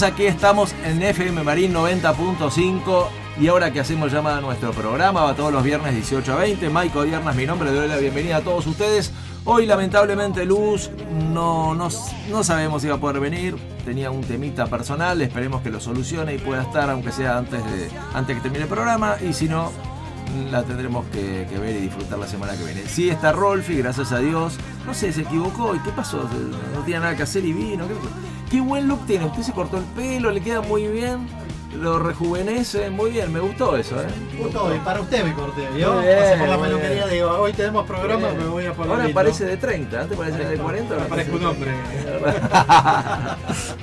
Aquí estamos en FM Marín 90.5. Y ahora que hacemos llamada a nuestro programa, va todos los viernes 18 a 20. Maico Diernas, mi nombre, le doy la bienvenida a todos ustedes. Hoy lamentablemente Luz no, no, no sabemos si va a poder venir. Tenía un temita personal, esperemos que lo solucione y pueda estar, aunque sea antes, de, antes que termine el programa. Y si no, la tendremos que, que, ver y disfrutar la semana que viene. Sí está Rolfi, gracias a Dios. No sé, se equivocó. ¿Y qué pasó? No tenía nada que hacer y vino. ¿Qué, qué buen look tiene. Usted se cortó el pelo, le queda muy bien. Lo rejuvenece muy bien, me gustó eso, ¿eh? Me gustó, y para usted me corté, ¿vio? Pasé por la peluquería, digo, hoy tenemos programa, me voy a poner. Ahora parece de 30, antes parece de 40. Ahora parezco un hombre.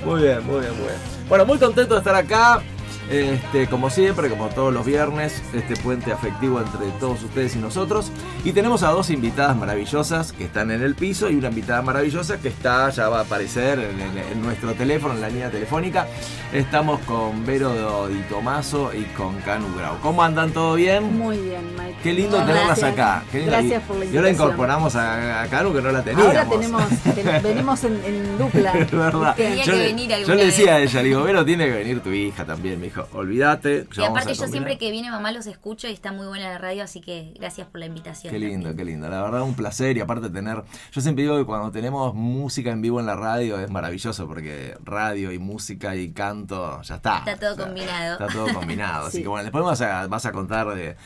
muy bien, muy bien, muy bien. Bueno, muy contento de estar acá. Este, como siempre, como todos los viernes, este puente afectivo entre todos ustedes y nosotros. Y tenemos a dos invitadas maravillosas que están en el piso y una invitada maravillosa que está, ya va a aparecer en, en, en nuestro teléfono, en la línea telefónica. Estamos con Vero Di Tomaso y con Canu Grau. ¿Cómo andan? ¿Todo bien? Muy bien, Mike. Qué lindo no, tenerlas gracias. acá. Qué. Gracias por la Yo invitación. la incorporamos a, a Canu que no la teníamos. Ahora tenemos, ten, venimos en, en dupla. Es verdad. ¿viste? Yo, que le, venir yo le decía a ella, le digo, Vero, tiene que venir tu hija también. Me dijo, olvídate. Y aparte yo siempre que viene mamá los escucho y está muy buena la radio, así que gracias por la invitación. Qué lindo, también. qué lindo. La verdad, un placer y aparte tener... Yo siempre digo que cuando tenemos música en vivo en la radio es maravilloso porque radio y música y canto, ya está. Está todo O sea, combinado. Está todo combinado. Así Sí. que bueno, después vas a, vas a contar de...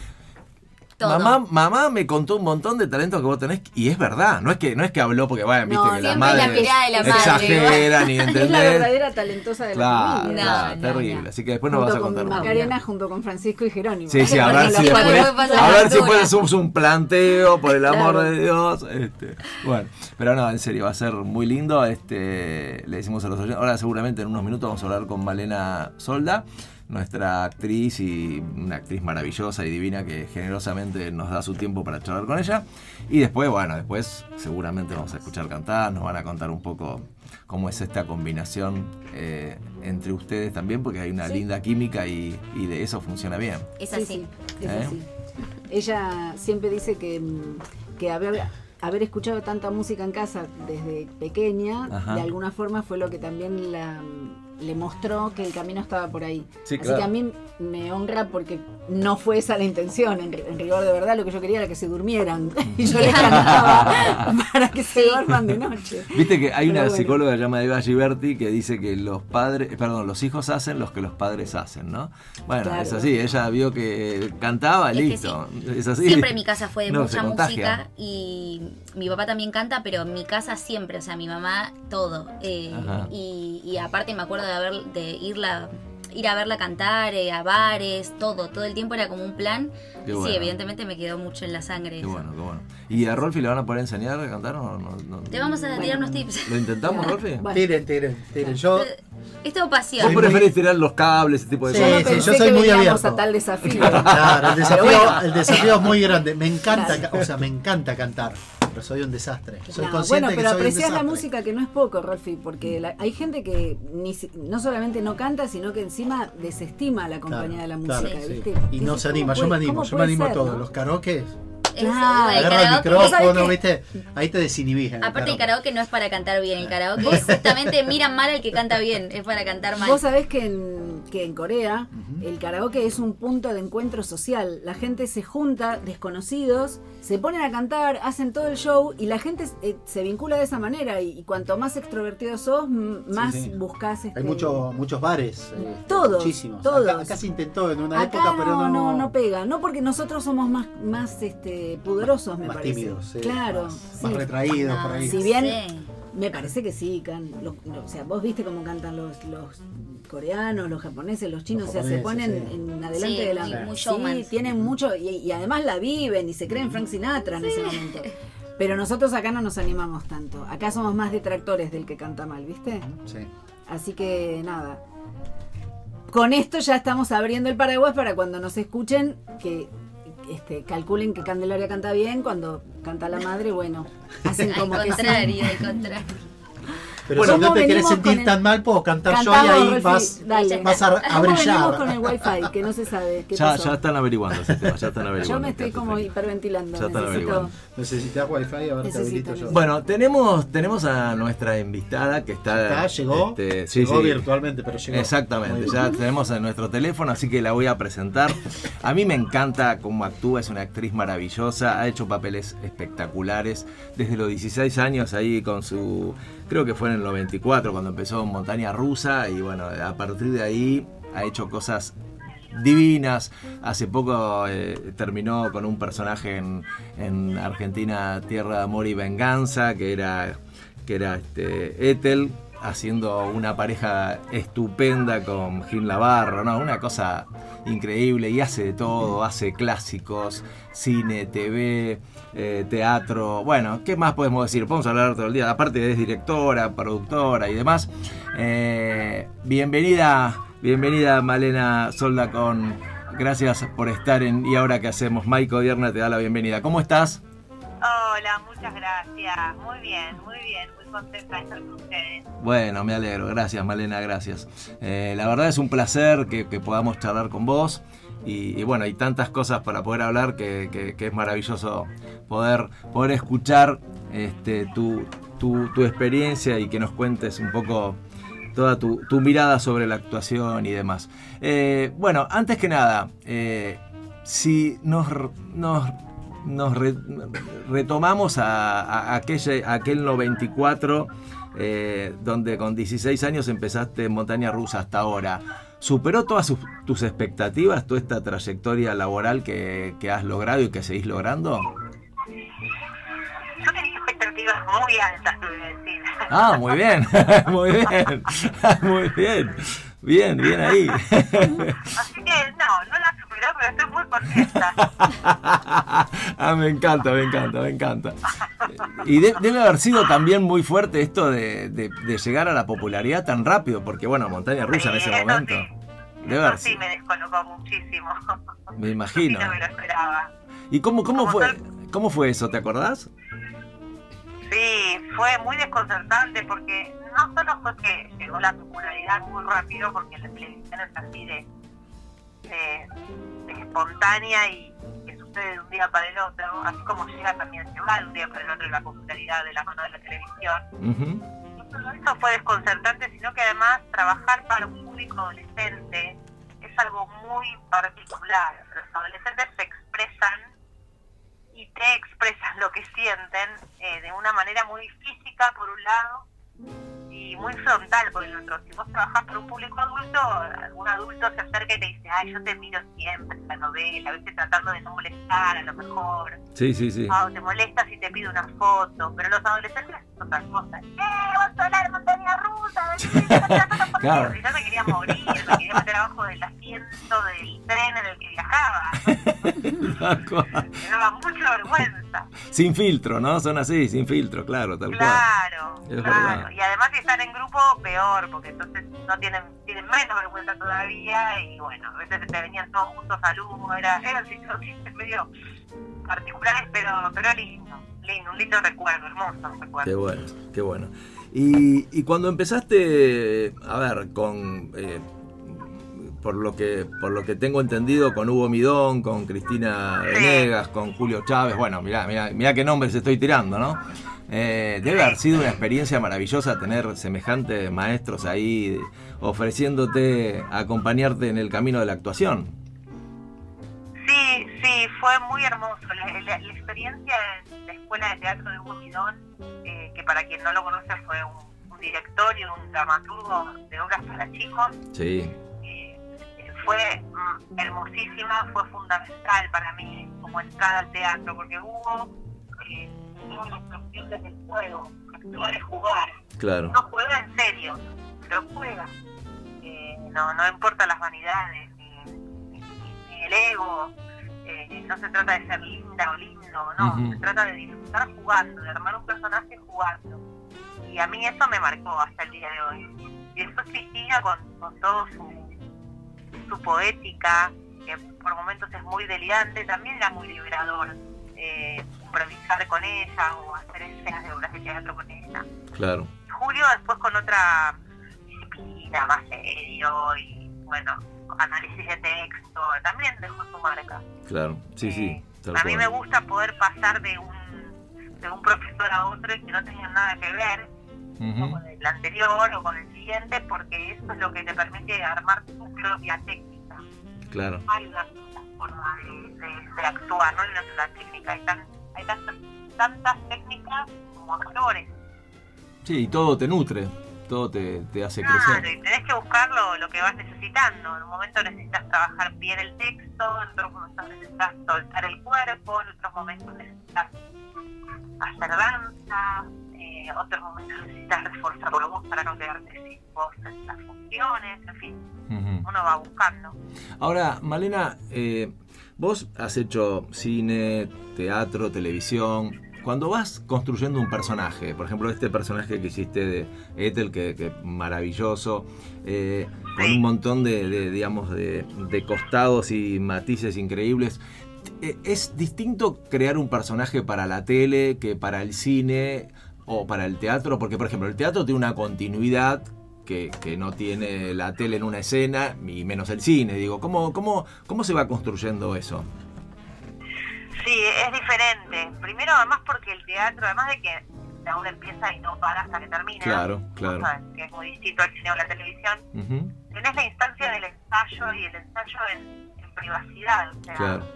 Todo. Mamá, mamá me contó un montón de talentos que vos tenés y es verdad, no es que no es que habló porque vayan, viste No, que la siempre madre la mirada de la madre, exageran y Es la entendés. verdadera talentosa de la Claro, familia. claro, No, terrible. no. Así que después nos junto vas a con contar. Macarena, junto con Francisco y Jerónimo. Sí, sí, a ver si después, a ver si hacemos un planteo, por el amor Claro. de Dios. Este, bueno, pero no, en serio, va a ser muy lindo. Este, le decimos a los oyentes, ahora seguramente en unos minutos vamos a hablar con Malena Solda, nuestra actriz y una actriz maravillosa y divina que generosamente nos da su tiempo para charlar con ella. Y después, bueno, después seguramente vamos a escuchar cantar, nos van a contar un poco cómo es esta combinación eh, entre ustedes también, porque hay una Sí. linda química y, y de eso funciona bien. Es Sí, así. sí, es ¿Eh? así. Ella siempre dice que, mm, que haber, haber escuchado tanta música en casa desde pequeña, Ajá. de alguna forma fue lo que también la, le mostró que el camino estaba por ahí. Sí, Así claro. que a mí me honra porque no fue esa la intención. En, en rigor de verdad lo que yo quería era que se durmieran. y yo les cantaba para que se duerman de noche. Viste que hay Pero una bueno. psicóloga llamada Eva Giberti que dice que los padres, eh, perdón, los hijos hacen los que los padres hacen, ¿no? Bueno, Claro. es así, ella vio que cantaba, Es que listo. Es así. Siempre en mi casa fue de No, mucha música y mi papá también canta, pero en mi casa siempre, o sea, mi mamá todo. Eh, y, y aparte me acuerdo de haber de irla ir a verla cantar, eh, a bares, todo, todo el tiempo era como un plan. Qué y bueno. sí, evidentemente me quedó mucho en la sangre. Qué eso. bueno, qué bueno. ¿Y a Rolfi le van a poder enseñar a cantar o no? no- Te vamos a Bueno. tirar unos tips. ¿Lo intentamos, Rolfi? Bueno. Tiren, tiren, tiren. Yo, Es todo ¿Vos pasión. muy- preferís tirar los cables, ese tipo de Sí, cosas? sí, pensé yo soy que muy abierto. a tal desafío. claro, el desafío, el desafío es muy grande. Me encanta, o sea, me encanta cantar, pero soy un desastre. Soy No, consciente bueno, que pero un aprecias la música que no es poco, Rolfi, porque la- hay gente que ni no solamente no canta, sino que encima desestima la compañía de la Claro, música, sí. ¿viste? Y no se ¿cómo anima, yo me animo, yo me animo a ser, todo. no? Los karaoke, El agarra el karaoke- ¿Vos sabés micrófono. Ahí te desinhibís. el Aparte el karaoke. no es para cantar bien, el karaoke es justamente miran mal al que canta bien, es para cantar mal. Vos sabés que en, que en Corea el karaoke es un punto de encuentro social. La gente se junta, desconocidos, se ponen a cantar, hacen todo el show y la gente eh, se vincula de esa manera. Y, y cuanto más extrovertido sos, más sí. buscás este, Hay mucho, muchos bares. eh, Todos, Muchísimos. todos. Acá, acá se intentó en una Acá época, pero no, no. no, no pega, no porque nosotros somos más, más este, pudorosos, me más parece. tímidos. sí, claro, Más, sí. más retraídos por ahí. Si bien- Sí. Me parece que sí, can, lo- lo- o sea, vos viste cómo cantan los, los coreanos, los japoneses, los chinos, Los o sea, se ponen sí. en adelante Sí, de la muy- muy sí, showmans. tienen mucho y, y además la viven y se creen Frank Sinatra en ese momento. Pero nosotros acá no nos animamos tanto. Acá somos más detractores del que canta mal, ¿viste? Sí. Así que nada. Con esto ya estamos abriendo el paraguas para cuando nos escuchen que este, calculen que Candelaria canta bien, cuando canta la madre, bueno, hacen Al como que sí. al contrario. Pero Bueno, si no ¿cómo te querés venimos sentir el- tan mal, puedo cantar yo y ahí vas, dale. vas a, a ¿Cómo venimos brillar. con el wifi? Que no se sabe. ¿Qué Ya, pasó? ya están averiguando ese tema, ya están averiguando. Yo me estoy como Perfecto. hiperventilando. Ya están necesito... averiguando. Necesitas wifi, a ver, te Necesito, habilito yo. Bueno, tenemos, tenemos a nuestra invitada que está. Está, llegó, este, sí, llegó sí. virtualmente, pero llegó. Exactamente, ya tenemos en nuestro teléfono, así que la voy a presentar. A mí me encanta cómo actúa, es una actriz maravillosa, ha hecho papeles espectaculares desde los 16 años ahí con su, creo que fue en el 94 cuando empezó Montaña Rusa y bueno, a partir de ahí ha hecho cosas divinas. Hace poco eh, terminó con un personaje en, en Argentina, Tierra de Amor y Venganza, que era, que era este, Ethel, haciendo una pareja estupenda con Gil Navarro, ¿no? Una cosa increíble y hace de todo, hace clásicos, cine, TV, eh, teatro, bueno, ¿qué más podemos decir? Podemos hablar todo el día, aparte es directora, productora y demás. Eh, bienvenida, bienvenida Malena Solda con... Gracias por estar en Y ahora que hacemos. Maiko Dierna te da la bienvenida. ¿Cómo estás? Hola, muchas gracias. Muy bien, muy bien. Muy contenta de estar con ustedes. Bueno, me alegro. Gracias, Malena, gracias. Eh, la verdad es un placer que, podamos charlar con vos. Y, bueno, hay tantas cosas para poder hablar que, es maravilloso poder, poder escuchar este, tu, tu- experiencia y que nos cuentes un poco toda tu, tu mirada sobre la actuación y demás. Eh, bueno, antes que nada, eh, si nos, nos, nos re- retomamos a, a aquella- aquel 94, eh, donde con 16 años empezaste en montaña rusa hasta ahora, ¿superó todas sus- tus expectativas, toda esta trayectoria laboral que, que has logrado y que seguís logrando? Yo tenía expectativas muy altas, te voy a decir. Ah, muy bien, muy bien, muy bien, bien, bien ahí. Así que no, no la pero estoy muy contenta. ah, me encanta, me encanta, me encanta. Y de- debe haber sido también muy fuerte esto de, de- de llegar a la popularidad tan rápido, porque bueno, Montaña Rusa en Sí, ese eso momento. sí. Debe Eso haber sí me descolocó muchísimo. Me Sí, imagino. no me lo esperaba. ¿Y cómo, cómo Como fue? tal- ¿Cómo fue eso? ¿Te acordás? Sí, fue muy desconcertante porque no solo fue que llegó la popularidad muy rápido, porque la televisión es así de, de espontánea y que sucede de un día para el otro, así como llega también va de un día para el otro la popularidad de la mano de la televisión. No solo eso fue desconcertante, sino que además trabajar para un público adolescente es algo muy particular. Los adolescentes se expresan y te expresan lo que sienten eh, de una manera muy física por un lado y muy frontal por el otro. Si vos trabajás para un público adulto, algún adulto se acerca y te dice, ay, yo te miro siempre en la novela, a veces tratando de no molestar a lo mejor Sí, sí, sí. ah, o te molesta si te pido una foto, pero los adolescentes es otra cosa. ¡Eh, de montaña rusa! por Claro. Yo me quería morir, me quería meter abajo del asiento del tren en el que viajaba. Cual. Me daba mucha vergüenza. Sin filtro, ¿no? Son así, sin filtro, claro, tal cual. Claro, Es claro. Y además si están en grupo, peor, porque entonces no tienen, tienen menos vergüenza todavía y bueno, a veces te venían todos juntos al humo, era, eran situaciones medio particulares, pero, pero lindo, lindo, un lindo recuerdo, hermoso recuerdo. Qué bueno, qué bueno. Y, y cuando empezaste, a ver, con eh, por lo que por lo que tengo entendido, con Hugo Midón, con Cristina Venegas, con Julio Chávez, bueno, mirá, mirá, mirá qué nombres estoy tirando, ¿no? Eh, debe haber sido una experiencia maravillosa tener semejantes maestros ahí ofreciéndote acompañarte en el camino de la actuación. Sí, sí, fue muy hermoso. La, la- la experiencia en la Escuela de Teatro de Hugo Midón, eh, que para quien no lo conoce fue un, un director y un dramaturgo de obras para chicos, Sí, fue mm, hermosísima, fue fundamental para mí como entrada al teatro, porque Hugo eh, la cuestión desde el juego, actuar es jugar. claro. no juega en serio, pero juega. Eh, no, no importa las vanidades ni, ni- ni el ego. eh, no se trata de ser linda o lindo, no. Se trata de disfrutar jugando, de armar un personaje jugando. Y a mí eso me marcó hasta el día de hoy. Y después Cristina con, con todo su, su poética, que por momentos es muy delirante, también era muy liberador. eh, improvisar con ella o hacer escenas de obras de teatro con ella Claro. Julio después con otra disciplina más serio y bueno, análisis de texto, también dejó su marca. Claro, sí, sí. tal a mí me gusta poder pasar de un, de un profesor a otro y que no tengan nada que ver con el anterior o con el siguiente, porque eso es lo que te permite armar tu propia técnica. Claro. Hay una forma de, actuar, no una sola técnica, hay, hay tantas, tantas técnicas como actores. Sí, y todo te nutre, todo te, te hace claro, crecer. y tenés que buscar lo, lo, que vas necesitando. En un momento necesitas trabajar bien el texto, en otros momentos necesitas soltar el cuerpo, en otros momentos necesitas hacer danza, eh, otros momentos necesitas reforzar la voz para no quedarte sin voz en las funciones, en fin. Uno va buscando. Ahora, Malena, eh, vos has hecho cine, teatro, televisión, cuando vas construyendo un personaje, por ejemplo, este personaje que hiciste de Ethel, que, que maravilloso, eh, con un montón de, de digamos, de, de, costados y matices increíbles, ¿es distinto crear un personaje para la tele que para el cine o para el teatro? Porque, por ejemplo, el teatro tiene una continuidad que, que, no tiene la tele en una escena, y menos el cine. Digo, ¿cómo, cómo, cómo se va construyendo eso? Sí, es diferente. Primero, además, porque el teatro, además de que uno empieza y no para hasta que termina, claro, claro. que es muy distinto al cine o la televisión, uh -huh. tenés la instancia del ensayo y el ensayo en, en privacidad. O sea, claro.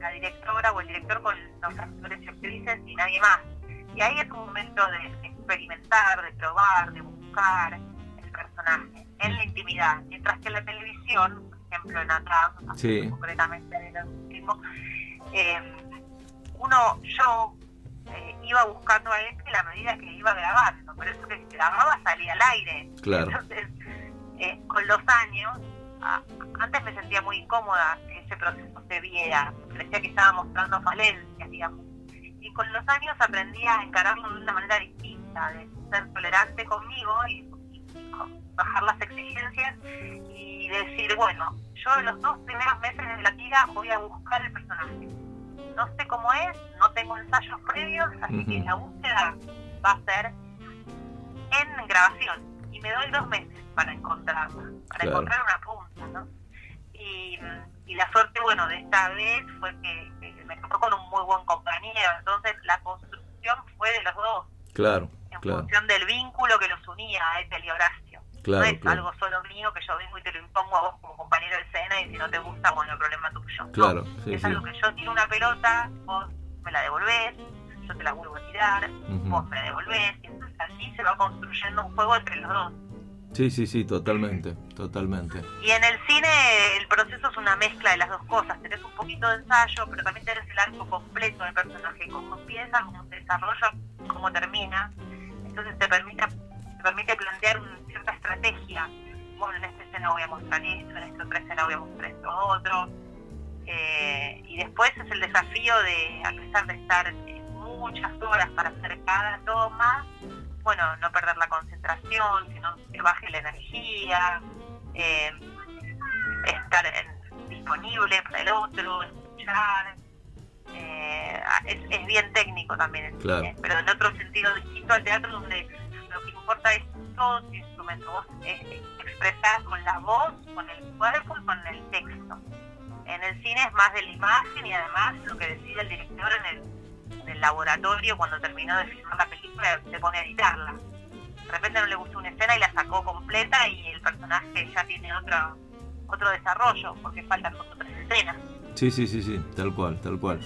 la directora o el director con los actores y actrices y nadie más. Y ahí es un momento de experimentar, de probar, de buscar el personaje en la intimidad. Mientras que en la televisión, por ejemplo en ATAM, sí. concretamente en el último, eh, uno, yo eh, iba buscando a él a la medida que iba grabando, por eso que grababa salía al aire. Claro. Entonces, eh, con los años, a, antes me sentía muy incómoda que ese proceso se viera, parecía que estaba mostrando falencias, digamos. Y con los años aprendí a encararlo de una manera distinta, de ser tolerante conmigo y, y bajar las exigencias y decir, bueno, yo en los dos primeros meses de la tira voy a buscar el personaje no sé cómo es, no tengo ensayos previos, así uh -huh. que la búsqueda va a ser en grabación. Y me doy dos meses para encontrarla, para claro. encontrar una punta, ¿no? Y, y, la suerte, bueno, de esta vez fue que, me tocó con un muy buen compañero, entonces la construcción fue de los dos. Claro, En claro. función del vínculo que los unía a Ethel y Horacio. Claro, no es claro. algo solo mío que yo vengo y te lo impongo a vos como compañero de escena y si no te gusta, bueno, el problema tuyo. Claro, no, sí, es sí. algo que yo tiro una pelota, vos me la devolvés, yo te la vuelvo a tirar, vos me la devolvés, y entonces así se va construyendo un juego entre los dos. Sí, sí, sí, totalmente, totalmente. Y en el cine el proceso es una mezcla de las dos cosas. Tenés un poquito de ensayo, pero también tenés el arco completo del personaje, cómo empieza, cómo se desarrolla, cómo termina. Entonces te permite, te permite plantear una cierta estrategia. Bueno, en esta escena voy a mostrar esto, en esta otra escena voy a mostrar esto otro. Eh, y después es el desafío de, a pesar de estar muchas horas para hacer cada toma, bueno, no perder la concentración, sino que baje la energía, eh, estar en, disponible para el otro, escuchar. Eh, es, es, bien técnico también el claro. cine, pero en otro sentido distinto al teatro donde lo que importa es todo tu instrumento, vos eh, expresás con la voz, con el cuerpo y con el texto. En el cine es más de la imagen y además lo que decide el director en el, el laboratorio cuando terminó de filmar la película se pone a editarla. De repente no le gustó una escena y la sacó completa y el personaje ya tiene otro, otro desarrollo porque faltan dos o tres escenas. Sí, sí, sí, sí, tal cual, tal cual.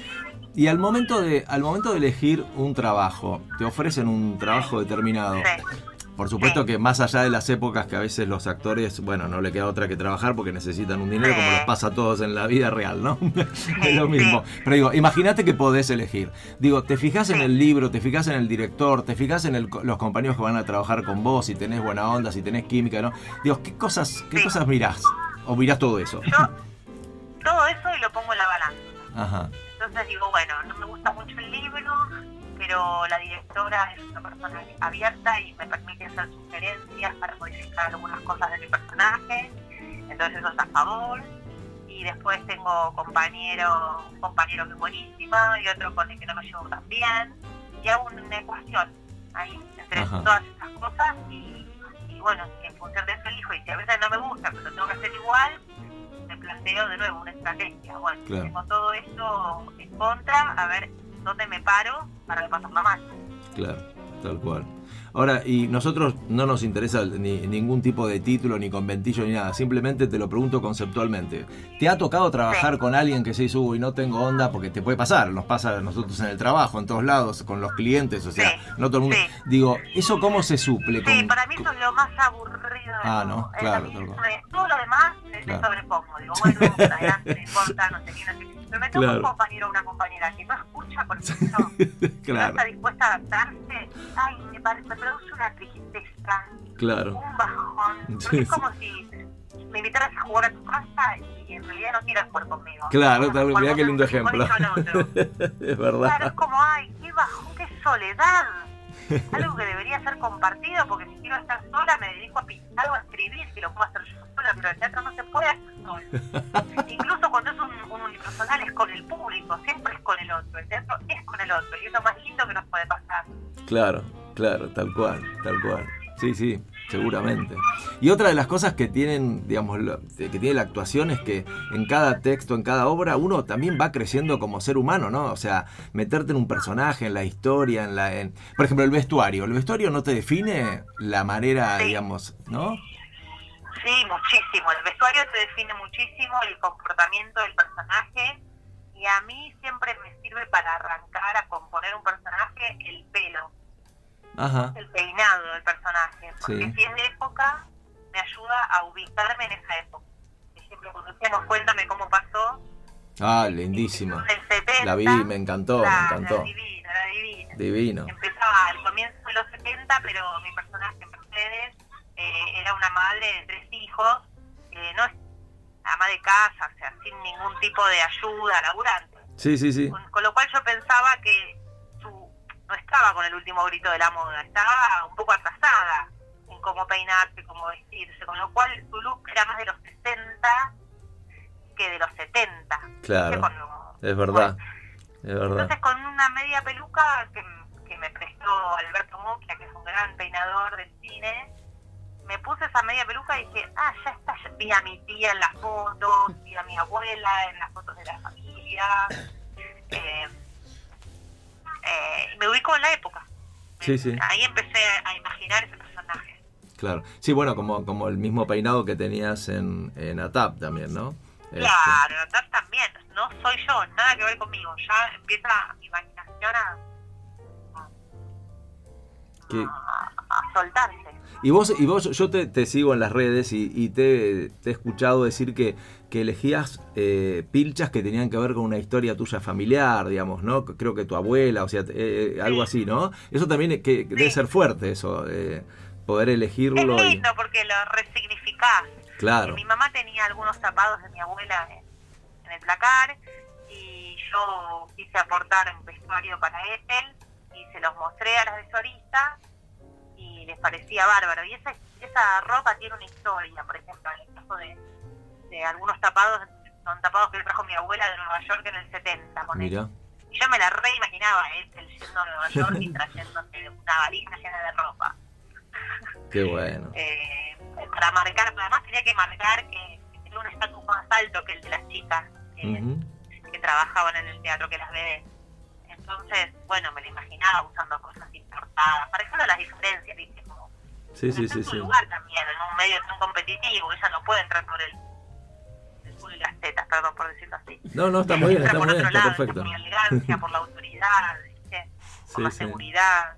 Y al momento de, al momento de elegir un trabajo, te ofrecen un trabajo determinado. Sí. Por supuesto que más allá de las épocas que a veces los actores, bueno, no le queda otra que trabajar porque necesitan un dinero, como los pasa a todos en la vida real, ¿no? es lo mismo. Pero digo, imagínate que podés elegir. Digo, te fijas en el libro, te fijas en el director, te fijas en el- los compañeros que van a trabajar con vos, si tenés buena onda, si tenés química, ¿no? Digo, ¿qué cosas, qué cosas mirás? ¿O mirás todo eso? Yo todo eso y lo pongo en la balanza. Ajá. Entonces digo, bueno, no me gusta mucho el libro, pero la directora es una persona abierta y me permite hacer sugerencias para modificar algunas cosas de mi personaje. Entonces eso es a favor. Y después tengo compañero, un compañero que es buenísimo y otro con el que no me llevo tan bien. Y hago una ecuación. ahí, entre Ajá. todas esas cosas y, y bueno, en función de eso elijo y si a veces no me gusta, pero tengo que hacer igual, me planteo de nuevo una estrategia. Bueno, Claro. tengo todo esto en contra, a ver dónde me paro para no pasarla mal. Claro, tal cual. Ahora, y nosotros no nos interesa ni ningún tipo de título, ni conventillo, ni nada. Simplemente te lo pregunto conceptualmente. ¿Te ha tocado trabajar Sí. con alguien que se dice, uy, no tengo onda? Porque te puede pasar, nos pasa a nosotros en el trabajo, en todos lados, con los clientes, o sea, Sí, no todo el mundo. sí. Digo, ¿eso cómo se suple? Sí, para mí eso es lo más aburrido. Ah, no, claro, Todo lo demás Claro. sobrepongo. Digo, bueno, adelante, no importa, no sé qué, no sé qué. Me toca Claro. un compañero o una compañera que no escucha por eso, no claro, está dispuesta a adaptarse. Ay, me, produce una tristeza, claro. un bajón. Porque Sí, es sí. como si me invitaras a jugar a tu casa y en realidad no quieras jugar conmigo. Claro, Vamos a tal- jugar mirá qué lindo ejemplo. es Claro, verdad. es como, ay, qué bajón, qué soledad. Algo que debería ser compartido, porque si quiero estar sola me dedico a pintar o a escribir, que lo puedo hacer yo sola, pero el teatro no se puede hacer solo. Incluso cuando es un, un unipersonal es con el público, siempre es con el otro. El teatro es con el otro, y es lo más lindo que nos puede pasar. Claro, claro, tal cual, tal cual. Sí, sí, seguramente. Y otra de las cosas que tienen, digamos, que tiene la actuación es que en cada texto, en cada obra, uno también va creciendo como ser humano, ¿no? O sea, meterte en un personaje, en la historia, en la, en, por ejemplo, el vestuario. El vestuario no te define la manera, Sí. digamos, ¿no? Sí, muchísimo. El vestuario te define muchísimo el comportamiento del personaje. Y a mí siempre me sirve para arrancar a componer un personaje el pelo. Ajá, el peinado del personaje. Porque Sí. si es de época, me ayuda a ubicarme en esa época. Por ejemplo, cuando decíamos Cuéntame cómo pasó, ah, lindísima. en el 70, La vi, me encantó, me la- encantó. La divina, la divina. Divino. Empezaba al comienzo de los 70, pero mi personaje, Mercedes, eh, era una madre de tres hijos, eh, no ama de casa, o sea, sin ningún tipo de ayuda, laburante. Sí, sí, sí. Con, con lo cual yo pensaba que no estaba con el último grito de la moda, estaba un poco atrasada en cómo peinarse, cómo vestirse, con lo cual su look era más de los 60 que de los 70. Claro. Es verdad, es verdad. Entonces con una media peluca que, que me prestó Alberto Mucchia, que es un gran peinador del cine, me puse esa media peluca y dije, ah, ya está, ya vi a mi tía en las fotos, vi a mi abuela en las fotos de la familia. Eh, eh, me ubico en la época. Sí, sí. Ahí empecé a imaginar ese personaje. Claro. Sí, bueno, como, como el mismo peinado que tenías en, en ATAP también, ¿no? Este, Claro, Nat también, no soy yo, nada que ver conmigo, ya empieza mi imaginación a, a, a soltarse. y vos, y vos yo te, te sigo en las redes y, y te, te he escuchado decir que, que elegías eh, pilchas que tenían que ver con una historia tuya familiar, digamos, ¿no? Creo que tu abuela, o sea, eh, eh, algo así, ¿no? Eso también es que, debe ser fuerte, eso, eh, poder Es elegirlo. y- lindo porque lo resignificás. claro, Eh, Mi mamá tenía algunos tapados de mi abuela en, en el placar y yo quise aportar un vestuario para él y se los mostré a las vestuaristas y les parecía bárbaro. Y esa, esa ropa tiene una historia, por ejemplo, en el caso de, de algunos tapados, son tapados que trajo mi abuela de Nueva York en el 70. ponele. mira, Y yo me la reimaginaba él, él yendo a Nueva York y trayéndose una valija llena de ropa. qué bueno. Eh, para marcar, además tenía que marcar que, que tenía un estatus más alto que el de las chicas que, trabajaban en el teatro, que las bebés. Entonces, bueno, me lo imaginaba usando cosas importadas, para ejemplo las diferencias, ¿viste? Como, Sí, sí, sí, en su sí. lugar también, en un medio tan competitivo, ella no puede entrar por el perdón por decirlo así. No, no, está muy bien, está por muy bien, está perfecto. por la elegancia, por la autoridad, ¿viste? por Sí, la sí. seguridad.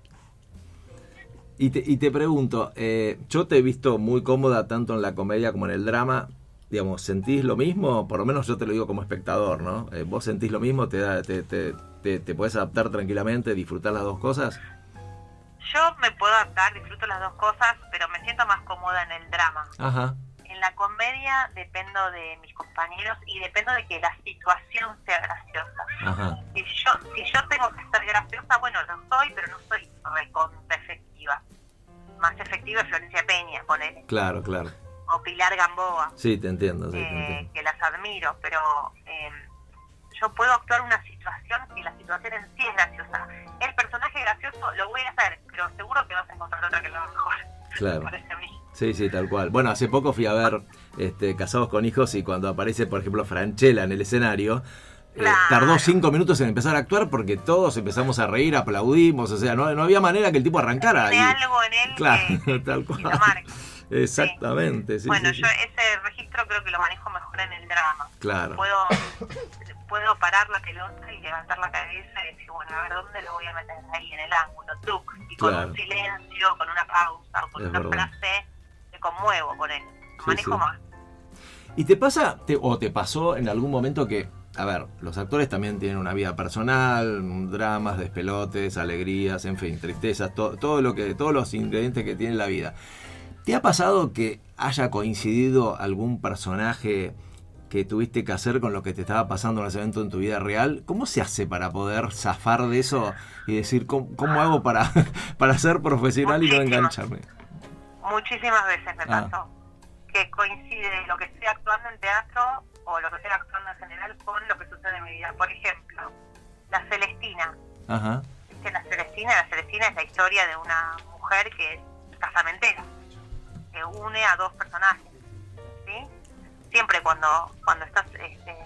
Y te, y te pregunto, eh, yo te he visto muy cómoda tanto en la comedia como en el drama. Digamos, ¿sentís lo mismo? Por lo menos yo te lo digo como espectador, ¿no? Eh, ¿Vos sentís lo mismo? ¿Te, da, te, te, te, te puedes adaptar tranquilamente, disfrutar las dos cosas? Yo me puedo adaptar, disfruto las dos cosas, pero me siento más cómoda en el drama. Ajá, la comedia dependo de mis compañeros y dependo de que la situación sea graciosa. ajá, Si yo, si yo tengo que ser graciosa, bueno, lo soy, pero no soy recontra efectiva. Más efectiva es Florencia Peña, ponele, claro, claro. o Pilar Gamboa, Sí, te entiendo, sí, te eh, entiendo. que las admiro, pero eh, yo puedo actuar una situación y la situación en sí es graciosa. El personaje gracioso lo voy a hacer, pero seguro que vas a encontrar otra que lo mejor. Claro. Me parece a mí. Sí, sí, tal cual. Bueno, hace poco fui a ver este, Casados con Hijos y cuando aparece, por ejemplo, Franchella en el escenario, eh, tardó cinco minutos en empezar a actuar porque todos empezamos a reír, aplaudimos, o sea, no, no había manera que el tipo arrancara. Y- algo en él Claro, que, tal cual. lo. Exactamente, sí, bueno, sí, yo ese registro creo que lo manejo mejor en el drama. Claro. Puedo, puedo parar la pelota y levantar la cabeza y decir, bueno, a ver dónde lo voy a meter ahí en el ángulo, tuc, y con Claro. un silencio, con una pausa o con Es una verdad. frase, conmuevo con él. Sí, manejo sí. más. ¿Y te pasa, te- o te pasó en algún momento que, a ver, los actores también tienen una vida personal, dramas, despelotes, alegrías, en fin, tristezas, to- todo lo que, todos los ingredientes que tiene la vida. ¿Te ha pasado que haya coincidido algún personaje que tuviste que hacer con lo que te estaba pasando en ese evento en tu vida real? ¿Cómo se hace para poder zafar de eso y decir, ¿cómo, cómo hago para, para ser profesional y no engancharme? Muchísimas veces me Ah. pasó que coincide lo que estoy actuando en teatro o lo que estoy actuando en general con lo que sucede en mi vida. Por ejemplo, La Celestina. Ajá, ¿Viste la Celestina? La Celestina es la historia de una mujer que es casamentera, que une a dos personajes. ¿sí? Siempre cuando cuando estás... Este,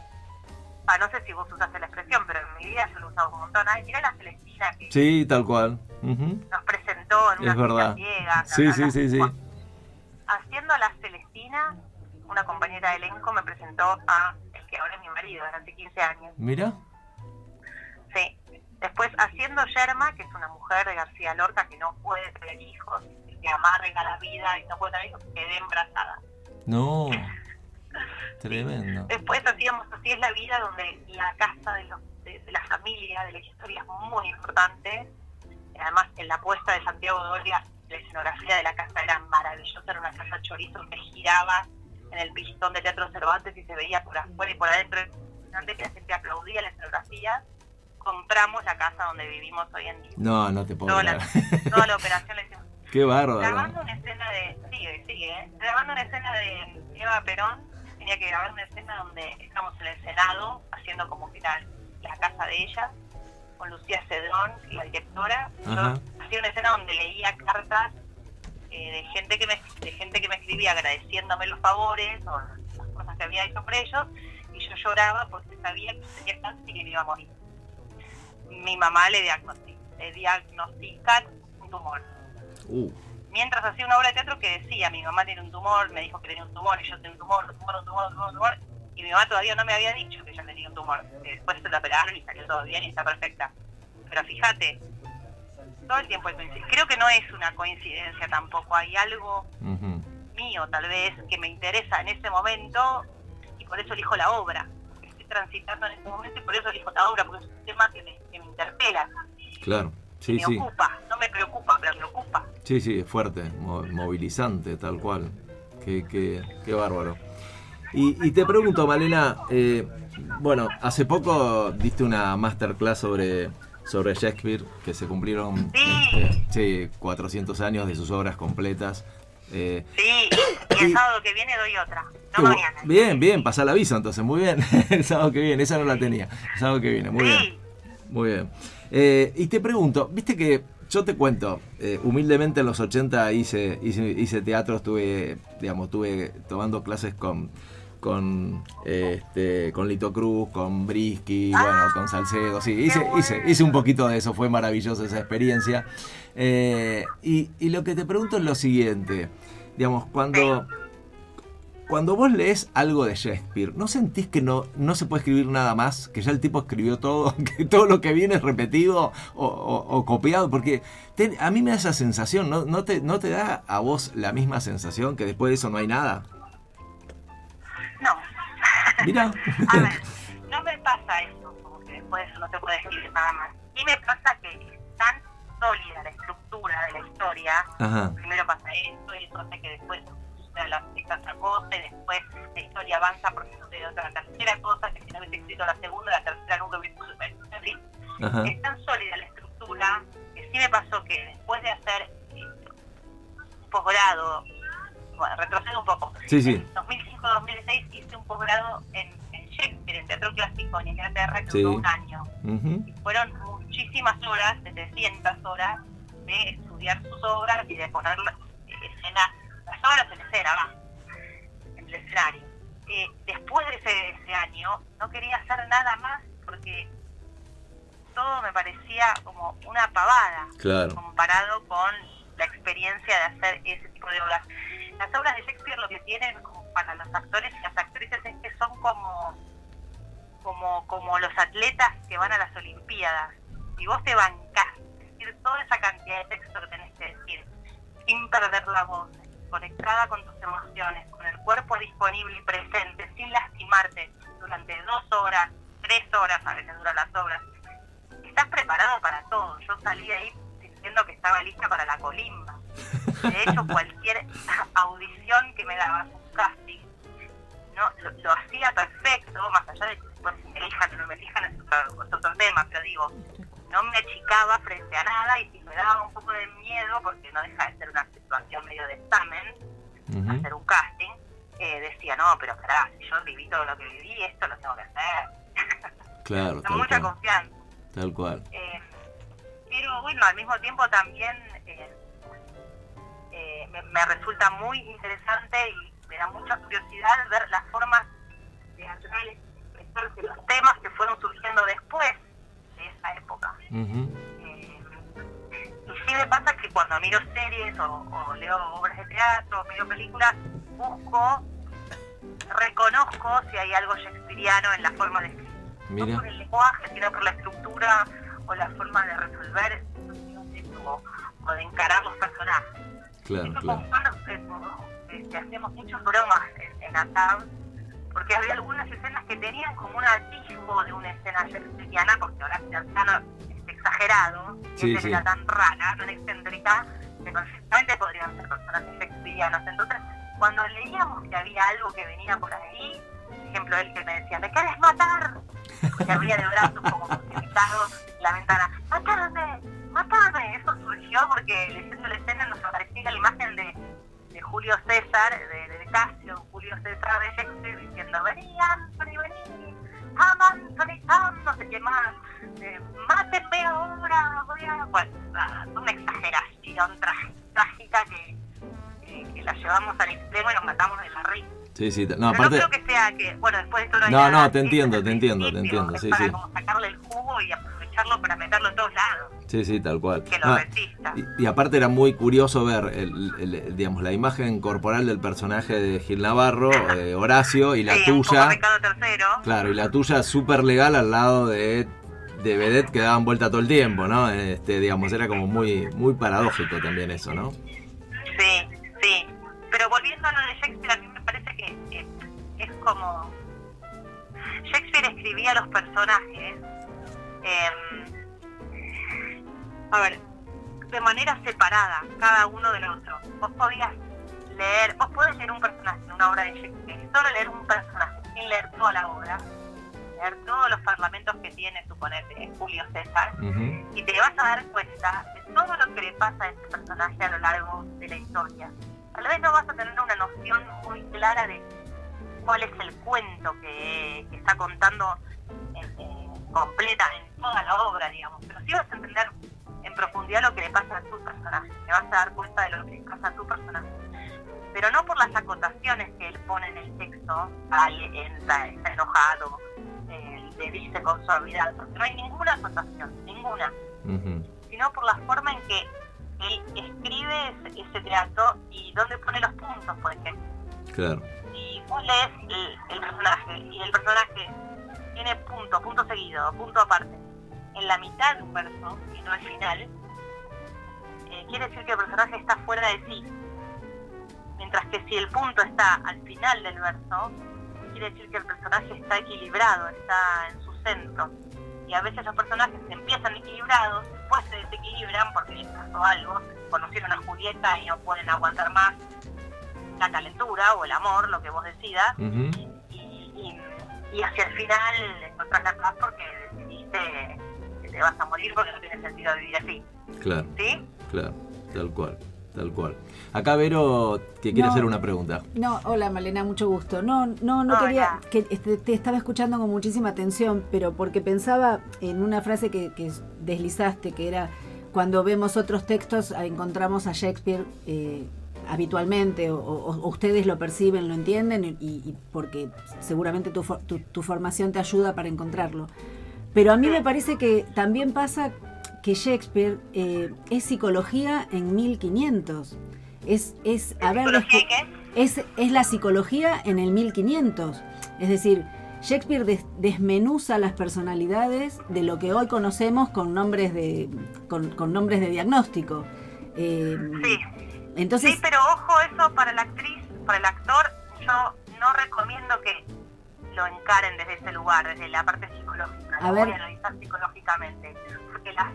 ah, no sé si vos usaste la expresión, pero en mi vida yo lo he usado un montón. Ay, mirá la Celestina que sí, tal cual. Nos presentó en una Es verdad. ciega. Sí, bla, sí, bla, sí, sí. bla. Haciendo la Celestina, una compañera de elenco me presentó a el que ahora es mi marido, durante 15 años. Mira. Sí. Después haciendo Yerma, que es una mujer de García Lorca que no puede tener hijos, que amarga la vida y no puede tener hijos, quedé embarazada. No. Tremendo. Después hacíamos Así es la vida, donde la casa de, los, de, de la familia, de la historia es muy importante. Además, en la puesta de Santiago Doria, la escenografía de la casa era maravillosa, era una casa chorizo que giraba en el pistón de Teatro Cervantes y se veía por afuera y por adentro. Antes que la gente aplaudía la escenografía, compramos la casa donde vivimos hoy en día. No, no te puedo Toda la, toda la operación la hicimos. Qué bárbaro. Grabando una escena de. Sigue, sigue, ¿eh? Grabando una escena de Eva Perón, tenía que grabar una escena donde estamos en el Senado, haciendo como que era la casa de ella, con Lucía Cedrón, la directora. Yo hacía una escena donde leía cartas eh, de gente que me de gente que me escribía agradeciéndome los favores o las cosas que había hecho por ellos, y yo lloraba porque sabía que tenía cáncer y que me iba a morir. Mi mamá le, diagnosti- le diagnostican un tumor Uh, mientras hacía una obra de teatro que decía, mi mamá tiene un tumor, me dijo que tenía un tumor, y yo tengo un tumor, un tumor, un tumor, un tumor, un tumor, y mi mamá todavía no me había dicho que yo tenía un tumor. que Después se la operaron y salió todo bien y está perfecta. Pero fíjate, todo el tiempo hay coincidencia. Creo que no es una coincidencia tampoco, hay algo mío tal vez que me interesa en ese momento y por eso elijo la obra. Estoy transitando en ese momento y por eso elijo la obra, porque es un tema que me, que me interpela, Claro. Sí, me sí. ocupa, no me preocupa, pero me ocupa. Sí, sí, es fuerte, mo- movilizante, tal cual. Qué, qué, qué bárbaro. Y, y te pregunto, Malena, eh, bueno, hace poco diste una masterclass sobre, sobre Shakespeare, que se cumplieron Sí. este, sí, 400 años de sus obras completas. Eh, Sí, y el sábado que viene doy otra. No mañana. bien, bien, pasa el aviso entonces, muy bien. el sábado que viene, esa no la tenía. El sábado que viene, muy bien. Muy bien. Eh, y te pregunto, viste que yo te cuento, eh, humildemente en los 80 hice, hice, hice teatro, estuve, digamos, estuve tomando clases con con este con Lito Cruz, con Brisky, bueno, con Salcedo, sí, hice, hice, hice un poquito de eso, fue maravillosa esa experiencia. Eh, y, y lo que te pregunto es lo siguiente, digamos, cuando cuando vos lees algo de Shakespeare, ¿no sentís que no, no se puede escribir nada más? Que ya el tipo escribió todo, que todo lo que viene es repetido o, o- o copiado, porque te- a mí me da esa sensación, ¿no, no, te, ¿no te da a vos la misma sensación que después de eso no hay nada? Mira. A ver, no me pasa eso, como que después no se puede escribir nada más. Y me pasa que es tan sólida la estructura de la historia. Ajá, Primero pasa esto y hace que después suceda la esta otra cosa y después la historia avanza porque sucede otra tercera cosa que si no hubiese escrito la segunda, la tercera nunca hubiese sucedido. En fin, ajá. es tan sólida la estructura que sí me pasó que después de hacer un posgrado, bueno, retrocedo un poco. Sí, sí. En 2005-2006 hice posgrado en, en Shakespeare, en teatro clásico en Inglaterra que Sí. duró un año. Y fueron muchísimas horas, 700 horas, de estudiar sus obras y de poner la- escena, las obras en escena, va, en el escenario. Eh, después de ese, ese año, no quería hacer nada más porque todo me parecía como una pavada Claro. comparado con la experiencia de hacer ese tipo de obras. Las obras de Shakespeare lo que tienen como para los actores y las actrices es que son como, como, como los atletas que van a las Olimpiadas. Si vos te bancás, decir toda esa cantidad de texto que tenés que decir, sin perder la voz, conectada con tus emociones, con el cuerpo disponible y presente, sin lastimarte durante dos horas, tres horas, a veces duran las obras, estás preparado para todo. Yo salí de ahí diciendo que estaba lista para la colimba. De hecho, cualquier audición que me daba un casting, no lo, lo hacía perfecto, más allá de que me elijan o no me elijan, es otro, es otro tema, pero digo, no me achicaba frente a nada y si me daba un poco de miedo, porque no deja de ser una situación medio de examen, hacer un casting, eh, decía, no, pero pará, si yo viví todo lo que viví, esto lo tengo que hacer. Claro, Con mucha cual. confianza. Tal cual. Eh, pero bueno, al mismo tiempo también eh, eh, me, me resulta muy interesante y me da mucha curiosidad ver las formas teatrales de expresarse, los temas que fueron surgiendo después de esa época. Eh, y sí me pasa que cuando miro series o, o leo obras de teatro, o miro películas, busco, reconozco si hay algo shakespeariano en la forma de escribir. No por el lenguaje, sino por la estructura o la forma de resolver o, o de encarar los personajes. Claro, Eso claro. Este, hacíamos muchas bromas en, en ATAB, porque había algunas escenas que tenían como un atisbo de una escena shakespeariana, porque Horacio Arzano es exagerado, y Sí, esta sí. era tan rara, tan excéntrica, que perfectamente podrían ser personajes shakespearianos. Entonces, cuando leíamos que había algo que venía por ahí, por ejemplo, él que me decía, ¿me quieres matar? Que abría de brazos como precipitado la ventana, ¡matame! ¡matame! Eso surgió porque leyendo la escena nos aparecía la imagen de Julio César, de, de Casio, Julio César de Shakespeare, diciendo, vení Anthony, vení, Tom Anthony, no sé qué más, eh, mátenme ahora, voy a... Bueno, una exageración trá- trágica que, que, que la llevamos al extremo y nos matamos de la risa. Sí, sí. No, Pero aparte. no creo que sea que, bueno, después de esto hay No, no, te entiendo, te entiendo, te entiendo, sí, para sí. como sacarle el jugo y aprovecharlo para meterlo en todos lados, Sí, sí, tal cual. que lo No, resista. y, y aparte era muy curioso ver el, el- el- digamos, la imagen corporal del personaje de Gil Navarro, eh, Horacio, y la sí, tuya. Claro, y la tuya súper legal al lado de, de Vedette que daban vuelta todo el tiempo, ¿no? Este, digamos, era como muy, muy paradójico también eso, ¿no? Sí, sí. Pero volviendo a lo de Shakespeare, a mí me parece que, que es como... Shakespeare escribía los personajes, eh, a ver, de manera separada, cada uno del otro. Vos podías leer, vos podés leer un personaje en una obra de Shakespeare, solo leer un personaje, sin leer toda la obra, leer todos los parlamentos que tiene, suponete, Julio César, y te vas a dar cuenta de todo lo que le pasa a este personaje a lo largo de la historia. Tal vez no vas a tener una noción muy clara de cuál es el cuento que, que está contando en- en- completa en toda la obra, digamos, pero sí vas a entender en profundidad lo que le pasa a tu personaje, te vas a dar cuenta de lo que le pasa a tu personaje. Pero no por las acotaciones que él pone en el texto, ahí entra, está enojado, eh, le dice con suavidad, porque no hay ninguna acotación, ninguna. Sino por la forma en que él escribe ese, ese teatro y dónde pone los puntos, por ejemplo. Claro, Si vos lees el, el personaje y el personaje tiene punto, punto seguido, punto aparte, en la mitad de un verso y no al final, eh, quiere decir que el personaje está fuera de sí. Mientras que si el punto está al final del verso, quiere decir que el personaje está equilibrado, está en su centro. Y a veces los personajes empiezan equilibrados, después se desequilibran porque les pasó algo, conocieron a Julieta y no pueden aguantar más la calentura o el amor, lo que vos decidas, y, y- y hacia el final encontrás la paz porque decidiste te vas a morir porque no tiene sentido vivir así, claro, ¿sí? claro, tal cual, tal cual. Acá Vero que quiere No. hacer una pregunta. No, hola Malena, mucho gusto. No, no, no Hola. quería, que este, te estaba escuchando con muchísima atención, pero porque pensaba en una frase que, que deslizaste, que era cuando vemos otros textos ah, encontramos a Shakespeare eh, habitualmente, o, o- o ustedes lo perciben, lo entienden, y, y porque seguramente tu, for- tu, tu formación te ayuda para encontrarlo. Pero a mí me parece que también pasa que Shakespeare eh, es psicología en 1500. Es, es haber ¿Psicología descu- qué? es, es la psicología en el 1500. Es decir, Shakespeare des- desmenuza las personalidades de lo que hoy conocemos con nombres de, con, con nombres de diagnóstico. Eh, Sí. Entonces, sí, pero ojo, eso para la actriz, para el actor, yo no recomiendo que lo encaren desde ese lugar, desde la parte psicológica. A lo ver. voy a analizar psicológicamente. Porque las,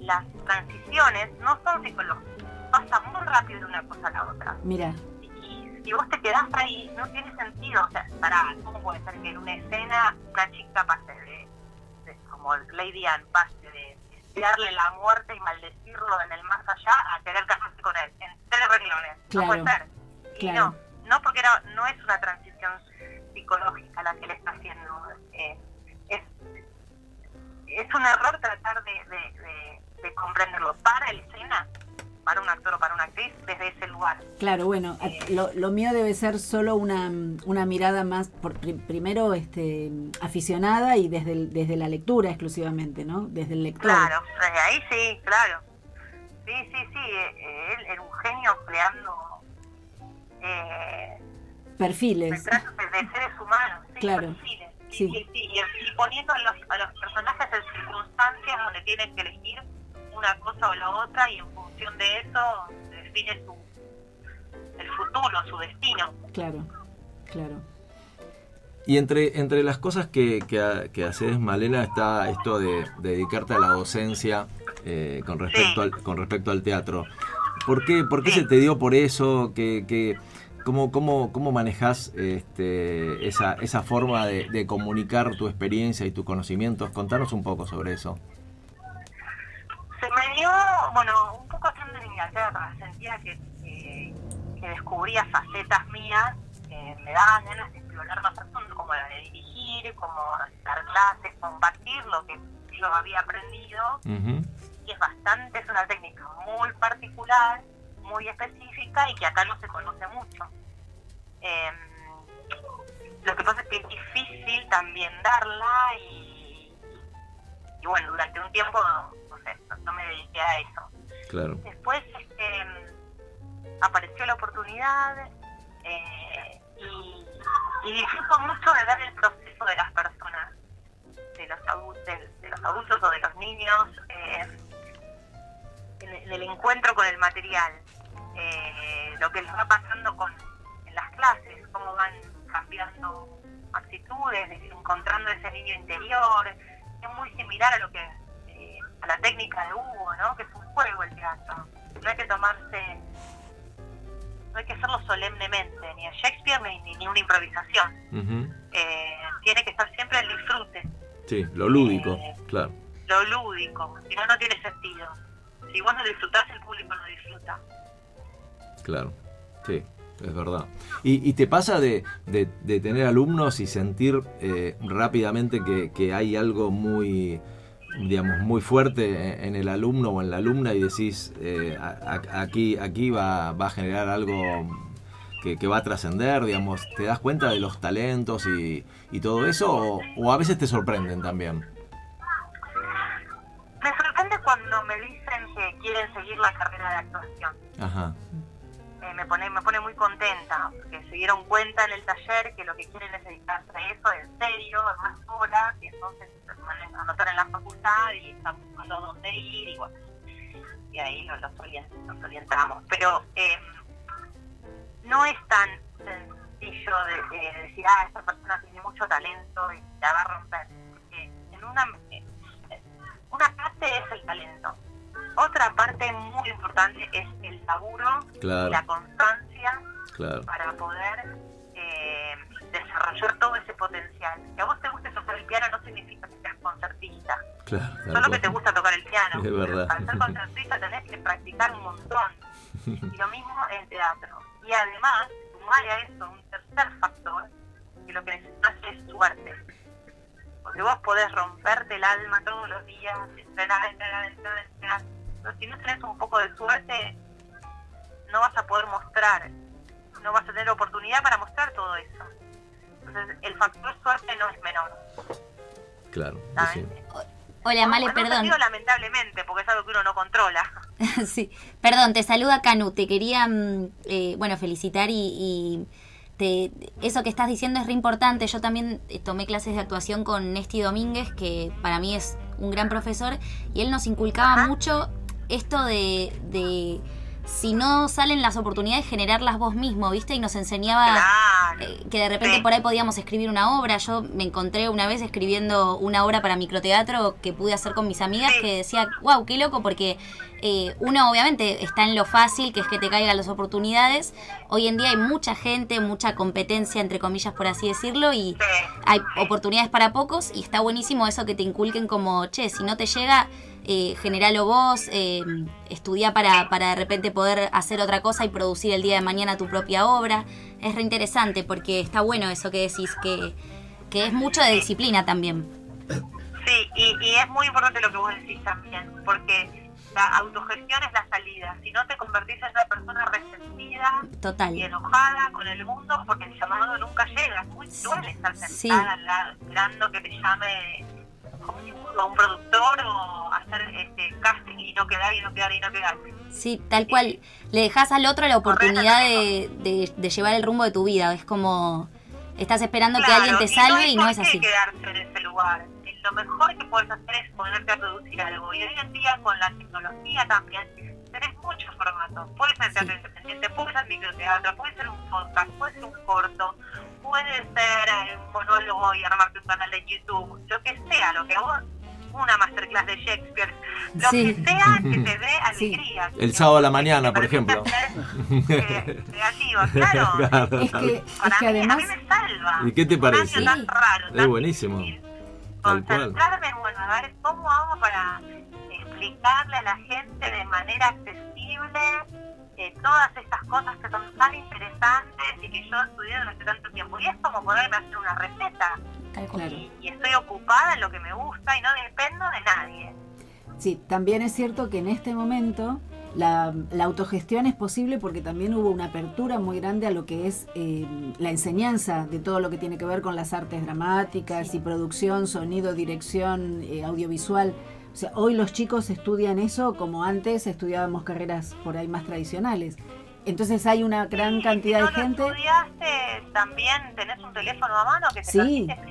las transiciones no son psicológicas. Pasan muy rápido de una cosa a la otra. mira, Y si vos te quedás ahí, no tiene sentido. O sea, para, ¿cómo puede ser que en una escena una chica pase de, de- como Lady Anne, pase de desearle la muerte y maldecirlo en el más allá a querer casarse con él? En tres renglones. Claro, No puede ser. Y claro. no, no porque era- no es una transición psicológica la que le está haciendo. eh, es, es un error tratar de, de- de- de comprenderlo para la escena, para un actor o para una actriz, desde ese lugar. claro, bueno, a- lo, lo mío debe ser solo una, una mirada más, por, pri- primero este, aficionada y desde, el- desde la lectura exclusivamente, ¿no? Desde el lector. Claro, desde ahí sí, claro. Sí, sí, sí, eh, él era un genio creando eh, Perfiles. retratos de, de seres humanos, sí, Claro, perfiles. Sí, Y, y poniendo a los, a los personajes en circunstancias donde tienen que elegir una cosa o la otra y en función de eso se define su, el futuro, su destino. Claro, claro. Y entre, entre las cosas que, que, que haces, Malena, está esto de, de dedicarte a la docencia eh, con, respecto Sí. al, con respecto al teatro. ¿Por qué, por qué Sí. se te dio por eso? ¿Qué, qué- cómo, cómo, ¿Cómo manejas este, esa, esa forma de, de comunicar tu experiencia y tus conocimientos? Contanos un poco sobre eso. Se me dio, bueno, un poco estando en Inglaterra, sentía que, que, que descubría facetas mías que me daban ganas de explorar más a fondo, como la de dirigir, como dar clases, compartir lo que yo había aprendido, y es bastante, es una técnica muy particular, muy específica y que acá no se conoce mucho. Em, lo que pasa es que es difícil también darla y, y bueno, durante un tiempo, no sé, no, no me dediqué a eso. Claro. Después este, apareció la oportunidad eh, y, y disfruto mucho de ver el proceso de las personas, de los, adultos, de, de los adultos o de los niños, eh, en, en el encuentro con el material, eh, lo que les va pasando con, en las clases, cómo van cambiando actitudes, encontrando ese niño interior. Es muy similar a lo que eh, a la técnica de Hugo, ¿no? que es un juego el teatro. No hay que tomarse, no hay que hacerlo solemnemente, ni a Shakespeare ni, ni, una improvisación. Ujú. Eh, tiene que estar siempre el disfrute, Sí, lo lúdico, Eh, claro. lo lúdico, si no, no tiene sentido. Si vos no disfrutás, el público no disfruta. Claro, sí, es verdad. ¿Y, y te pasa de, de- de tener alumnos y sentir eh, rápidamente que, que hay algo muy, digamos, muy fuerte en, en el alumno o en la alumna y decís, eh, aquí, aquí va, va a generar algo que, que va a trascender, digamos, ¿te das cuenta de los talentos y, y todo eso o, o a veces te sorprenden también? Me sorprende cuando me dicen que quieren seguir la carrera de actuación. Ajá, me pone me pone muy contenta, porque se dieron cuenta en el taller que lo que quieren es dedicarse a eso en serio, más horas, y entonces se van a anotar en la facultad y están buscando dónde ir, y bueno, y ahí los, los, orient- los orientamos. Pero eh, no es tan sencillo de, de decir, ah, esta persona tiene mucho talento y la va a romper. Porque en una, eh, una parte es el talento, otra parte muy importante es el laburo Claro. la constancia claro, para poder eh, desarrollar todo ese potencial. Que a vos te guste tocar el piano no significa que seas concertista, claro. solo que te gusta tocar el piano. Es verdad. Para ser concertista tenés que practicar un montón. Y lo mismo en teatro. Y además, sumar a eso un tercer factor, que lo que necesitas es suerte. Porque vos podés romperte el alma todos los días, entrenar, entrenar, entrenar, entrenar. Pero si no tenés un poco de suerte, no vas a poder mostrar, no vas a tener oportunidad para mostrar todo eso. Entonces, el factor suerte no es menor. Claro. Hola, Male, perdón. digo lamentablemente, porque es algo que uno no controla. sí, perdón, te saluda Canu. Te quería, mm, eh, bueno, felicitar y, y te, eso que estás diciendo es re importante. Yo también eh, tomé clases de actuación con Nesti Domínguez, que para mí es un gran profesor, y él nos inculcaba Ajá. mucho esto de, de si no salen las oportunidades, generarlas vos mismo, ¿viste? Y nos enseñaba Claro. eh, que de repente Sí. por ahí podíamos escribir una obra. Yo me encontré una vez escribiendo una obra para microteatro que pude hacer con mis amigas Sí. que decía, wow, qué loco, porque eh, uno obviamente está en lo fácil, que es que te caigan las oportunidades. Hoy en día hay mucha gente, mucha competencia, entre comillas, por así decirlo, y Sí. hay oportunidades para pocos y está buenísimo eso que te inculquen como, che, si no te llega, eh, generalo vos, eh, estudia para, para de repente poder hacer otra cosa y producir el día de mañana tu propia obra. Es re interesante porque está bueno eso que decís, que, que es mucho de disciplina también. Sí, y, y es muy importante lo que vos decís también, porque la autogestión es la salida. Si no te convertís en una persona resentida Total. y enojada con el mundo, porque el llamado nunca llega. Es muy duele estar Sí. sentada lado, esperando que te llame como si fuera un productor o hacer este casting y no quedar y no quedar y no quedar. Sí, tal cual. Le dejas al otro la oportunidad de, de- de llevar el rumbo de tu vida. Es como estás esperando que Claro, alguien te y salve y no por es qué así. quedarse en ese lugar. Y Lo mejor que puedes hacer es ponerte a producir algo. Y hoy en día con la tecnología también tenés muchos formatos. Puede ser teatro Sí. independiente, puede ser microteatro, puede ser un podcast, puede ser un corto, puede ser eh, un monólogo y armarte un canal de YouTube. Lo que sea, lo que a vos, una masterclass de Shakespeare, lo Sí. que sea que te dé Sí. alegría. El sábado a la mañana, por ejemplo. eh, creativa, claro. Claro, Es que, es que mí, además, a mí me salva. ¿Y qué te Un parece? año tan raro, Es buenísimo. difícil. Concentrarme en, bueno, a ver cómo hago para explicarle a la gente de manera accesible eh, todas estas cosas que son tan interesantes y que yo estudié durante tanto tiempo. Y es como poderme hacer una receta. Claro. Y, y estoy ocupada en lo que me gusta y no dependo de nadie. Sí, también es cierto que en este momento la, la autogestión es posible porque también hubo una apertura muy grande a lo que es eh, la enseñanza de todo lo que tiene que ver con las artes dramáticas y producción, sonido, dirección, eh, audiovisual. O sea, hoy los chicos estudian eso como antes estudiábamos carreras por ahí más tradicionales. Entonces hay una gran cantidad si no de gente, estudiaste, también tenés un teléfono a mano que te Sí. hacer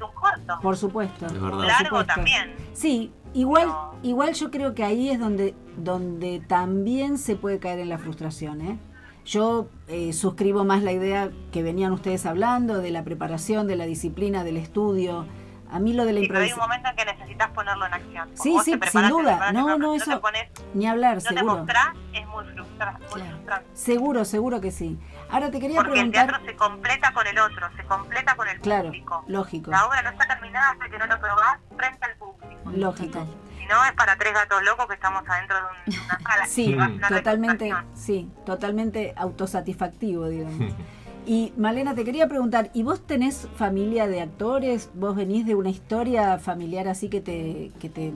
un corto. por supuesto. Es por verdad. Largo supuesto. también. Sí, igual, No. igual yo creo que ahí es donde, donde también se puede caer en la frustración. ¿eh? Yo eh, suscribo más la idea que venían ustedes hablando de la preparación, de la disciplina, del estudio. A mí lo de la Sí, pero hay un improvisación, momento en que necesitas ponerlo en acción. Sí, Vos sí, te sin te duda. No, te no, te eso- pones- ni hablar, no te seguro. mostrás, es muy frustrante. muy Claro. frustrante. Seguro, seguro que sí. Ahora te quería Porque el teatro preguntar, se completa con el otro, se completa con el claro, público. lógico, La obra no está terminada hasta que no lo probás frente al público. lógico. Total. Si no, es para tres gatos locos que estamos adentro de, un- de una sala. Sí, totalmente, sí, totalmente autosatisfactivo, digamos. Y Malena, te quería preguntar, ¿y vos tenés familia de actores? ¿Vos venís de una historia familiar así que te, que te,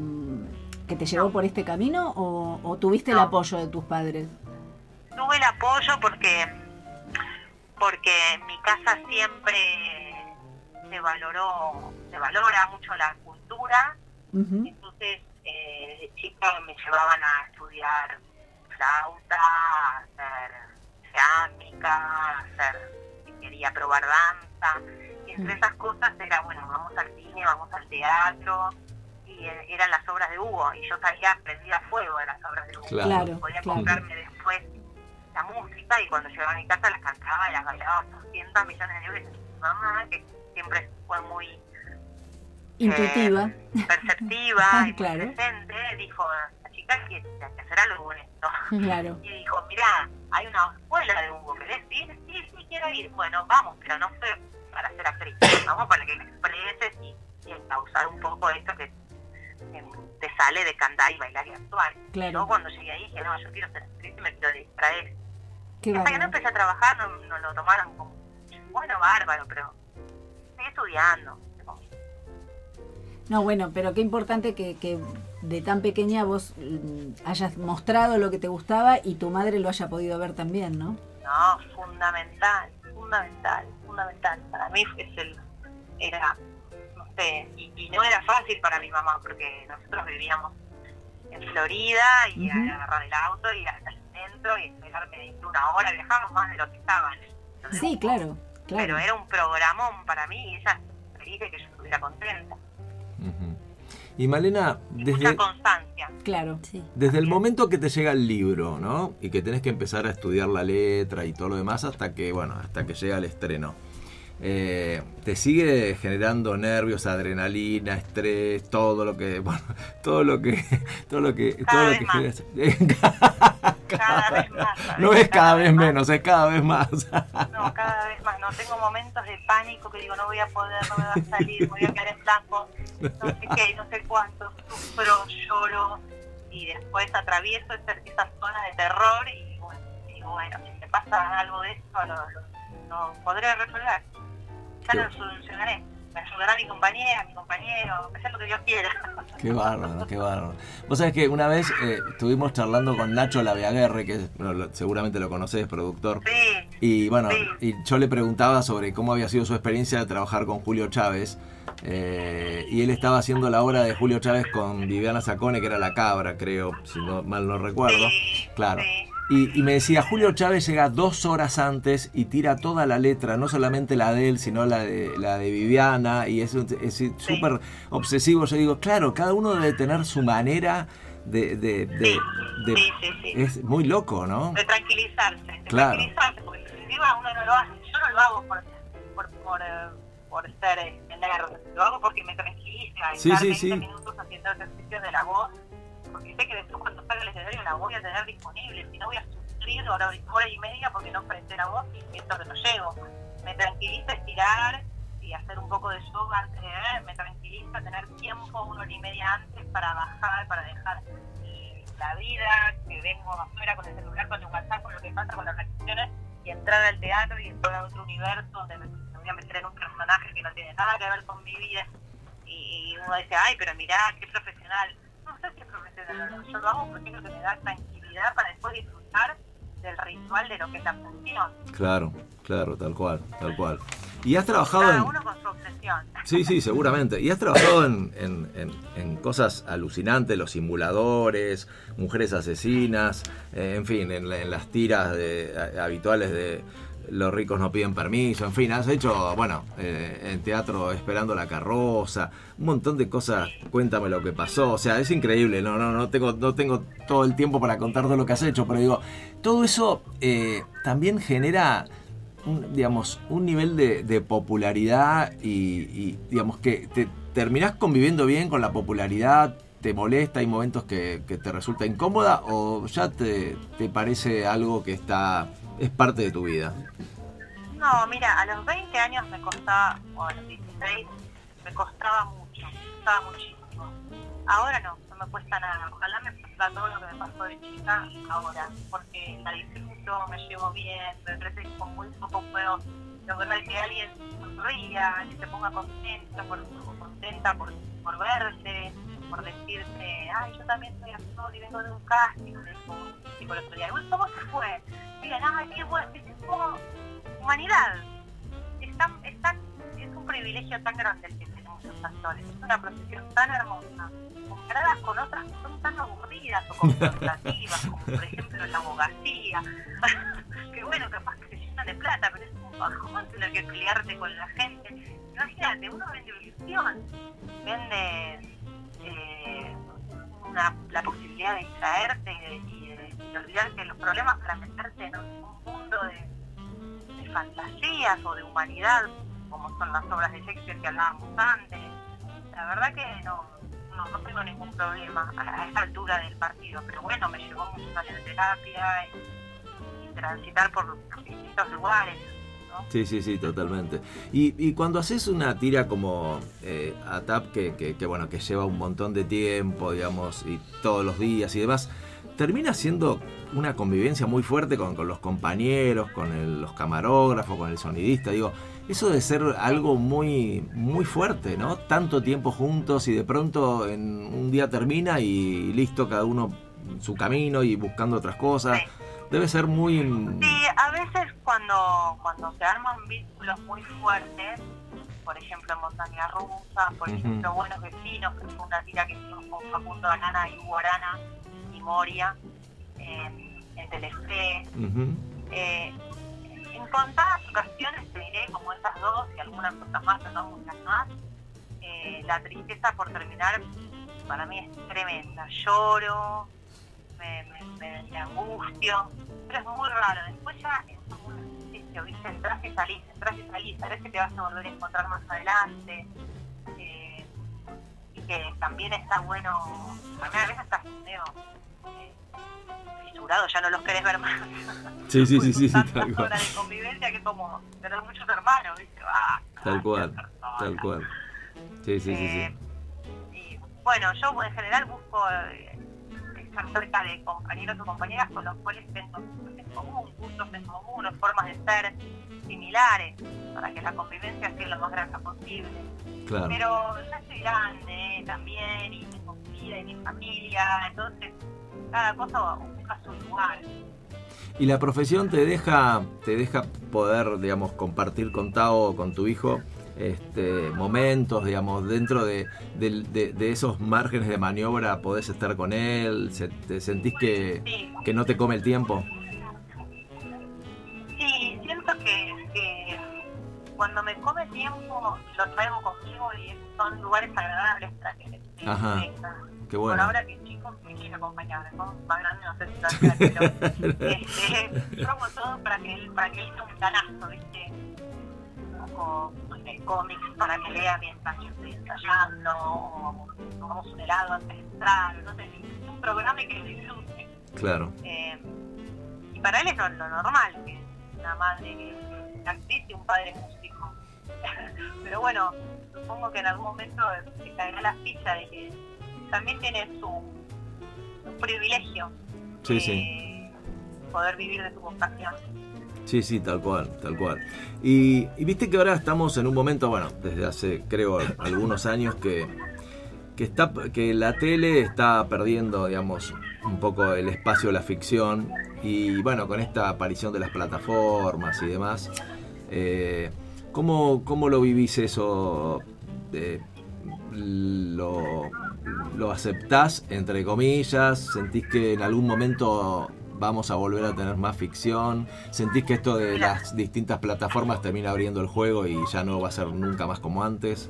que te llevó por este camino o, o tuviste el apoyo de tus padres? Tuve el apoyo porque, porque en mi casa siempre se valoró, se valora mucho la cultura. Entonces, eh, de chica me llevaban a estudiar flauta, a hacer cerámica, hacer, quería probar danza. Y entre Mm. esas cosas era, bueno, vamos al cine, vamos al teatro. Y eh, eran las obras de Hugo. Y yo salía prendida a fuego de las obras de Hugo. Claro. Podía claro. comprarme después la música y cuando llegaba a mi casa las cantaba y las bailaba 200 millones de veces. Mi mamá, que siempre fue muy Intuitiva. eh, perceptiva y Claro. presente, dijo, chica que algo con esto. Claro, Y dijo, mira, hay una escuela de Hugo, ¿querés ir? Sí, sí, quiero ir. Bueno, vamos, pero no fue para ser actriz, vamos para que expreses y, y causar un poco esto que, que te sale de cantar y bailar y actuar. Claro. Yo cuando llegué ahí dije, no, yo quiero ser actriz y me quiero distraer. Qué Hasta que no empecé a trabajar no, no lo tomaron como, bueno, bárbaro, pero seguí estudiando. No, bueno, pero qué importante que, que de tan pequeña vos mm, hayas mostrado lo que te gustaba y tu madre lo haya podido ver también, ¿no? No, fundamental, fundamental, fundamental. Para mí es el, era, no sé, y, y no era fácil para mi mamá porque nosotros vivíamos en Florida y agarrar el auto y hasta el centro y esperarme de una hora, viajamos más de lo que estaban. Sí, claro, claro. Pero era un programón para mí y ella feliz de que yo estuviera contenta. Y Malena, desde, mucha constancia. Claro. Sí. desde el momento que te llega el libro, ¿no? Y que tenés que empezar a estudiar la letra y todo lo demás hasta que, bueno, hasta que llega el estreno. Eh, ¿Te sigue generando nervios, adrenalina, estrés, todo lo que, bueno, todo lo que, todo lo que, Cada todo lo que más. genera- Cada vez más. ¿sabes? No es cada vez menos, es cada vez más. No, cada vez más. No tengo momentos de pánico que digo, no voy a poder, no me va a salir, voy a quedar en blanco, no sé qué, no sé cuánto, sufro, lloro y después atravieso esa, esa zona de terror y bueno, digo, bueno, si me pasa algo de esto, lo- lo podré resolver. Ya lo solucionaré. Me ayudará mi compañera, mi compañero, hacer lo que Dios quiera. Qué bárbaro, qué bárbaro. Vos sabés que una vez eh, estuvimos charlando con Nacho Laveaguerre, que bueno, seguramente lo conocés, productor. Sí, Y bueno, Sí. y yo le preguntaba sobre cómo había sido su experiencia de trabajar con Julio Chávez. eh, y él estaba haciendo la obra de Julio Chávez con Viviana Sacone, que era La Cabra, creo, si no, mal no recuerdo. sí, Claro. sí. Y, y me decía, Julio Chávez llega dos horas antes y tira toda la letra, no solamente la de él, sino la de, la de Viviana, y es súper obsesivo. Yo digo, claro, cada uno debe tener su manera de... de- de- Sí, de- sí, sí, sí. Es muy loco, ¿no? de tranquilizarse, de Claro. tranquilizarse, porque en definitiva uno no lo hace, yo no lo hago por, por, por, eh, por ser eh, nerd, lo hago porque me tranquiliza, Sí, estar sí, 20 sí. minutos haciendo ejercicios de la voz, sé que después cuando salga el escenario la voy a tener disponible, si no voy a sufrir hora, hora y media porque no presté la voz y siento que no llego. Me tranquiliza estirar y hacer un poco de yoga antes de ver, me tranquiliza tener tiempo una hora y media antes para bajar, para dejar eh, la vida, que vengo afuera con el celular, con el WhatsApp, con lo que pasa con las reacciones y entrar al teatro y entrar a otro universo donde me, me voy a meter en un personaje que no tiene nada que ver con mi vida y, y uno dice, ay, pero mirá, qué profesional. Es yo lo hago porque creo que me da tranquilidad para después disfrutar del ritual de lo que es la función. Claro, claro, tal cual, tal cual. ¿Y has trabajado Cada en...? uno con su obsesión. Sí, sí, seguramente. ¿Y has trabajado en, en- en- en cosas alucinantes, los simuladores, mujeres asesinas, eh, en fin, en, la- en las tiras de- a- habituales de los ricos no piden permiso, en fin, has hecho, bueno, eh, en teatro esperando la carroza, un montón de cosas, cuéntame lo que pasó, o sea, es increíble, no, no, no tengo, no tengo todo el tiempo para contar todo lo que has hecho, pero digo, todo eso eh, también genera un, digamos, un nivel de, popularidad y, y, digamos que te terminás conviviendo bien con la popularidad, te molesta, hay momentos que, que te resulta incómoda o ya te, te parece algo que está es parte de tu vida. No, mira, a los 20 años me costaba, o a los 16, me costaba mucho, me costaba muchísimo. Ahora no, no me cuesta nada. Ojalá me pasara todo lo que me pasó de chica ahora, porque la disfruto, me llevo bien, me parece que con muy poco puedo lograr que alguien sonría, que se ponga contenta por, contenta por, por verte, por decirte, ay, yo también soy actor y vengo de un casting, de uy, ¿cómo se fue? Miren, ay, qué bueno, es como humanidad. Es, tan- es tan- es un privilegio tan grande el que tenemos los actores. Es una profesión tan hermosa, comparadas con otras que son tan aburridas o contemplativas, como por ejemplo la abogacía. que bueno, capaz que se llenan de plata, pero es un bajón tener que pelearte con la gente. Imagínate, uno vende ilusión, vende una, la posibilidad de distraerte y de, y de- olvidarte los problemas para meterte en un, un mundo de, fantasías o de humanidad, como son las obras de Shakespeare que hablábamos antes. La verdad que no, no, tengo ningún problema a, a esta altura del partido, pero bueno, me llevó muchos años de terapia y, y transitar por distintos lugares. ¿No? Sí, sí, sí, totalmente. Y, y cuando haces una tira como eh, ATAP, que, que, que, bueno, que lleva un montón de tiempo, digamos, y todos los días y demás, termina siendo una convivencia muy fuerte con, con los compañeros, con el- los camarógrafos, con el sonidista. Digo, eso debe ser algo muy, muy fuerte, ¿no? Tanto tiempo juntos y de pronto en un día termina y listo, cada uno su camino y buscando otras cosas. Sí. Debe ser muy... Sí, a veces cuando, cuando se arman vínculos muy fuertes, por ejemplo en Montaña Rusa, por ejemplo Buenos Vecinos, que fue una tira que hicimos con Facundo Arana y Hugo Arana y Moria en, en Telefe. Eh, en contadas ocasiones te diré, como esas dos y algunas cosas más, pero no muchas más, eh, la tristeza por terminar para mí es tremenda. Lloro, me, me, me- me angustio, pero es muy raro. Después ya es como un ejercicio, ¿viste? Entras y salís, entras y salís, sabes que te vas a volver a encontrar más adelante. eh, y que también está bueno, a mí a veces estás medio eh, fisurado, ya no los querés ver más. Sí, sí, sí, sí, tal cual. de convivencia que como tener muchos hermanos, ¿viste? Ah, Tal cual, tal cual. Sí, sí, sí, Eh, sí. y bueno, yo en general busco eh, estar cerca de compañeros o compañeras con los cuales tengo cosas en común, gustos en común, formas de ser similares, para que la convivencia sea lo más grata posible. Claro. Pero ya estoy grande eh, también, y tengo mi vida y mi familia, entonces cada cosa busca su lugar. ¿Y la profesión te deja, te deja poder, digamos, compartir con Tao, con tu hijo, este, momentos, digamos, dentro de, del- de- de esos márgenes de maniobra, podés estar con él? Se- ¿Te sentís que, Sí, que no te come el tiempo? Sí, siento que, que cuando me come tiempo lo traigo conmigo y son lugares agradables para que se Ajá. Qué Por bueno. ahora que el chico me quiere acompañar, ¿no? más grande no sé si hacía, pero este, hago todo para que él, para que él sea un planazo, ¿viste? Poco de cómics para que lea mientras yo estoy ensayando, o tomamos un helado antes de entrar, no sé, un programa que lo disfrute. Claro. Eh, y para él es lo, lo normal, que una madre que es actriz y un padre músico. Pero bueno, supongo que en algún momento se caerá la ficha de que también tiene su, su privilegio Sí, de sí. poder vivir de su vocación. Sí, sí, tal cual, tal cual. Y, viste que ahora estamos en un momento, bueno, desde hace creo algunos años que, que, está, que la tele está perdiendo, digamos, un poco el espacio de la ficción y bueno, con esta aparición de las plataformas y demás, eh, ¿cómo, ¿cómo lo vivís eso? Eh, lo, ¿Lo aceptás, entre comillas? ¿Sentís que en algún momento vamos a volver a tener más ficción? ¿Sentís que esto de las distintas plataformas termina abriendo el juego y ya no va a ser nunca más como antes?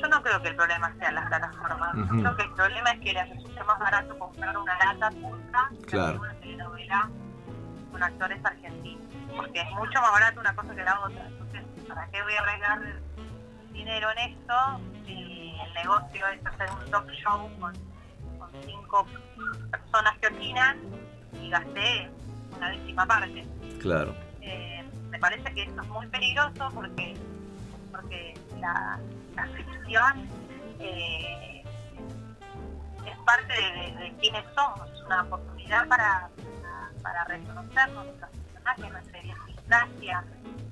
Yo no creo que el problema sea las plataformas. Ujú. creo que el problema es que les resulta más barato comprar una lata que Claro. hacer una telenovela con actores argentinos. Porque es mucho más barato una cosa que la otra. Entonces, ¿para qué voy a arriesgar dinero en esto si el negocio es hacer un talk show con, con cinco personas que opinan y gasté una décima parte? Claro, Eh, me parece que esto es muy peligroso porque porque la, la ficción eh, es parte de, de- quienes somos, es una oportunidad para, para, para reconocernos, nuestros personajes, nuestra idiosincrasia,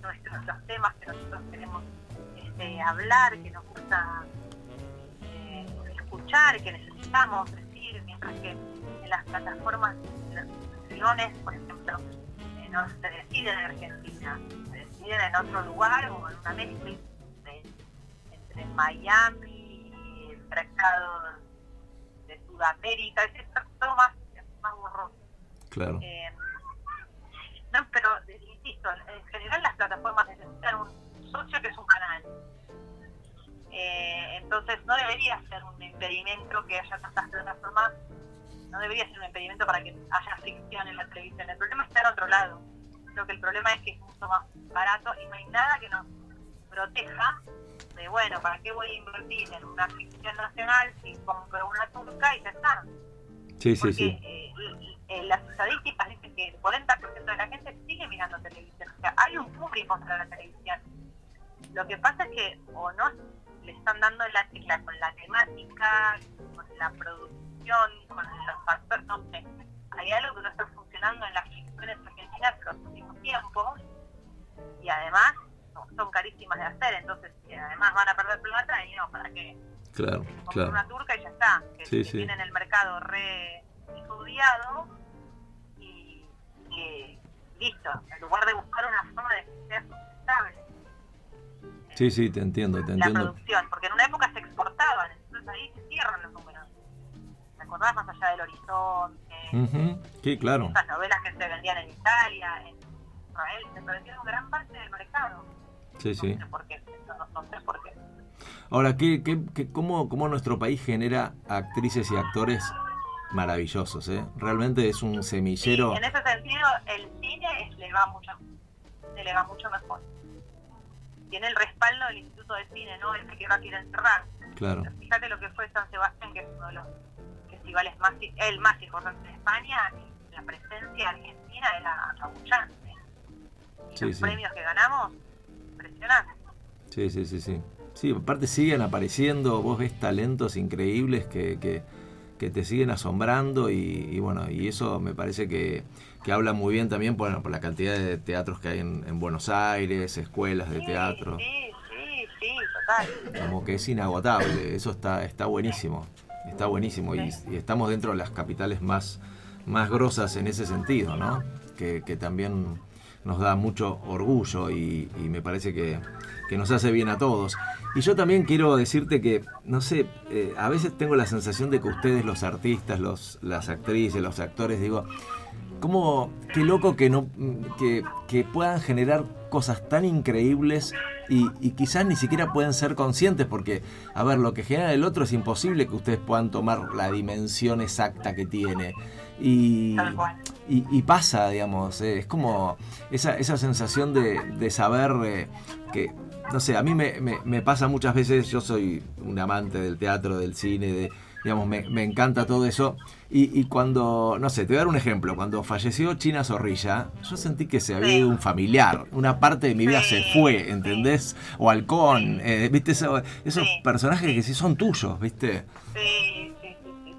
nuestros, los temas que nosotros queremos este, hablar, que nos gusta eh, escuchar, que necesitamos decir, mientras que en las plataformas, por ejemplo, eh, no se deciden en Argentina, se deciden en otro lugar o en una mezcla entre Miami y el mercado de Sudamérica, es todo más, más borroso. claro. Eh, no, pero eh, insisto, en general las plataformas necesitan un socio que es un canal. Eh, entonces no debería ser un impedimento que haya tantas plataformas, no debería ser un impedimento para que haya ficción en la televisión. El problema está en otro lado. Creo que el problema es que es mucho más barato y no hay nada que nos proteja de, bueno, ¿para qué voy a invertir en una ficción nacional si compro una turca y ya está? Sí, sí, Porque sí. eh, l- eh, las estadísticas dicen que el 40% de la gente sigue mirando televisión. O sea, hay un público para la televisión. Lo que pasa es que o no le están dando la tecla con la temática, con la producción, con los factores, no sé. Hay algo que no está funcionando en las ficciones argentinas en los últimos tiempos y además son carísimas de hacer, entonces si además van a perder plata y no, ¿para qué? Claro, claro. una turca y ya está, que, Sí, que sí. tienen el mercado re estudiado y, y listo, en lugar de buscar una forma de que sea sustentable Sí, sí, te entiendo, te la entiendo. producción, porque en una época se exportaban, entonces ahí se cierran los números. ¿Te acordás más allá del horizonte? Ujú, Sí, claro. Esas novelas que se vendían en Italia, en Israel, se perdieron gran parte del mercado. Sí, sí. No sé por qué, no, no- sé por qué. Ahora, ¿qué, qué, qué- cómo, cómo nuestro país genera actrices y actores maravillosos? ¿eh? Realmente es un semillero. Y en ese sentido, el cine es- le va mucho, se le va mucho mejor. Tiene el respaldo del Instituto de Cine, no el que va a querer cerrar. Claro, Fíjate lo que fue San Sebastián, que es uno de los festivales más, el más importante de España, la presencia argentina era apabullante. Y Sí, los sí. premios que ganamos, impresionantes. sí, sí, sí, sí. Sí, aparte siguen apareciendo, vos ves talentos increíbles que, que, que te siguen asombrando y, y bueno, y eso me parece que, que habla muy bien también por la cantidad de teatros que hay en, en Buenos Aires, escuelas de Sí, teatro. Sí, sí, sí, total. como que es inagotable, eso está, está buenísimo, está buenísimo y, y estamos dentro de las capitales más, más grosas en ese sentido, ¿no? Que, que también nos da mucho orgullo y, y me parece que, que nos hace bien a todos. Y yo también quiero decirte que, no sé, eh, a veces tengo la sensación de que ustedes, los artistas, los, las actrices, los actores, digo, cómo, qué loco que no, que, que puedan generar cosas tan increíbles y, y quizás ni siquiera pueden ser conscientes porque, a ver, lo que genera el otro es imposible que ustedes puedan tomar la dimensión exacta que tiene. Y, y, y pasa, digamos, eh, es como esa, esa sensación de, de saber eh, que, no sé, a mí me, me- me pasa muchas veces, yo soy un amante del teatro, del cine, de, digamos, me, me encanta todo eso. Y, y cuando, no sé, te voy a dar un ejemplo, cuando falleció China Zorrilla, yo sentí que se había Sí. ido un familiar, una parte de mi vida Sí, se fue, ¿entendés? O Halcón, eh, ¿viste? Eso- esos Sí. personajes que sí son tuyos, ¿viste? Sí, sí, sí,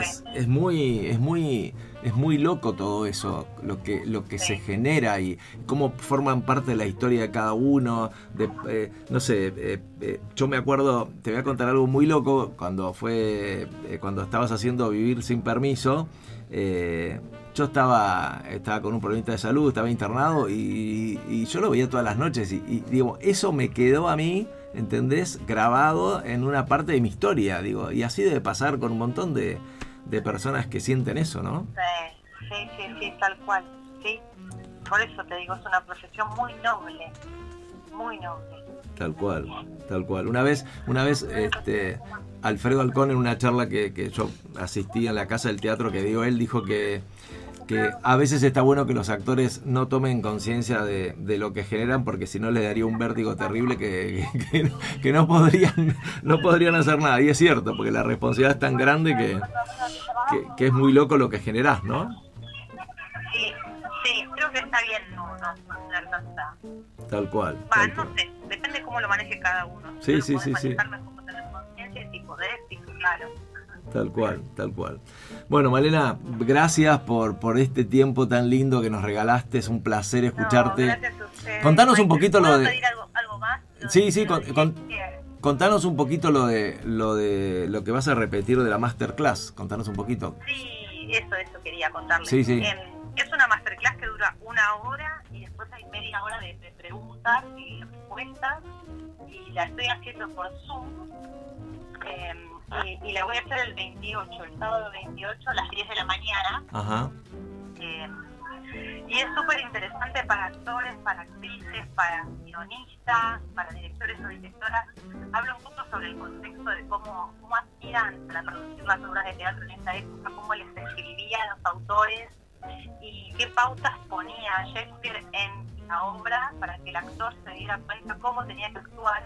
es, es muy es muy es muy loco todo eso lo que lo que se genera y cómo forman parte de la historia de cada uno de eh, no sé eh, eh, yo me acuerdo te voy a contar algo muy loco cuando fue cuando estabas haciendo vivir sin permiso eh, yo estaba estaba con un problemita de salud estaba internado y, y yo lo veía todas las noches y, y, digo eso me quedó a mí ¿entendés? grabado en una parte de mi historia digo y así debe pasar con un montón de, de personas que sienten eso, ¿no? Sí, sí, sí, sí, tal cual. Sí. Por eso te digo, es una profesión muy noble. Muy noble. Tal cual, tal cual. Una vez, una vez, este, Alfredo Alcón en una charla que, que yo asistí en la casa del teatro que dio él, dijo que, que a veces está bueno que los actores no tomen conciencia de, de lo que generan porque si no les daría un vértigo terrible que, que, que- que no podrían no podrían hacer nada. Y es cierto, porque la responsabilidad es tan grande que, que, es muy loco lo que generás, ¿no? Sí, sí, creo que está bien no, no, no tanta... Tal cual. Va, tal no cual. sé, depende cómo lo maneje cada uno. Sí, Lo sí, sí, sí. mejor tener conciencia y si podés, sí, claro. Tal cual, tal cual. Bueno, Malena, gracias por, por este tiempo tan lindo que nos regalaste. Es un placer escucharte. No, gracias a ustedes. Contanos un poquito lo ¿puedo de- pedir algo, algo más? Lo Sí, de- sí, con-. Contanos un poquito lo de lo de lo que vas a repetir de la masterclass. Contanos un poquito. Sí, eso, eso quería contarles. Sí, sí. Em, es una masterclass que dura una hora y después hay media hora de, de preguntas y respuestas y la estoy haciendo por Zoom em, y, y la voy a hacer el 28, el sábado 28 a las 10 de la mañana. Ajá. Eh, y es súper interesante para actores, para actrices, para guionistas, para directores o directoras. Habla un poco sobre el contexto de cómo, cómo aspiran a producir las obras de teatro en esa época, cómo les escribían los autores y qué pautas ponía Shakespeare en la obra para que el actor se diera cuenta cómo tenía que actuar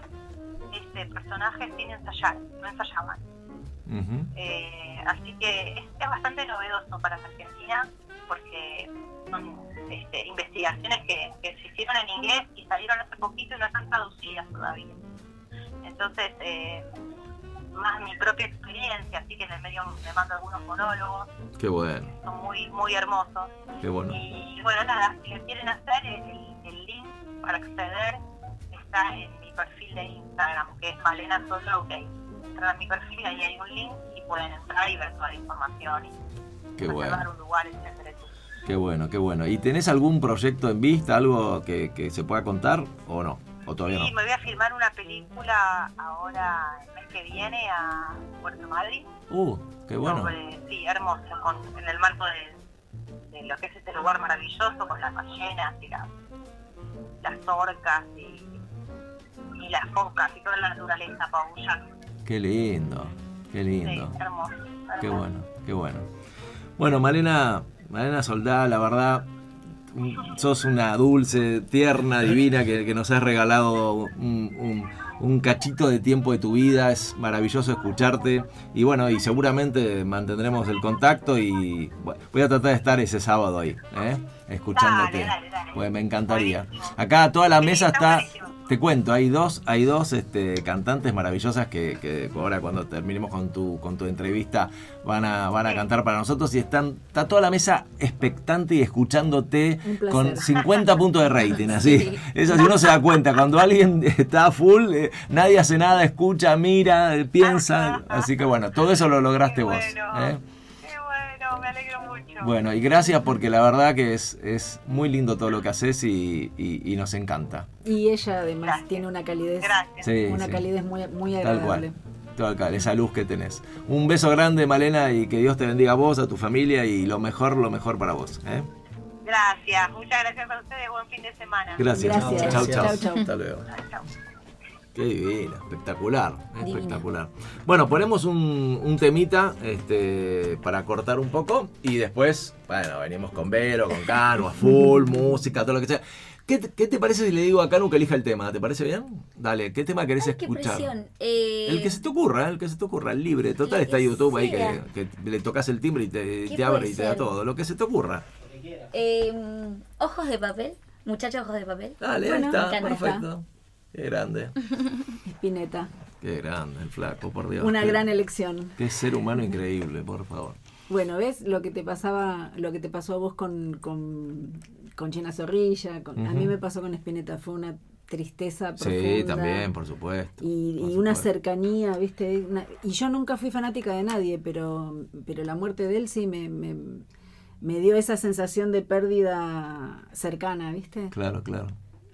este personaje sin ensayar, no ensayaban. Eh, así que es, es bastante novedoso para la Argentina porque son este, investigaciones que, que se hicieron en inglés y salieron hace poquito y no están traducidas todavía. Entonces, eh, más mi propia experiencia, así que en el medio me mando algunos monólogos, Qué bueno, son muy muy hermosos. qué bueno. Y bueno, nada, si lo quieren hacer, el, el link para acceder está en perfil de Instagram, que es Malena Solo OK. Entran a mi perfil y ahí hay un link y pueden entrar y ver toda la información y Qué bueno. un lugar, etcétera. Qué bueno, qué bueno. ¿Y tenés algún proyecto en vista, algo que, que se pueda contar o no? ¿O todavía Sí, no? me voy a filmar una película ahora el mes que viene a Puerto Madrid. Uh, qué bueno. sobre- sí, hermoso, con, en el marco de, de lo que es este lugar maravilloso, con las ballenas y las, las orcas y, y las focas y toda la naturaleza apabullante. Qué lindo, qué Sí, lindo. hermoso. Qué bueno, qué bueno. Bueno, Malena, Malena Soldá, la verdad, sos una dulce, tierna, divina, que, que nos has regalado un, un- un cachito de tiempo de tu vida. Es maravilloso escucharte. Y bueno, y seguramente mantendremos el contacto y bueno, voy a tratar de estar ese sábado ahí, ¿eh? escuchándote. Dale, dale, dale. Pues me encantaría. Acá toda la Sí, mesa está. Te cuento, hay dos, hay dos este, cantantes maravillosas que, que ahora cuando terminemos con tu, con tu entrevista van a, van a Sí. cantar para nosotros y están, está toda la mesa expectante y escuchándote con 50 puntos de rating, así. Sí. Eso si uno se da cuenta, cuando alguien está full, eh, nadie hace nada, escucha, mira, piensa, así que bueno, todo eso lo lograste Qué vos. bueno. ¿eh? Qué bueno, me alegro mucho. Bueno, y gracias porque la verdad que es, es muy lindo todo lo que haces y, y- y nos encanta. Y ella además Gracias. tiene una calidez, Gracias. Sí, una sí. calidez muy, muy Tal agradable. cual. Tal cual, esa luz que tenés. Un beso grande, Malena, y que Dios te bendiga a vos, a tu familia y lo mejor, lo mejor para vos. ¿eh? Gracias, muchas gracias a ustedes. Buen fin de semana. Gracias. Gracias. Chau, chau. Chau, chau. Hasta luego. Chao, chao. Qué divina, espectacular, Divina. espectacular. Bueno, ponemos un, un temita este, para cortar un poco y después, bueno, venimos con Vero, con Cano, a full, música, todo lo que sea. ¿Qué te, qué te parece si le digo a Canu que elija el tema? ¿Te parece bien? Dale, ¿qué tema querés Ay, qué escuchar? Eh, El que se te ocurra, el que se te ocurra, el libre. Total está YouTube ahí que, le tocas el timbre y te, ¿Qué te abre y te da todo. Lo que se te ocurra. eh, ojos de papel. Muchachos, ojos de papel. Dale, Bueno, ahí está, encanta. Qué grande, Spinetta. qué grande el flaco, por Dios. Una Qué- gran elección. Qué ser humano increíble, por favor. Bueno, ¿ves lo que te pasaba, lo que te pasó a vos con, con, con China Zorrilla? Con, A mí me pasó con Spinetta, fue una tristeza profunda. Sí, también, por supuesto. Y, por y una cercanía, ¿viste? Una- y yo nunca fui fanática de nadie, pero, pero la muerte de él sí me, me, me dio esa sensación de pérdida cercana, ¿viste? Claro, claro.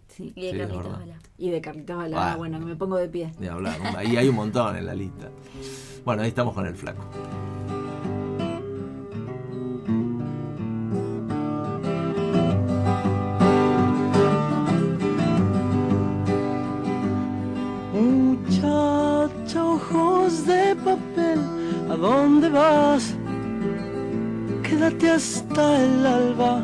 Sí. Y de Sí, Carlitos. Balá. Y de Carlitos Balá, Ah. bueno, que me pongo de pie. Ni hablar. Ahí hay un montón en la lista. Bueno, ahí estamos con el flaco. Muchacha, ojos de papel, ¿a dónde vas? Quédate hasta el alba.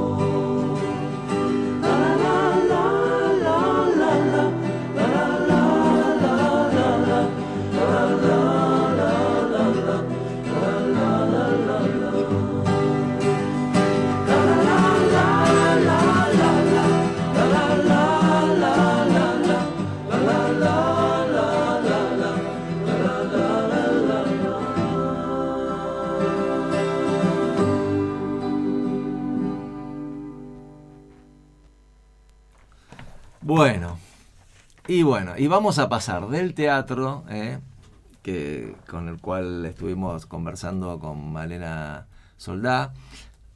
Bueno, y bueno, y vamos a pasar del teatro, eh, que, con el cual estuvimos conversando con Malena Soldá,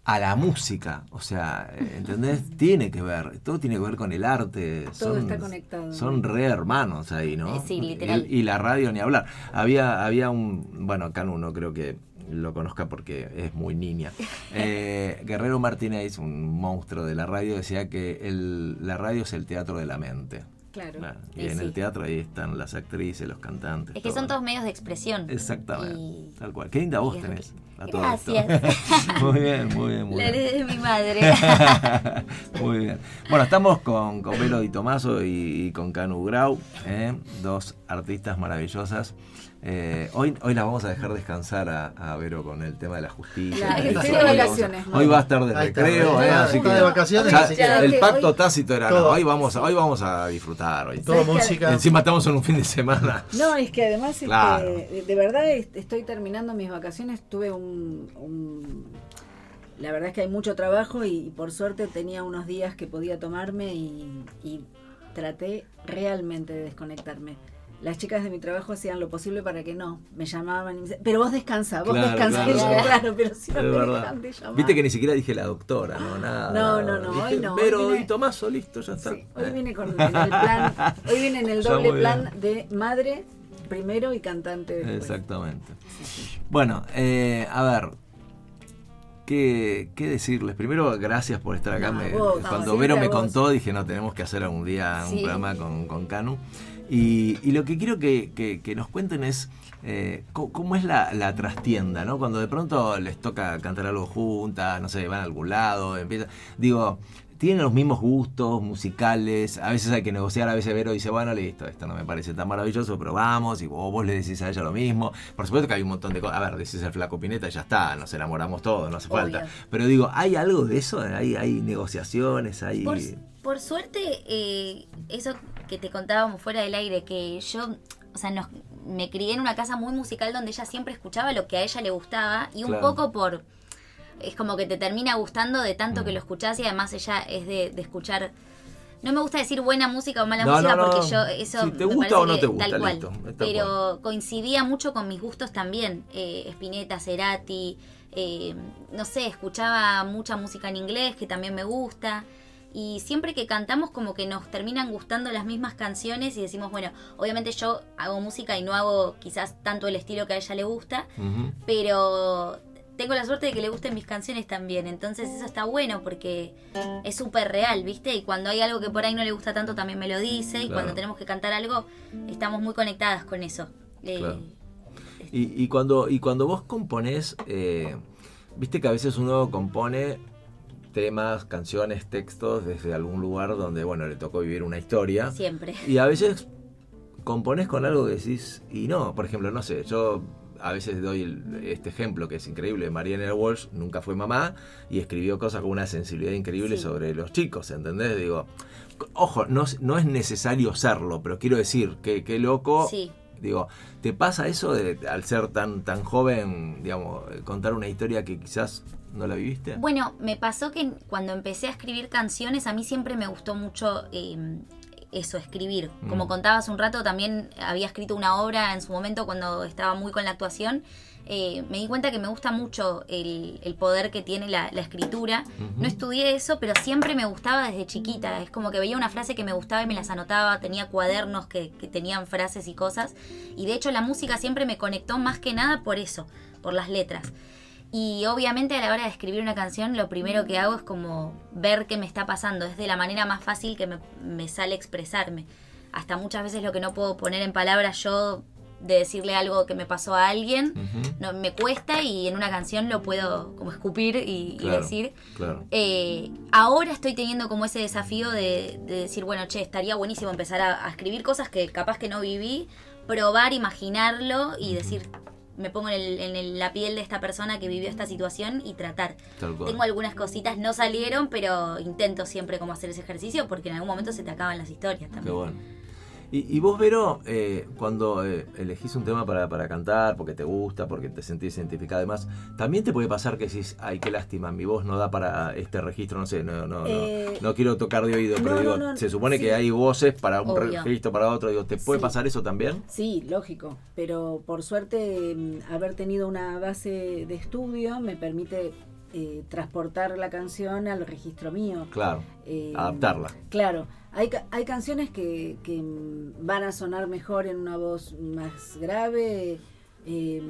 a la música. O sea, ¿entendés? tiene que ver, todo tiene que ver con el arte. Todo está conectado. Son re hermanos ahí, ¿no? Eh, sí, literal. Y, y la radio ni hablar. Había, había un, bueno, Canu no creo que lo conozca porque es muy niña. Eh, Guerrero Martínez, un monstruo de la radio, decía que el, la radio es el teatro de la mente. Claro. Y Y en el teatro ahí están las actrices, los cantantes. Es que todo. son todos medios de expresión. Exactamente. Y- Tal cual. Qué linda voz tenés. a todo esto. Gracias. muy bien, muy bien, muy La bien. heredé de mi madre. Muy bien. Bueno, estamos con, con Vero Di Tomaso y, y con Canu Grau, ¿eh? dos artistas maravillosas. Eh, hoy, hoy la vamos a dejar descansar a, a Vero con el tema de la justicia. Hoy vamos a- vacaciones, ¿no? Hoy va a estar de recreo, está- ¿eh? así está que de vacaciones, ya así que- el pacto hoy- tácito era, no, hoy vamos, a, hoy vamos a disfrutar. Hoy. Todo música. Encima estamos en un fin de semana. No, es que además, este, Claro. de, de verdad, est- estoy terminando mis vacaciones. Tuve un, un- La verdad es que hay mucho trabajo y, y por suerte tenía unos días que podía tomarme y, y traté realmente de desconectarme. Las chicas de mi trabajo hacían lo posible para que no. Me llamaban y me decían, pero vos descansa, vos Claro, descansa. claro, claro. pero si no Es me verdad. dejan de llamar. Viste que ni siquiera dije la doctora, no, nada. No, no, no, Dije, hoy no, hoy Vero vine- Di Tomaso, listo, ya está. Sí, hoy Eh. viene con en el plan, hoy viene en el doble plan de madre primero y cantante después. Exactamente. Bueno, eh, a ver. ¿Qué, qué decirles? Primero, gracias por estar acá. No, Me- vos, cuando siempre Vero me vos. contó, dije, no, tenemos que hacer algún día un programa con, con Canu. Y, y lo que quiero que, que- que nos cuenten es eh, cómo es la, la trastienda, ¿no? Cuando de pronto les toca cantar algo juntas, no sé, van a algún lado, empieza. Digo, tienen los mismos gustos musicales, a veces hay que negociar, a veces Vero dice, bueno, listo, esto no me parece tan maravilloso, pero vamos, y vos, vos le decís a ella lo mismo. Por supuesto que hay un montón de cosas, a ver, decís el flaco Pineta y ya está, nos enamoramos todos, no hace Obvio. falta. Pero digo, ¿hay algo de eso? ¿Hay, hay negociaciones? ¿Hay... Por, por suerte, eh, eso que te contábamos fuera del aire, que yo, o sea, nos- me crié en una casa muy musical donde ella siempre escuchaba lo que a ella le gustaba y un Claro. poco por... Es como que te termina gustando de tanto Mm. que lo escuchás y además ella es de, de escuchar... No me gusta decir buena música o mala No, música no, no. porque yo eso Si te gusta o no te gusta, tal cual. listo, Pero coincidía mucho con mis gustos también. Eh, Spinetta, Cerati, eh, no sé, escuchaba mucha música en inglés que también me gusta. Y siempre que cantamos como que nos terminan gustando las mismas canciones y decimos, bueno, obviamente yo hago música y no hago quizás tanto el estilo que a ella le gusta, pero tengo la suerte de que le gusten mis canciones también. Entonces eso está bueno porque es súper real, ¿viste? Y cuando hay algo que por ahí no le gusta tanto también me lo dice. Y Claro. cuando tenemos que cantar algo, estamos muy conectadas con eso. Eh. Y, y cuando, y cuando vos componés, eh, viste que a veces uno compone temas, canciones, textos desde algún lugar donde, bueno, le tocó vivir una historia. Siempre. Y a veces componés con algo que decís, y no, por ejemplo, no sé, yo a veces doy el- este ejemplo que es increíble, Marianne Walsh nunca fue mamá y escribió cosas con una sensibilidad increíble Sí. sobre los chicos, ¿entendés? Digo, ojo, no, es- no es necesario serlo, pero quiero decir, que qué loco Sí. Digo, ¿te pasa eso de al ser tan tan joven, digamos, contar una historia que quizás ¿No la viviste? Bueno, me pasó que cuando empecé a escribir canciones, a mí siempre me gustó mucho eh, eso, escribir. Como Mm. contaba hace un rato, también había escrito una obra en su momento cuando estaba muy con la actuación. Eh, me di cuenta que me gusta mucho el, el poder que tiene la, la escritura. No estudié eso, pero siempre me gustaba desde chiquita. Es como que veía una frase que me gustaba y me las anotaba. Tenía cuadernos que, que tenían frases y cosas. Y de hecho la música siempre me conectó más que nada por eso, por las letras. Y obviamente a la hora de escribir una canción, lo primero que hago es como ver qué me está pasando. Es de la manera más fácil que me, me sale expresarme. Hasta muchas veces lo que no puedo poner en palabras yo de decirle algo que me pasó a alguien, no, me cuesta y en una canción lo puedo como escupir y, decir. Claro. Eh, ahora estoy teniendo como ese desafío de, de decir, bueno, che, estaría buenísimo empezar a, a escribir cosas que capaz que no viví, probar, imaginarlo y decir, me pongo en, el- en el- la piel de esta persona que vivió esta situación y tratar. Tengo algunas cositas, no salieron, pero intento siempre como hacer ese ejercicio porque en algún momento se te acaban las historias Qué también. bueno. Y, y vos, Vero, eh, cuando eh, elegís un tema para, para cantar, porque te gusta, porque te sentís identificada además, también te puede pasar que decís, ay, qué lástima, mi voz no da para este registro, no sé, no, no, no, Eh, no quiero tocar de oído, pero no, digo, no, no, se supone sí. que hay voces para un Obvio. registro, para otro, digo, ¿te puede Sí. pasar eso también? Sí, lógico, pero por suerte mm, haber tenido una base de estudio me permite eh, transportar la canción al registro mío. Claro, Eh, adaptarla. Claro, hay, hay canciones que, que, van a sonar mejor en una voz más grave. eh,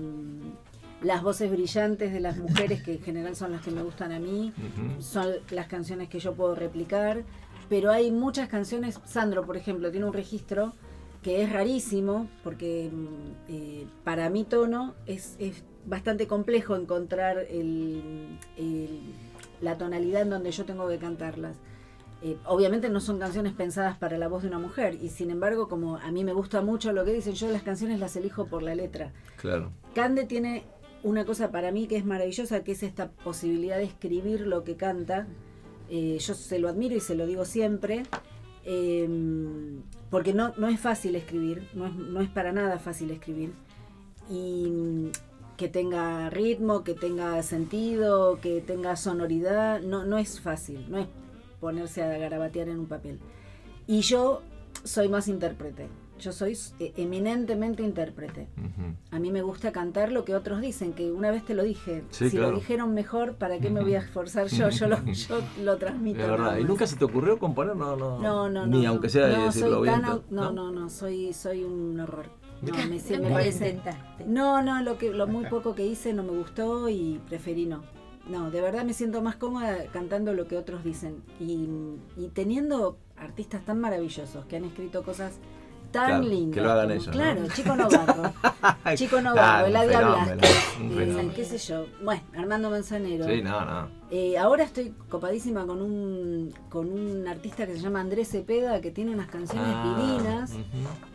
las voces brillantes de las mujeres, que en general son las que me gustan a mí, son las canciones que yo puedo replicar. Pero hay muchas canciones, Sandro, por ejemplo, tiene un registro que es rarísimo, porque mm, eh, para mi tono es, es bastante complejo encontrar el- el- la tonalidad en donde yo tengo que cantarlas. Eh, obviamente no son canciones pensadas para la voz de una mujer, y sin embargo, como a mí me gusta mucho lo que dicen, yo las canciones las elijo por la letra. Claro. Cande tiene una cosa para mí que es maravillosa, que es esta posibilidad de escribir lo que canta. Eh, yo se lo admiro y se lo digo siempre, eh, porque no, no es fácil escribir, no es, no es para nada fácil escribir. Y mm, que tenga ritmo, que tenga sentido, que tenga sonoridad, no, no es fácil, no es ponerse a garabatear en un papel. Y yo soy más intérprete, yo soy eh, eminentemente intérprete. A mí me gusta cantar lo que otros dicen, que una vez te lo dije. Sí, si claro. lo dijeron mejor, ¿para qué me voy a esforzar yo? Yo lo, yo lo transmito. Es verdad. nada ¿Y nunca se te ocurrió componer? No, no. No, no, no. Ni no. aunque sea de no, decirlo soy bien. tan no, no, no, soy, soy un horror. No, me, me parece. No, no, lo que, lo muy poco que hice no me gustó y preferí no. No, de verdad me siento más cómoda cantando lo que otros dicen y, y teniendo artistas tan maravillosos que han escrito cosas tan Claro, lindas. que lo hagan como- ellos, ¿no? Claro, Chico Novarro. Chico Novarro, Eladia Blasquez, qué sé yo. Bueno, Armando Manzanero. Sí, no, no. Eh, ahora estoy copadísima con un, con un artista que se llama Andrés Cepeda, que tiene unas canciones Ah, divinas.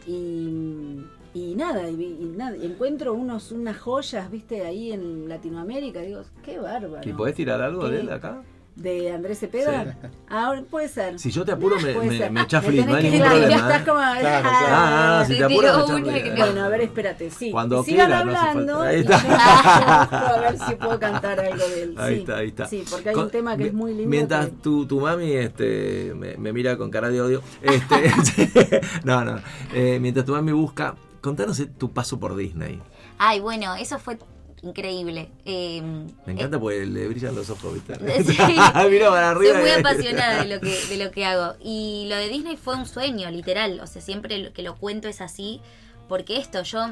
Y, y nada, y, y nada, y encuentro unos, unas joyas, viste, ahí en Latinoamérica. Digo, qué bárbaro. ¿Y podés tirar algo de ¿Qué? él acá? ¿De Andrés Cepeda? Ahora puede ser. Si yo te apuro, me, me, me echás Me feliz, no hay ningún claro, problema. ya estás como- Claro, claro. Ah, si Sí, te tiró me Bueno, a ver, espérate, sí. Cuando Sigan quiera, no hace hablando. falta. Ahí y está. busco a ver si puedo cantar algo de él. Ahí sí. está, ahí está. Sí, porque hay Con- un tema que es muy lindo. Mientras que- tu, tu mami este, me, me mira con cara de odio, este, no, no. Eh, mientras tu mami busca, contanos eh, tu paso por Disney. Ay, bueno, eso fue increíble. Eh, Me encanta porque le brillan los ojos, ¿viste? Sí. Mira para arriba. Soy muy apasionada de lo que de lo que hago y lo de Disney fue un sueño literal o sea siempre que lo cuento es así porque esto yo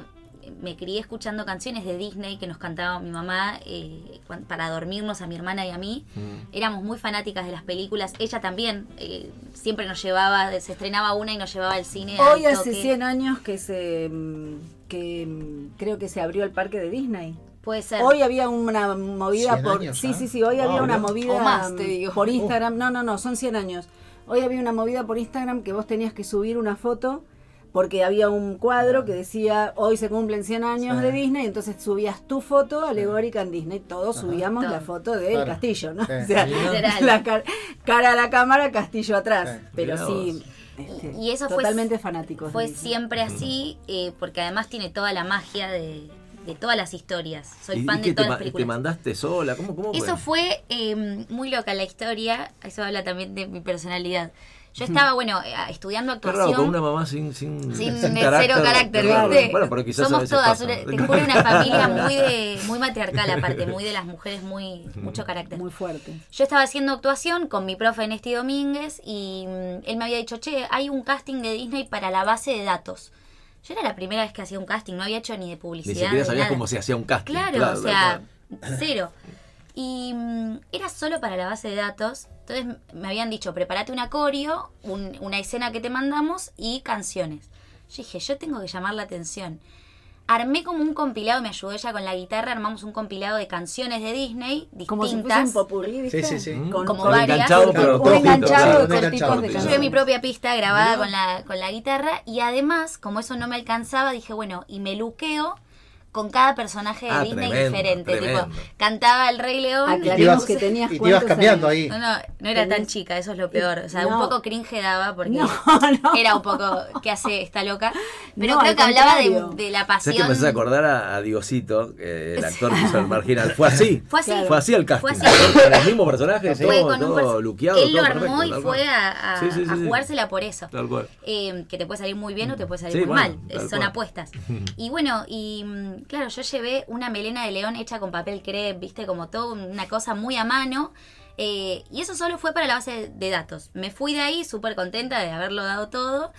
me crié escuchando canciones de Disney que nos cantaba mi mamá eh, para dormirnos a mi hermana y a mí Mm. éramos muy fanáticas de las películas ella también eh, siempre nos llevaba se estrenaba una y nos llevaba al cine al Hoy hace toque. 100 años que se mm, que mm, creo que se abrió el parque de Disney. puede ser Hoy había una movida 100 por años sí, ya. sí, sí, hoy Ah, había una movida más, te digo. por Instagram. No, no, no, son 100 años. Hoy había una movida por Instagram que vos tenías que subir una foto porque había un cuadro que decía hoy se cumplen 100 años Sí. de Disney, entonces subías tu foto alegórica en Disney, todos Ajá. subíamos la foto del Claro. castillo, ¿no? Sí. O sea, Literal. la car- cara a la cámara, castillo atrás, Sí. pero sí, este, Y eso fue- totalmente fue Disney. siempre así, eh, porque además tiene toda la magia de, de todas las historias. Soy ¿Y- fan y de todas las ma- te películas. mandaste sola? ¿Cómo, cómo Eso fue eh, muy loca la historia. Eso habla también de mi personalidad. Yo estaba, bueno, eh, estudiando actuación. con una mamá sin, sin, Sin sin eh, cero carácter, Claro. ¿viste? Bueno, pero quizás a Somos veces todas, pasa. una- te juro, una familia muy de, muy matriarcal aparte, muy de las mujeres, muy mucho carácter. Muy fuerte. Yo estaba haciendo actuación con mi profe Nesti Domínguez y mm, él me había dicho, che, hay un casting de Disney para la base de datos. Yo era la primera vez que hacía un casting, no había hecho ni de Ni publicidad. siquiera de sabías nada. cómo se hacía un casting. Claro, o sea, cual. cero. Y mm, era solo para la base de datos. Entonces me habían dicho, prepárate una coreo, un- una escena que te mandamos y canciones. Yo dije, yo tengo que llamar la atención. Armé como un compilado, me ayudó ella con la guitarra, armamos un compilado de canciones de Disney Como si distintas. un popurrí, ¿viste? Sí, sí, sí. Con, Como con- varias. enganchado, pero un cortito, enganchado claro, de un cortitos enganchado. de Yo mi propia pista grabada con la, con la guitarra y además, como eso no me alcanzaba, dije, bueno, y me luqueo con cada personaje de Ah, Disney tremendo, diferente. tremendo. Tipo, cantaba El Rey León. Y te Aclaremos ibas- que tenías y te ibas cambiando años. ahí. No, no, no era tan chica, eso es lo peor. O sea, No. un poco cringe daba porque No, no. era un poco, ¿qué hace esta loca? Pero No, creo que hablaba de, de la ¿Sabes que pasión. me hace acordar a, a Diosito, eh, el actor que hizo el marginal? Fue así. Fue así. Fue así el casting. Fue así. Con el mismo personaje, Fue todo, todo perso- luqueado. Él lo armó perfecto, y fue a, a- Sí, sí, sí, a sí. jugársela por eso. Tal cual. Eh, que te puede salir muy bien o te puede salir Sí, muy bueno, mal. Son apuestas. Y bueno, y claro, yo llevé una melena de león hecha con papel crepe, viste, como todo, una cosa muy a mano. Eh, y eso solo fue para la base de datos. Me fui de ahí súper contenta de haberlo dado todo.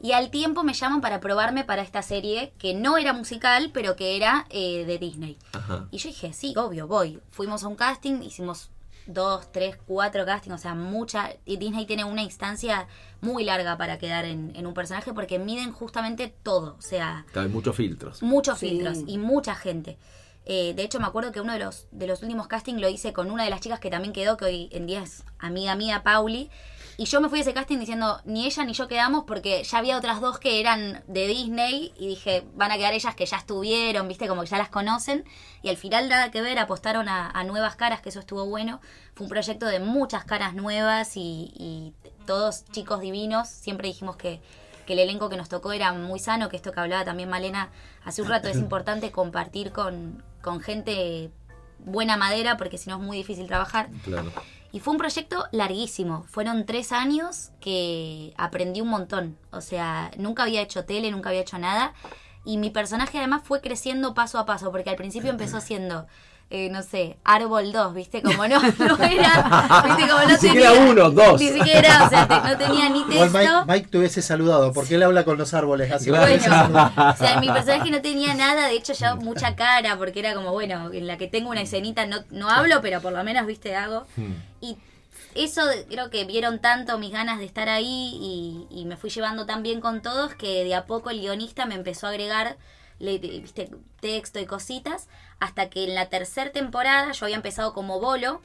Y al tiempo me llaman para probarme para esta serie que no era musical, pero que era eh, de Disney. Ajá. Y yo dije, sí, obvio, voy. Fuimos a un casting, hicimos dos, tres, cuatro castings, o sea, mucha. Y Disney tiene una instancia muy larga para quedar en, en un personaje porque miden justamente todo, o sea, Hay muchos filtros. muchos Sí. filtros y mucha gente. Eh, de hecho, me acuerdo que uno de los, de los últimos castings lo hice con una de las chicas que también quedó, que hoy en día es amiga mía, Pauli. Y yo me fui a ese casting diciendo, ni ella ni yo quedamos porque ya había otras dos que eran de Disney y dije, van a quedar ellas que ya estuvieron, viste, como que ya las conocen. Y al final nada que ver, apostaron a, a nuevas caras, que eso estuvo bueno. Fue un proyecto de muchas caras nuevas y, y todos chicos divinos. Siempre dijimos que, que el elenco que nos tocó era muy sano, que esto que hablaba también Malena hace un rato, es importante compartir con, con gente buena madera porque si no es muy difícil trabajar. Claro. Y fue un proyecto larguísimo. Fueron tres años que aprendí un montón. O sea, nunca había hecho tele, nunca había hecho nada. Y mi personaje además fue creciendo paso a paso, porque al principio empezó siendo, eh, no sé, árbol 2, ¿viste? Como no, no era, ¿viste? Como no Ni siquiera tenía, uno, dos. Ni siquiera, o sea, te- no tenía ni Igual Mike, texto. Mike te hubiese saludado, porque él habla con los árboles así. Bueno, o sea, mi personaje no tenía nada, de hecho ya mucha cara, porque era como, bueno, en la que tengo una escenita no, no hablo, pero por lo menos, viste, hago. Hmm. Y eso creo que vieron tanto mis ganas de estar ahí y, y me fui llevando tan bien con todos que de a poco el guionista me empezó a agregar le- viste, texto y cositas, hasta que en la tercera temporada yo había empezado como bolo.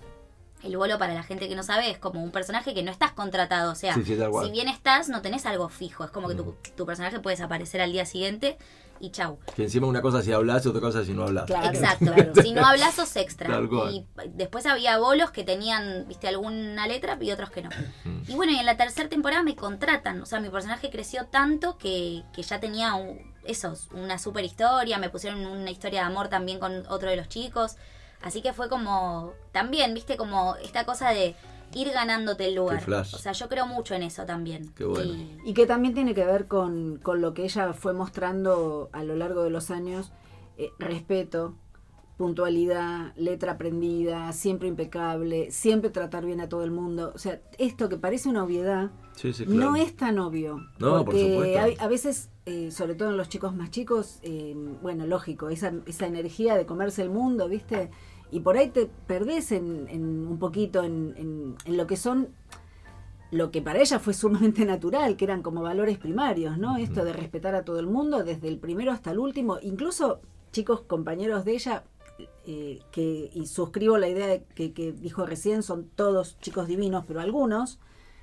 El bolo, para la gente que no sabe, es como un personaje que no estás contratado. O sea, Sí, sí, si bien estás, no tenés algo fijo. Es como que tu, tu personaje puede desaparecer al día siguiente y chau. Que encima una cosa si hablas y otra cosa si no hablas. Claro, Exacto. claro. Si no hablas, sos extra. Y después había bolos que tenían, viste, alguna letra y otros que no. Mm. Y bueno, y en la tercera temporada me contratan. O sea, mi personaje creció tanto que, que ya tenía un- eso, una super historia. Me pusieron una historia de amor también con otro de los chicos. Así que fue como, también, viste, como esta cosa de ir ganándote el lugar. Flash. O sea, yo creo mucho en eso también. Qué bueno. Y- Y que también tiene que ver con, con lo que ella fue mostrando a lo largo de los años, eh, respeto, puntualidad, letra aprendida, siempre impecable, siempre tratar bien a todo el mundo. O sea, esto que parece una obviedad, Sí, sí, claro. no es tan obvio. No, por porque supuesto. hay- a, veces, eh, sobre todo en los chicos más chicos, eh, bueno, lógico, esa, esa energía de comerse el mundo, ¿viste? Y por ahí te perdés en, en un poquito en, en- en lo que son lo que para ella fue sumamente natural, que eran como valores primarios, ¿no? Esto de respetar a todo el mundo, desde el primero hasta el último, incluso chicos compañeros de ella, eh, que, y suscribo la idea de que, que dijo recién, son todos chicos divinos, pero algunos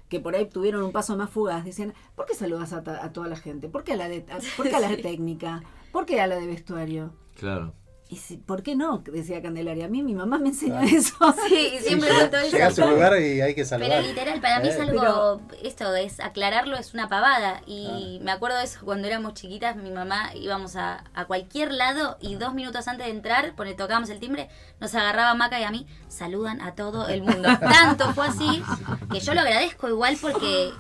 que por ahí tuvieron un paso más fugaz, decían, ¿por qué saludas a, ta- a toda la gente? ¿Por qué a la de, a- ¿por qué a la de técnica? ¿Por qué a la de vestuario? Claro. Y si- ¿Por qué no? Decía Candelaria. A mí mi mamá me enseñó eso. Sí, siempre Sí, Llega a eso. su lugar y hay que salvar. Pero literal, para mí es Eh. algo, esto es aclararlo, es una pavada. Y me acuerdo de eso cuando éramos chiquitas, mi mamá íbamos a, a cualquier lado y dos minutos antes de entrar, porque tocábamos el timbre, nos agarraba Maca y a mí, saludan a todo el mundo. Tanto fue así que yo lo agradezco igual porque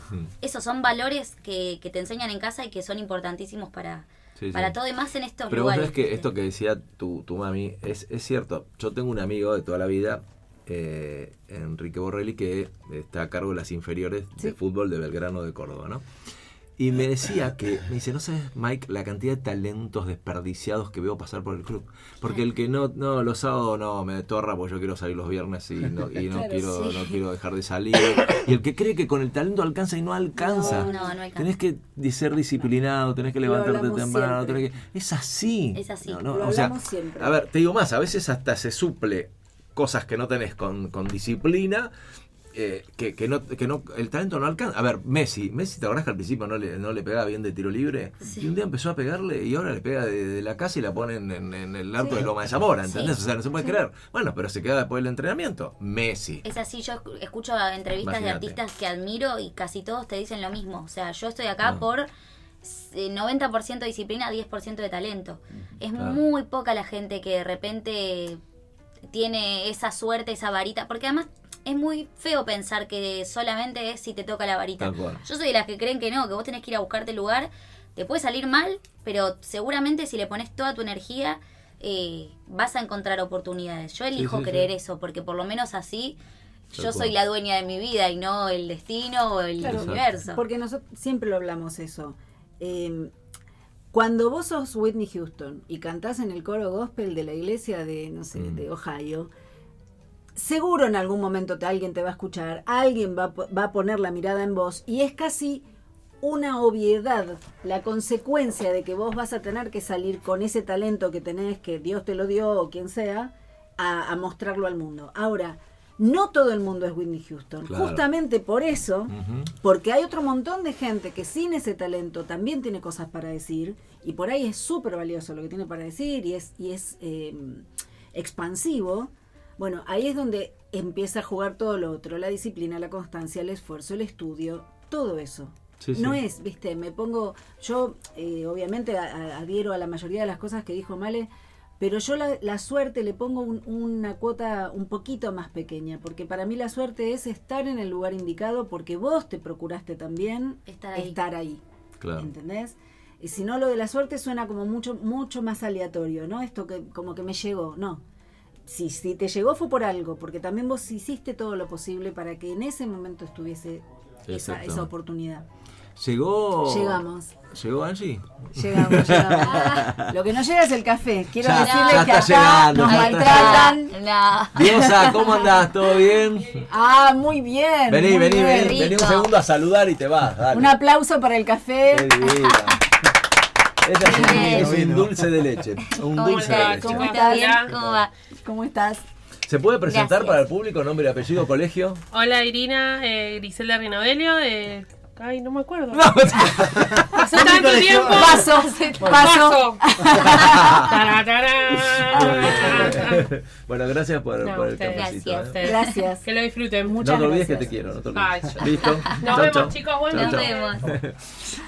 esos son valores que, que te enseñan en casa y que son importantísimos para, Sí, sí. para todo y más en estos Pero vos lugares. sabés que esto que decía tu, tu mami es, es cierto. Yo tengo un amigo de toda la vida, eh, Enrique Borrelli, que está a cargo de las inferiores de fútbol de Belgrano de Córdoba, ¿no? Y me decía que, me dice, no sabes, Mike, la cantidad de talentos desperdiciados que veo pasar por el club. Porque el que no, no, los sábados no, me torra porque yo quiero salir los viernes y no, y no Claro, quiero, sí. no quiero dejar de salir. Y el que cree que con el talento alcanza y no alcanza. No, no, no alcanza. Tenés que ser disciplinado, tenés que levantarte temprano, tenés que... Es así. Es así. Lo o sea, siempre. a ver, te digo más, a veces hasta se suple cosas que no tenés con, con disciplina, eh, que, que no, que no, el talento no alcanza. A ver, Messi, Messi, ¿te acordás que al principio no le, no le pegaba bien de tiro libre? Y un día empezó a pegarle y ahora le pega de, de la casa y la ponen en, en el arco Sí. de Loma de Zamora, ¿entendés? Sí. O sea, no se puede creer. Bueno, pero se queda después del entrenamiento. Messi. Es así, yo escu- escucho entrevistas de artistas que admiro y casi todos te dicen lo mismo. O sea, yo estoy acá Ah. por eh, 90% disciplina, 10% de talento. Es Claro. muy poca la gente que de repente tiene esa suerte, esa varita, porque además es muy feo pensar que solamente es si te toca la varita. Yo soy de las que creen que no, que vos tenés que ir a buscarte el lugar, te puede salir mal, pero seguramente si le pones toda tu energía eh, vas a encontrar oportunidades. Yo elijo sí, sí. creer eso, porque por lo menos así Tal yo cual. soy la dueña de mi vida y no el destino o el Claro, universo. Porque nosotros siempre lo hablamos eso. Eh, cuando vos sos Whitney Houston y cantás en el coro gospel de la iglesia de, no sé, Mm. de Ohio, seguro en algún momento te, alguien te va a escuchar, alguien va, va a poner la mirada en vos y es casi una obviedad la consecuencia de que vos vas a tener que salir con ese talento que tenés, que Dios te lo dio o quien sea, a, a mostrarlo al mundo. Ahora, no todo el mundo es Whitney Houston. Claro. Justamente por eso, porque hay otro montón de gente que sin ese talento también tiene cosas para decir y por ahí es súper valioso lo que tiene para decir y es, y es eh, expansivo. Bueno, ahí es donde empieza a jugar todo lo otro, la disciplina, la constancia, el esfuerzo, el estudio, todo eso. Sí, sí. No es, viste, me pongo, yo eh, obviamente a- a- adhiero a la mayoría de las cosas que dijo Male, pero yo la, la suerte le pongo un- una cuota un poquito más pequeña, porque para mí la suerte es estar en el lugar indicado porque vos te procuraste también Estar ahí. estar ahí. Claro. ¿Entendés? Y si no, lo de la suerte suena como mucho, mucho más aleatorio, ¿no? Esto que como que me llegó, no. Si, si te llegó fue por algo, porque también vos hiciste todo lo posible para que en ese momento estuviese esa, oportunidad. Llegó. Llegamos. ¿Llegó Angie? Llegamos, llegamos. Lo que no llega es el café. Quiero Ya- decirles ya que está acá llegando, nos ya está maltratan. No. Diosa, ¿cómo andás? ¿Todo bien? Ah, muy bien. Vení, muy vení, bien. vení, vení un segundo a saludar y te vas. Dale. Un aplauso para el café. Ella es un- es un dulce de leche. Un ¿Cómo dulce de leche. ¿Cómo. Bien, ¿Cómo va? ¿Cómo estás? ¿Se puede presentar Gracias. para el público nombre y apellido, colegio? Hola Irina, eh, Griselda Rinovelio de... Ay, no me acuerdo. No, Hace tanto tiempo. Paso, paso. Bueno, gracias por, No, por el cafecito. Gracias. ¿eh? Gracias. Que lo disfruten. Muchas No te olvides gracias. que te quiero, no te Ay, olvides. ya. Listo. Nos Chau, vemos, chau. chicos. Bueno, Chau, Nos chau. vemos.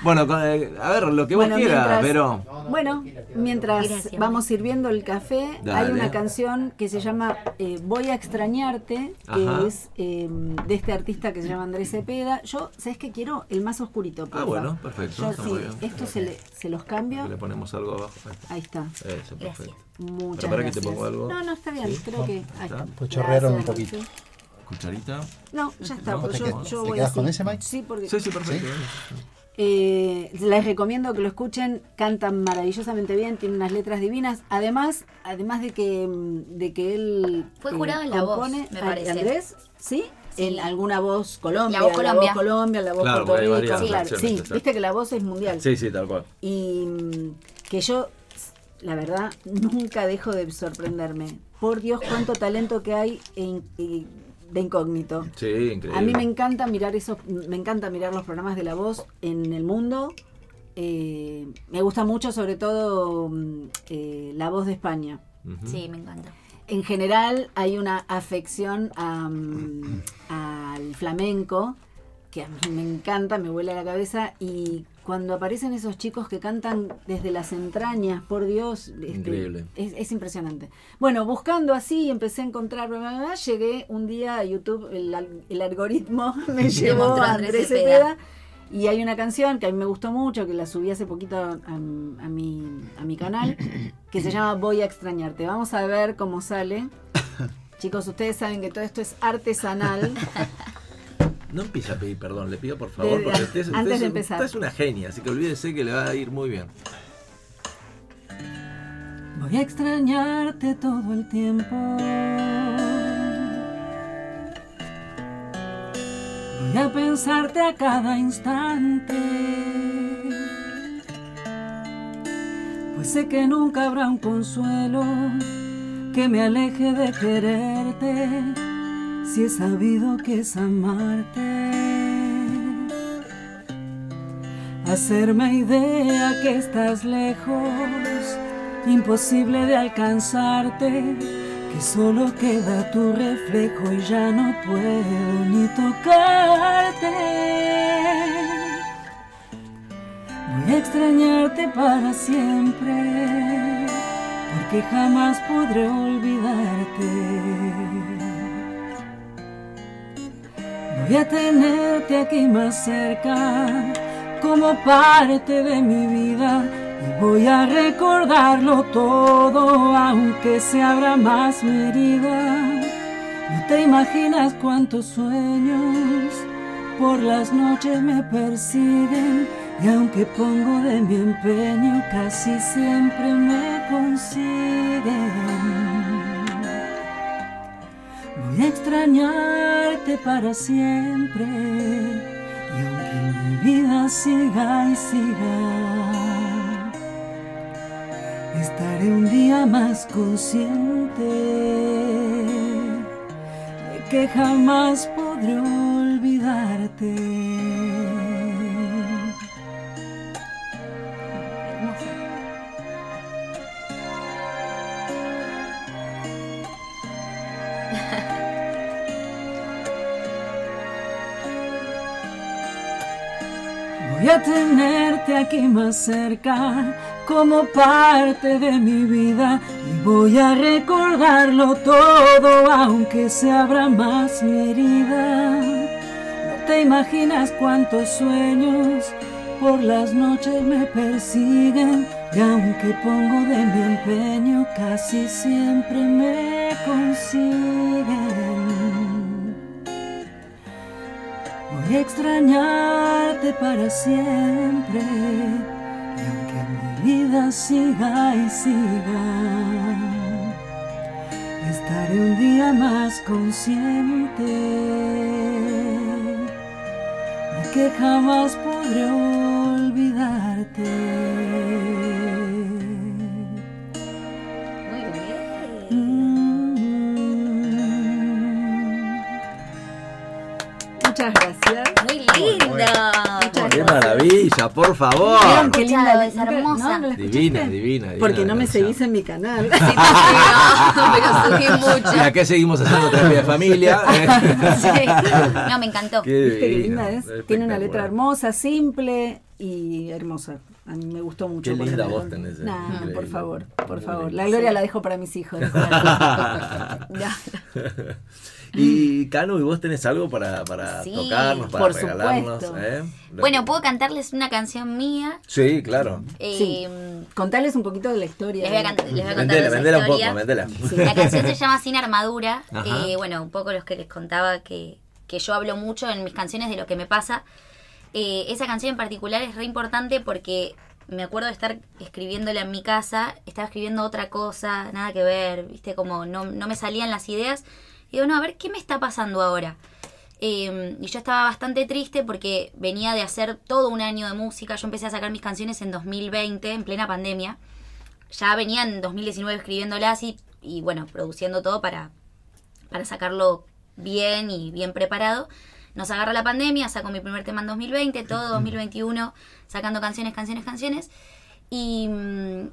Bueno, con, eh, a ver, lo que vos quieras, mientras- pero. Bueno, mientras Gracias. vamos sirviendo el café, Dale. hay una canción que se llama eh, Voy a extrañarte, que Ajá. es eh, de este artista que se llama Andrés Cepeda. Yo, ¿sabes qué quiero? El más oscurito. Ah, bueno, perfecto, Yo, está sí, muy bien. esto se, le, se los cambio. Le ponemos algo abajo. Ahí está. Eso, perfecto. Gracias. Muchas que te gracias. pongo algo. No, no, está bien. ¿Sí? Creo que. Ahí ¿Está? está. Pues chorrearon un poquito. Cucharita. No, ya está. No, porque te yo, quedas- yo te voy quedas así. con ese, Mike? Sí, porque Sí, sí, perfecto. Eh, les recomiendo que lo escuchen, cantan maravillosamente bien, tienen unas letras divinas. Además, además de que mm, de que él Fue jurado en La Voz, me ¿a- parece. Andrés, ¿sí? En alguna voz Colombia, La Voz Colombia. Colombia, la voz Claro, Puerto Rico, varias claro, sí, viste que la voz es mundial. Sí, sí, tal cual. Y mm, que yo, la verdad, nunca dejo de sorprenderme. Por Dios, cuánto talento que hay en- y de incógnito. Sí, increíble. A mí me encanta mirar esos, me encanta mirar los programas de la voz en el mundo. Eh, me gusta mucho, sobre todo, mm, eh, la voz de España. Sí, me encanta. En general hay una afección al flamenco que a mí me encanta, me vuela la cabeza y cuando aparecen esos chicos que cantan desde las entrañas, por Dios, este, Increíble. Es, es impresionante. Bueno, buscando así, empecé a encontrar, bla, bla, bla, llegué un día a YouTube, el, al- el algoritmo me llevó a Andrés Andrés Cepeda. Cepeda. Y hay una canción que a mí me gustó mucho, que la subí hace poquito a, a mi, a mi canal, que se llama Voy a extrañarte. Vamos a ver cómo sale. Chicos, ustedes saben que todo esto es artesanal. No empiece a pedir perdón, le pido por favor, porque usted, es- antes usted de empezar. usted es una genia, así que olvídese que le va a ir muy bien. Voy a extrañarte todo el tiempo. A pensarte a cada instante. Pues sé que nunca habrá un consuelo que me aleje de quererte. Si he sabido que es amarte. Hacerme idea que estás lejos, imposible de alcanzarte, que solo queda tu reflejo y ya no puedo ni tocarte. Voy a extrañarte para siempre, porque jamás podré olvidarte. Voy a tenerte aquí más cerca, como parte de mi vida. Voy a recordarlo todo, aunque se abra más mi herida. No te imaginas cuántos sueños por las noches me persiguen. Y aunque pongo de mi empeño, casi siempre me consiguen. Voy a extrañarte para siempre y aunque mi vida siga y siga, estaré un día más consciente de que jamás podré olvidarte. Voy a tenerte aquí más cerca como parte de mi vida y voy a recordarlo todo aunque se abra más mi herida. No te imaginas cuántos sueños por las noches me persiguen y aunque pongo de mi empeño casi siempre me consiguen. Voy a extrañarte para siempre vida siga y siga, estaré un día más consciente de que jamás podré olvidarte. Muy bien. Mm. Muchas gracias. Muy lindo. ¡Qué maravilla, por favor! ¿Vieron qué linda? es ¿Nunca- hermosa. no, no? Divina, divina, divina Porque no me seguís en mi canal. Sí, pero subí mucho. ¿Y a qué seguimos haciendo terapia de familia? Sí. No, me encantó. Qué ¿Viste qué divino, linda es? Tiene una letra hermosa, simple y hermosa. A mí me gustó mucho. Qué linda voz tenés, eh. Nah, por favor, por favor. La gloria la dejo para mis hijos. Y Canu, ¿y vos tenés algo para, para Sí, tocarnos, para por regalarnos? supuesto. eh? Bueno, puedo cantarles una canción mía. Sí, claro. Eh, Contales un poquito de la historia. Les voy a, can- les voy a contar Vendela, vendela un historia. poco, vendela. La canción se llama Sin Armadura. Eh, bueno, un poco los que les contaba que, que yo hablo mucho en mis canciones de lo que me pasa. Eh, esa canción en particular es re importante porque me acuerdo de estar escribiéndola en mi casa, estaba escribiendo otra cosa, nada que ver, viste, como no, no me salían las ideas. Y digo, no, a ver, ¿qué me está pasando ahora? Eh, y yo estaba bastante triste porque venía de hacer todo un año de música. Yo empecé a sacar mis canciones en 2020, en plena pandemia. Ya venía en 2019 escribiéndolas y, y bueno, produciendo todo para, para sacarlo bien y bien preparado. Nos agarra la pandemia, saco mi primer tema en 2020, todo 2021 sacando canciones, canciones, canciones. Y mm,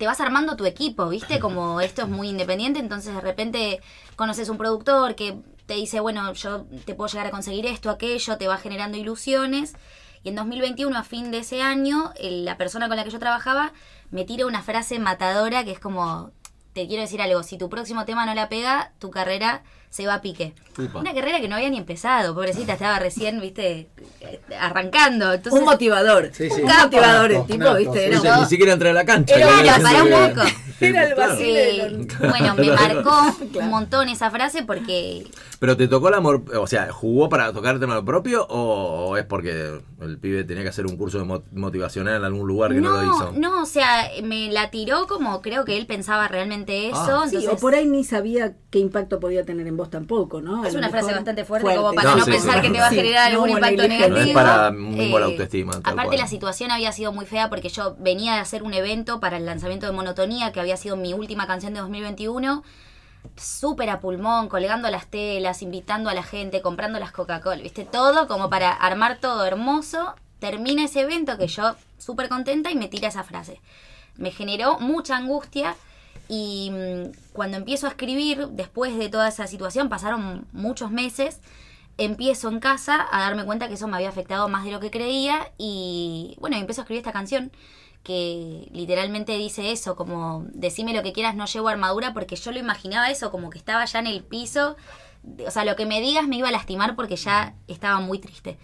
te vas armando tu equipo, ¿viste? Como esto es muy independiente, entonces de repente conoces un productor que te dice, bueno, yo te puedo llegar a conseguir esto, aquello, te va generando ilusiones. Y en 2021, a fin de ese año, la persona con la que yo trabajaba me tira una frase matadora que es como, te quiero decir algo, si tu próximo tema no la pega, tu carrera se va a pique. Upa. Una carrera que no había ni empezado, pobrecita, estaba recién, viste, eh, arrancando. Entonces, un motivador. Sí, sí. Un motivador el Nato, tipo, nato, ¿viste? ni siquiera entra a la cancha. Era- que era, había pará un poco. Era el eh, bueno, me marcó un montón esa frase porque Pero te tocó el amor, o sea, ¿jugó para tocarte en lo propio o, es porque el pibe tenía que hacer un curso de mo- motivacional en algún lugar que no, lo hizo? no, o sea, me la tiró como creo que él pensaba realmente eso. Ah. Sí, o por ahí ni sabía qué impacto podía tener en vos tampoco, ¿no? Es una frase bastante fuerte, como para No, no, sí, pensar sí. que te va a generar algún impacto negativo. No es para muy buena autoestima, aparte cual. la situación había sido muy fea porque yo venía de hacer un evento para el lanzamiento de Monotonía, que había sido mi última canción de 2021. Súper a pulmón, colgando las telas, invitando a la gente, comprando las Coca-Cola, viste, todo como para armar todo hermoso. Termina ese evento que yo súper contenta y me tira esa frase. Me generó mucha angustia y mm, cuando empiezo a escribir, después de toda esa situación, pasaron muchos meses, empiezo en casa a darme cuenta que eso me había afectado más de lo que creía y bueno, empiezo a escribir esta canción que literalmente dice eso, como decime lo que quieras, no llevo armadura, porque yo lo imaginaba eso, como que estaba ya en el piso, o sea, lo que me digas me iba a lastimar porque ya estaba muy triste.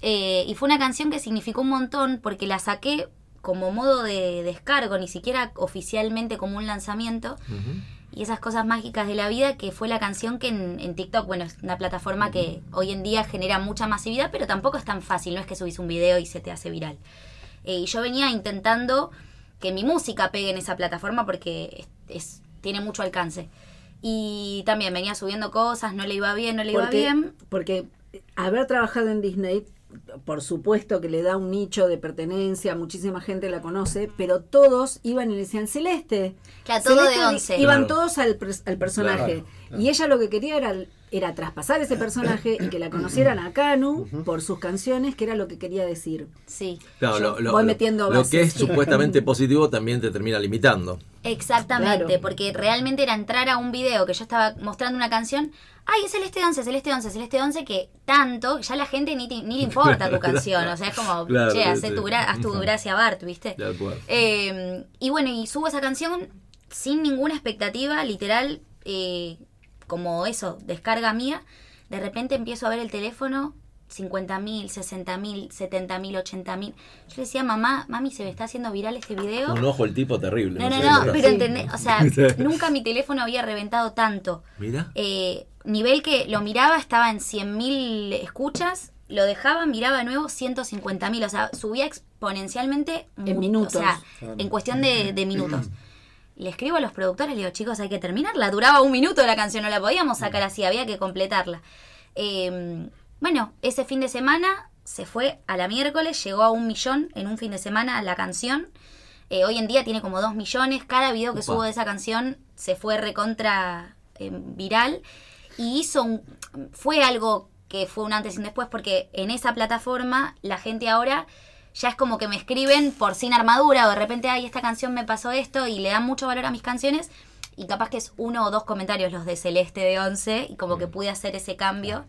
Eh, y fue una canción que significó un montón porque la saqué como modo de descargo, ni siquiera oficialmente como un lanzamiento. Y esas cosas mágicas de la vida, que fue la canción que en, en TikTok, bueno, es una plataforma que hoy en día genera mucha masividad, pero tampoco es tan fácil, no es que subís un video y se te hace viral. Eh, y yo venía intentando que mi música pegue en esa plataforma porque es, es- tiene mucho alcance. Y también venía subiendo cosas, no le iba bien, no le iba bien. porque haber trabajado en Disney, por supuesto que le da un nicho de pertenencia, muchísima gente la conoce, pero todos iban y le decían Celeste. Claro, todo Celeste", de once. Iban Claro. todos al, al personaje. Y ella lo que quería era, era traspasar ese personaje y que la conocieran a Kanu por sus canciones, que era lo que quería decir. Sí. Claro, lo, lo- voy metiendo lo que es supuestamente positivo también te termina limitando. Exactamente, Claro. porque realmente era entrar a un video que yo estaba mostrando una canción, ay, es Celeste 11, Celeste 11, Celeste 11, que tanto, ya la gente ni, te- ni le importa tu canción, o sea, es como, Claro, che, sí, sí. tu haz tu gracia Bart, ¿viste? Eh, y bueno, y subo esa canción sin ninguna expectativa, literal, eh, como eso, descarga mía, de repente empiezo a ver el teléfono, 50 mil, 60 mil, 70 mil, 80 mil. Yo le decía, mamá, mami, se me está haciendo viral este video. Un ojo el tipo terrible. No, no, no, pero entendés, o sea, nunca mi teléfono había reventado tanto. Mira. Eh, nivel que lo miraba, estaba en 100.000 escuchas, lo dejaba, miraba de nuevo 150.000, o sea, subía exponencialmente En minutos. O sea, en cuestión de, de minutos. Le escribo a los productores, le digo, chicos, hay que terminarla. Duraba un minuto la canción, no la podíamos sacar así, había que completarla. Eh, bueno, ese fin de semana se fue a la miércoles, llegó a un millón en un fin de semana la canción. Eh, hoy en día tiene como dos millones. Cada video que subo de esa canción se fue recontra eh, viral. Y hizo un. Fue algo que fue un antes y un después, porque en esa plataforma la gente ahora ya es como que me escriben por sin armadura, o de repente, ay, esta canción me pasó esto, y le dan mucho valor a mis canciones. Y capaz que es uno o dos comentarios los de Celeste de 11, y como que pude hacer ese cambio.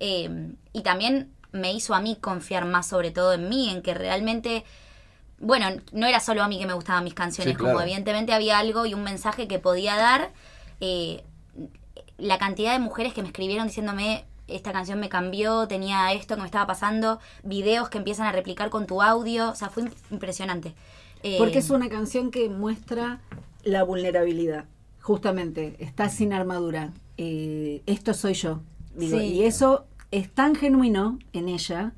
Eh, y también me hizo a mí confiar más, sobre todo en mí, en que realmente bueno, no era solo a mí que me gustaban mis canciones, Sí, claro. como evidentemente había algo y un mensaje que podía dar. eh, la cantidad de mujeres que me escribieron diciéndome, esta canción me cambió, tenía esto que me estaba pasando, videos que empiezan a replicar con tu audio, o sea, fue impresionante. Eh, Porque es una canción que muestra la vulnerabilidad. Justamente, está sin armadura. Eh, esto soy yo. Digo, Sí. Y eso es tan genuino en ella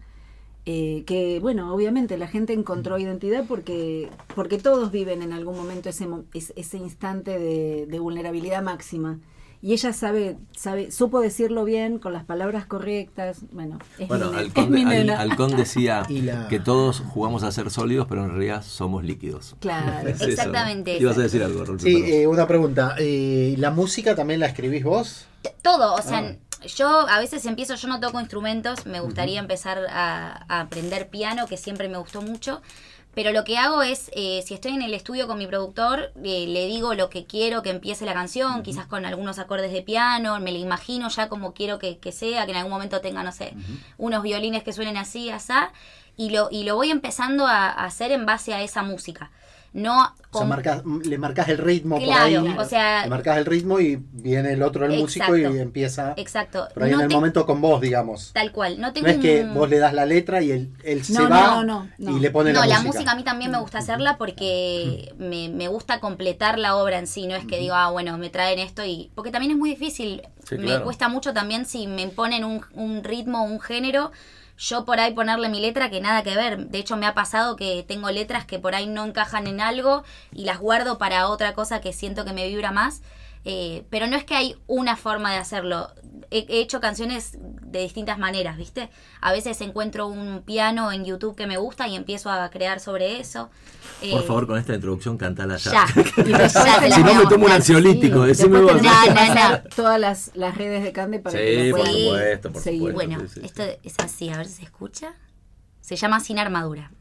eh, que, bueno, obviamente la gente encontró identidad porque, porque todos viven en algún momento ese, ese instante de, de vulnerabilidad máxima. Y ella sabe, sabe, supo decirlo bien, con las palabras correctas. Bueno, es Bueno, mi, ne- es Halcón, mi Al- nena. Halcón decía la- que todos jugamos a ser sólidos, pero en realidad somos líquidos. Claro. Es eso, ¿no? Exactamente. Ibas a decir algo, Rolfo, Sí, eh, una pregunta. eh, ¿La música también la escribís vos? Todo, o sea, Ah. yo a veces empiezo, yo no toco instrumentos, me gustaría empezar a, a aprender piano, que siempre me gustó mucho, Pero lo que hago es, eh, si estoy en el estudio con mi productor, eh, le digo lo que quiero que empiece la canción, quizás con algunos acordes de piano, me lo imagino ya como quiero que, que sea, que en algún momento tenga, no sé, unos violines que suenen así, asá, y lo, y lo voy empezando a, a hacer en base a esa música. No O sea, con- marcas- le marcas el ritmo por Claro, ahí. o sea- le marcas el ritmo y viene el otro, el músico, y Exacto. empieza Exacto. por ahí No en el te- momento con vos, digamos. Tal cual. No No tengo es que vos le das la letra y él, él se No, no, va no, no, no. y le pone no, la, la música. música a mí también me gusta hacerla porque me, me gusta completar la obra en sí, no es que digo, ah, bueno, me traen esto y... Porque también es muy difícil, Sí, me claro. cuesta mucho también si me imponen un, un ritmo, un género, yo por ahí ponerle mi letra que nada que ver. De hecho me ha pasado que tengo letras que por ahí no encajan en algo y las guardo para otra cosa que siento que me vibra más. Eh, pero no es que hay una forma de hacerlo. He, he hecho canciones de distintas maneras, ¿viste? A veces encuentro un piano en YouTube que me gusta y empiezo a crear sobre eso. Por Eh, favor, con esta introducción, cantala ya. Ya. Ya te la si no, me tomo un ansiolítico. Sí, Decime vos. No, no, no. todas las, las redes de Cande para Sí, que lo por puedan Sí. supuesto, por seguir. supuesto. Bueno, sí, sí, esto sí. es así, a ver si se escucha. Se llama Sin Armadura.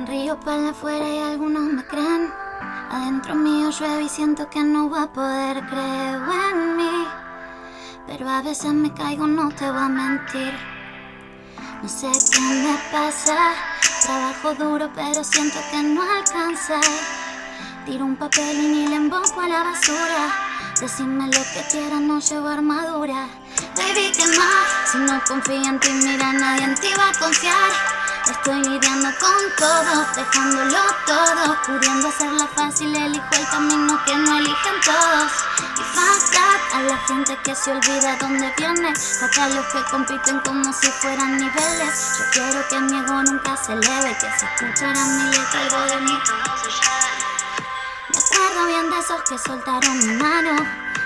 Sonrío para afuera y algunos me creen. Adentro mío llueve y siento que no va a poder creer en mí. Pero a veces me caigo, no te voy a mentir. No sé qué me pasa. Trabajo duro, pero siento que no alcanza. Tiro un papel y ni le emboco a la basura. Decime lo que quieras, no llevo armadura. Baby, ¿qué más? Si no confía en ti, mira, nadie en ti va a confiar. Estoy lidiando con todo, dejándolo todo. Pudiendo hacerla fácil, elijo el camino que no eligen todos. Y that, a la gente que se olvida dónde viene. Fuck a los que compiten como si fueran niveles. Yo quiero que mi ego nunca se eleve, que se escuchara mi letra, algo de mí. Me acuerdo bien de esos que soltaron mi mano,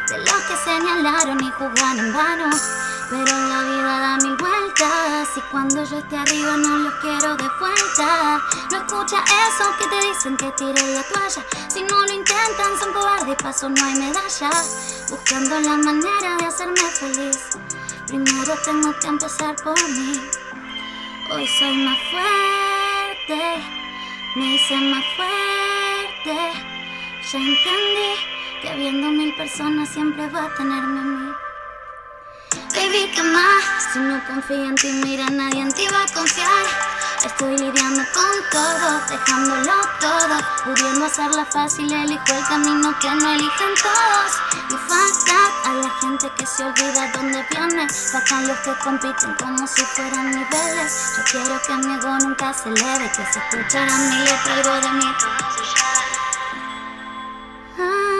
de los que señalaron y jugaron en vano. Pero la vida da mil vueltas y cuando yo esté arriba no los quiero de vuelta. No escucha eso que te dicen que tire la toalla. Si no lo intentan son cobardes paso no hay medalla. Buscando la manera de hacerme feliz. Primero tengo que empezar por mí. Hoy soy más fuerte, me hice más fuerte. Ya entendí que viendo mil personas siempre va a tenerme a mí. Baby, ¿qué más? Si no confía en ti, mira, nadie en ti va a confiar. Estoy lidiando con todo, dejándolo todo. Pudiendo hacerla fácil, elijo el camino que no eligen todos. Y that, a la gente que se olvida dónde viene. Sacan los que compiten como si fueran niveles. Yo quiero que mi ego nunca se eleve, que se escuchara mi letra, algo de mí. Ah,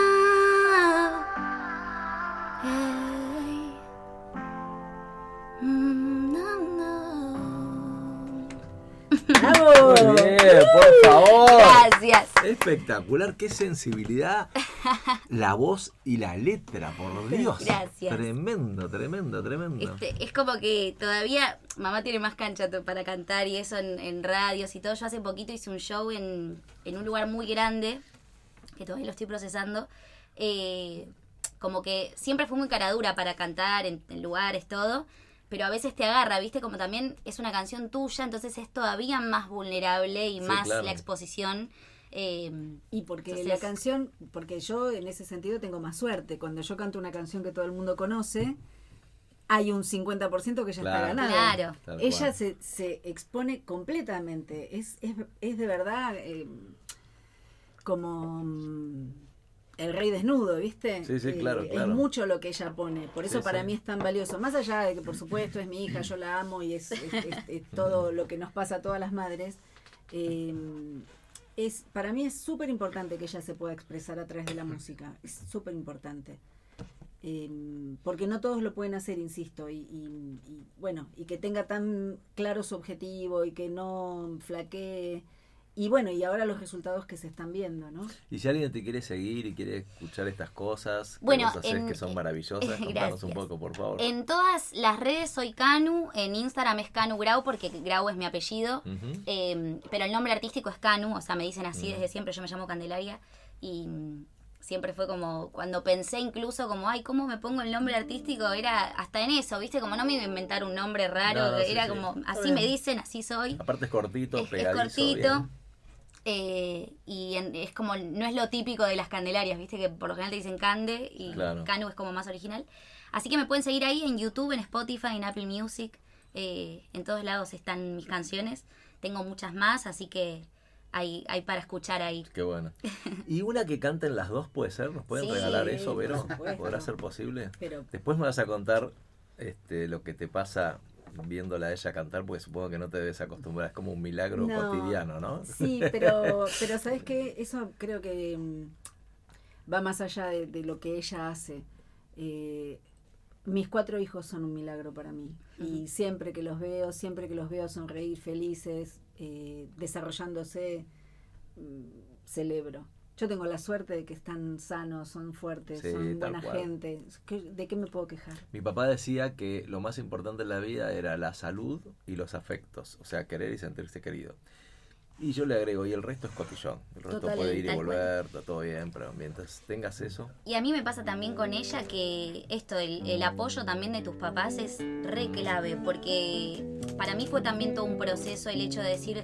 ¡Bravo! Muy bien, por favor. Gracias. Espectacular, qué sensibilidad. La voz y la letra, por Dios. Gracias. Tremendo, tremendo, tremendo. Este, es como que todavía mamá tiene más cancha para cantar y eso en, en radios y todo. Yo hace poquito hice un show en, en un lugar muy grande, que todavía lo estoy procesando. eh, como que siempre fue muy caradura para cantar en, en lugares, todo. Pero a veces te agarra, ¿viste? Como también es una canción tuya, entonces es todavía más vulnerable y Sí, más claro. la exposición. eh, Y porque Entonces- la canción, porque yo en ese sentido tengo más suerte. Cuando yo canto una canción que todo el mundo conoce, hay un 50% que ya Claro. está ganado. Claro. Tal Ella cual. se, se expone completamente. Es, es, es de verdad eh, como mm, el rey desnudo, ¿viste? Sí, sí, Eh, claro, claro. Es mucho lo que ella pone. Por eso Sí, para sí. mí es tan valioso. Más allá de que, por supuesto, es mi hija, yo la amo y es, es- es- es todo lo que nos pasa a todas las madres. eh, es para mí es súper importante que ella se pueda expresar a través de la música. Es súper importante. Eh, porque no todos lo pueden hacer, insisto, y, y- y, bueno, y que tenga tan claro su objetivo y que no flaquee. Y bueno, y ahora los resultados que se están viendo, ¿no? Y si alguien te quiere seguir y quiere escuchar estas cosas que Bueno, haces en- que son maravillosas, contanos un poco, por favor. En todas las redes soy Canu, en Instagram es Canu Grau porque Grau es mi apellido, eh, pero el nombre artístico es Canu, o sea, me dicen así desde siempre, yo me llamo Candelaria y mm, siempre fue como, cuando pensé incluso como, ay, ¿cómo me pongo el nombre artístico? Era hasta en eso, ¿viste? Como no me iba a inventar un nombre raro, No, no, sí, era sí. como, así bien. me dicen, así soy. Aparte es cortito, Es, es cortito. bien. Eh, y en- es como, no es lo típico de las candelarias, viste que por lo general te dicen Cande y Claro. Canu es como más original. Así que me pueden seguir ahí en YouTube, en Spotify, en Apple Music. eh, en todos lados están mis canciones. Tengo muchas más, así que hay, hay para escuchar ahí. Qué bueno. ¿Y una que canten las dos puede ser? ¿Nos pueden Sí, regalar eso, Vero? ¿Podrá ser posible? Pero Después me vas a contar este, lo que te pasa viéndola a ella cantar, porque supongo que no te debes acostumbrar. Es como un milagro No. cotidiano, ¿no? Sí, pero, pero ¿sabes qué? Eso creo que mm, va más allá de, de lo que ella hace. Eh, mis cuatro hijos son un milagro para mí. Y siempre que los veo, siempre que los veo sonreír felices, eh, desarrollándose, mm, celebro. Yo tengo la suerte de que están sanos, son fuertes, Sí, son buena cual. gente. ¿Qué- ¿De qué me puedo quejar? Mi papá decía que lo más importante en la vida era la salud y los afectos, o sea, querer y sentirse querido. Y yo le agrego, y el resto es cotillón. El resto Total, puede ir y cual. volver, está todo bien, pero mientras tengas eso, Y a mí me pasa también con ella que esto, el, el apoyo también de tus papás es re clave, porque para mí fue también todo un proceso el hecho de decir,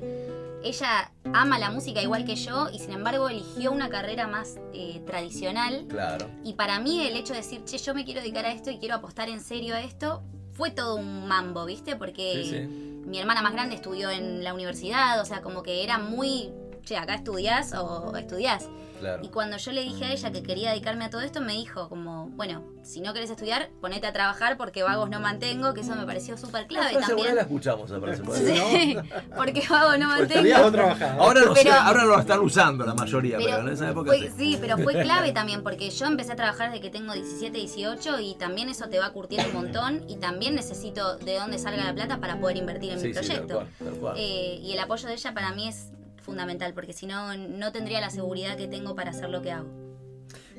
ella ama la música igual que yo y sin embargo eligió una carrera más eh, tradicional. claro. Y para mí el hecho de decir, che, yo me quiero dedicar a esto y quiero apostar en serio a esto, fue todo un mambo, ¿viste? Porque Sí, sí. mi hermana más grande estudió en la universidad, o sea, como que era muy, che, acá estudiás o estudiás. Claro. Y cuando yo le dije a ella que quería dedicarme a todo esto, me dijo como, bueno, si no querés estudiar, ponete a trabajar porque vagos no mantengo, que eso me pareció súper clave Esa segura también. la escuchamos, me parece. Sí, porque vagos no Estarías mantengo. Ahora no sé, Pero- ahora lo están usando la mayoría, pero, Pero en esa época fue- sí. sí, pero fue clave también porque yo empecé a trabajar desde que tengo 17, 18 y también eso te va curtiendo un montón y también necesito de dónde salga la plata para poder invertir en Sí, mi sí, tal proyecto. cual, tal cual. Eh, y el apoyo de ella para mí es fundamental porque si no, no tendría la seguridad que tengo para hacer lo que hago.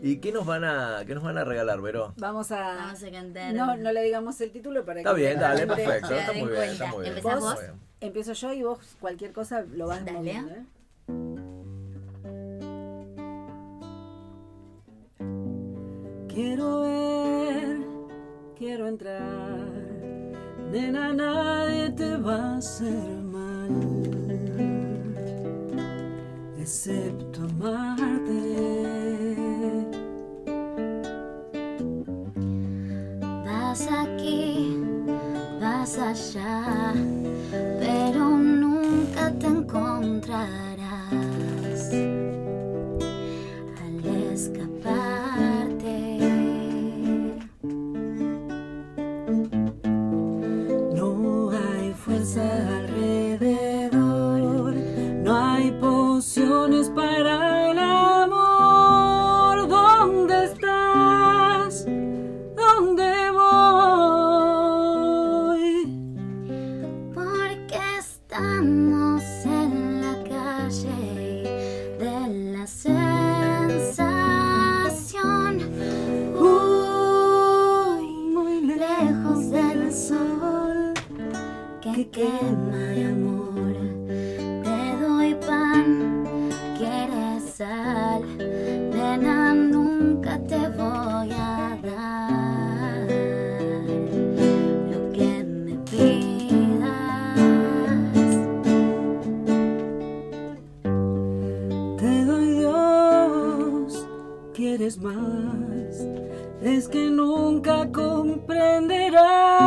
¿Y qué nos van a, qué nos van a regalar, Vero? Vamos a... Vamos a cantar. No, no le digamos el título para Está que bien, la dale, perfecto, está muy bien, está muy bien. ¿Empezás Muy vos? bien. Empiezo yo y vos cualquier cosa lo vas Dale. moviendo, ¿eh? Quiero ver, quiero entrar, nena, nadie te va a hacer mal, excepto amarte. Vas aquí, vas allá, pero nunca te encontrarás al escaparte. Más, es que nunca comprenderás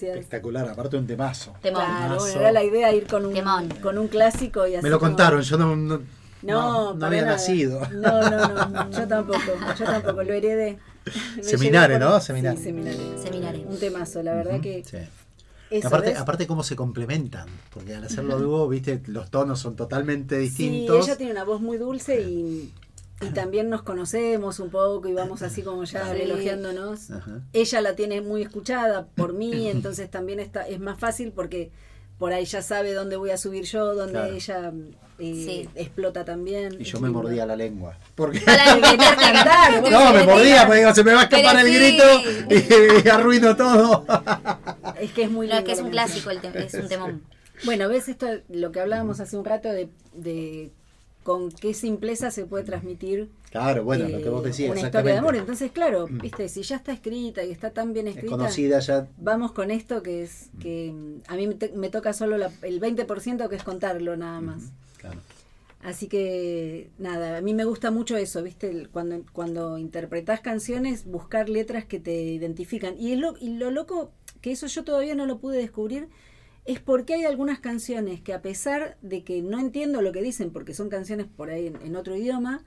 gracias. Espectacular, aparte un temazo. Temón. Claro, Temazo. bueno, era la idea ir con un, Temón. con un clásico y así. Me lo como- contaron, yo no, no, No, no, había nada. nacido. No, no, no, yo tampoco, yo tampoco, lo heredé. Seminario, ¿no? Seminario. Sí, seminario. Seminario. Un temazo, la verdad que Sí. eso, aparte, ¿ves? aparte cómo se complementan, porque al hacerlo dúo, viste, los tonos son totalmente Sí, distintos. ella tiene una voz muy dulce y, y también nos conocemos un poco y vamos así como ya Sí. elogiándonos. Ajá. Ella la tiene muy escuchada por mí, entonces también está, es más fácil porque por ahí ya sabe dónde voy a subir yo, dónde Claro. ella eh, Sí. explota también. Y yo me mordía la lengua. Porque... Para cantar. No, me mordía, porque digo, se me va a escapar Pero el sí. grito y, arruino todo. Es que es muy No, lindo. es que es un clásico, el es un temón. Bueno, ves esto, lo que hablábamos hace un rato de, de con qué simpleza se puede transmitir Claro, bueno, lo eh, que vos decías, una historia de amor. Entonces, claro, viste, si ya está escrita y está tan bien Es escrita, conocida ya. vamos con esto que es que mm, a mí me, toca solo la- el 20% que es contarlo nada más. Claro. Así que nada, a mí me gusta mucho eso, ¿viste? El- Cuando, cuando interpretás canciones, buscar letras que te identifican. Y, es lo, y lo loco, que eso yo todavía no lo pude descubrir, es porque hay algunas canciones que a pesar de que no entiendo lo que dicen, porque son canciones por ahí en, en otro idioma,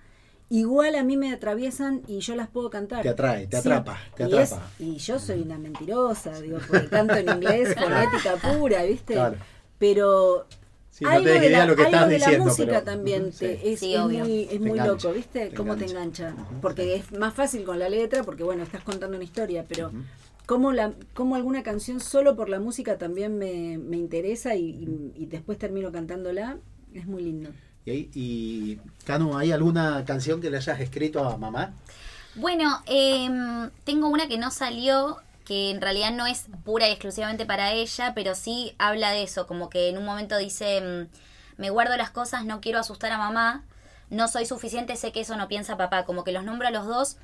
igual a mí me atraviesan y yo las puedo cantar. Te atrae, te Sí. atrapa, te y es- atrapa. y yo soy una mentirosa, digo, porque canto en inglés, fonética pura, ¿viste? Claro. Pero Sí, no algo de la, lo que algo estás de diciendo. la música pero- también Ujú, te- sí. es, Sí, es obvio. muy, es muy engancha, loco, ¿viste? te Cómo te engancha. Porque sí. es más fácil con la letra, porque bueno, estás contando una historia, pero. Cómo, la, cómo alguna canción solo por la música también me, me interesa y, y- y después termino cantándola, es muy lindo. Y, ahí- y, Canu, ¿hay alguna canción que le hayas escrito a mamá? Bueno, em, tengo una que no salió, que en realidad no es pura y exclusivamente para ella, pero sí habla de eso, como que en un momento dice, em, me guardo las cosas, no quiero asustar a mamá, no soy suficiente, sé que eso no piensa papá, como que los nombro a los dos,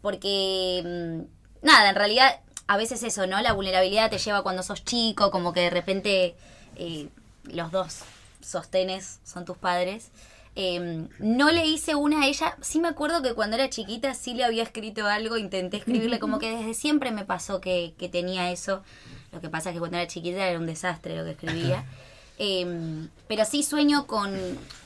porque, em, nada, en realidad a veces eso, ¿no? La vulnerabilidad te lleva cuando sos chico, como que de repente eh, los dos sostenes son tus padres. Eh, no le hice una a ella. Sí me acuerdo que cuando era chiquita sí le había escrito algo, intenté escribirle, como que desde siempre me pasó que, que tenía eso. Lo que pasa es que cuando era chiquita era un desastre lo que escribía. Eh, pero sí sueño con,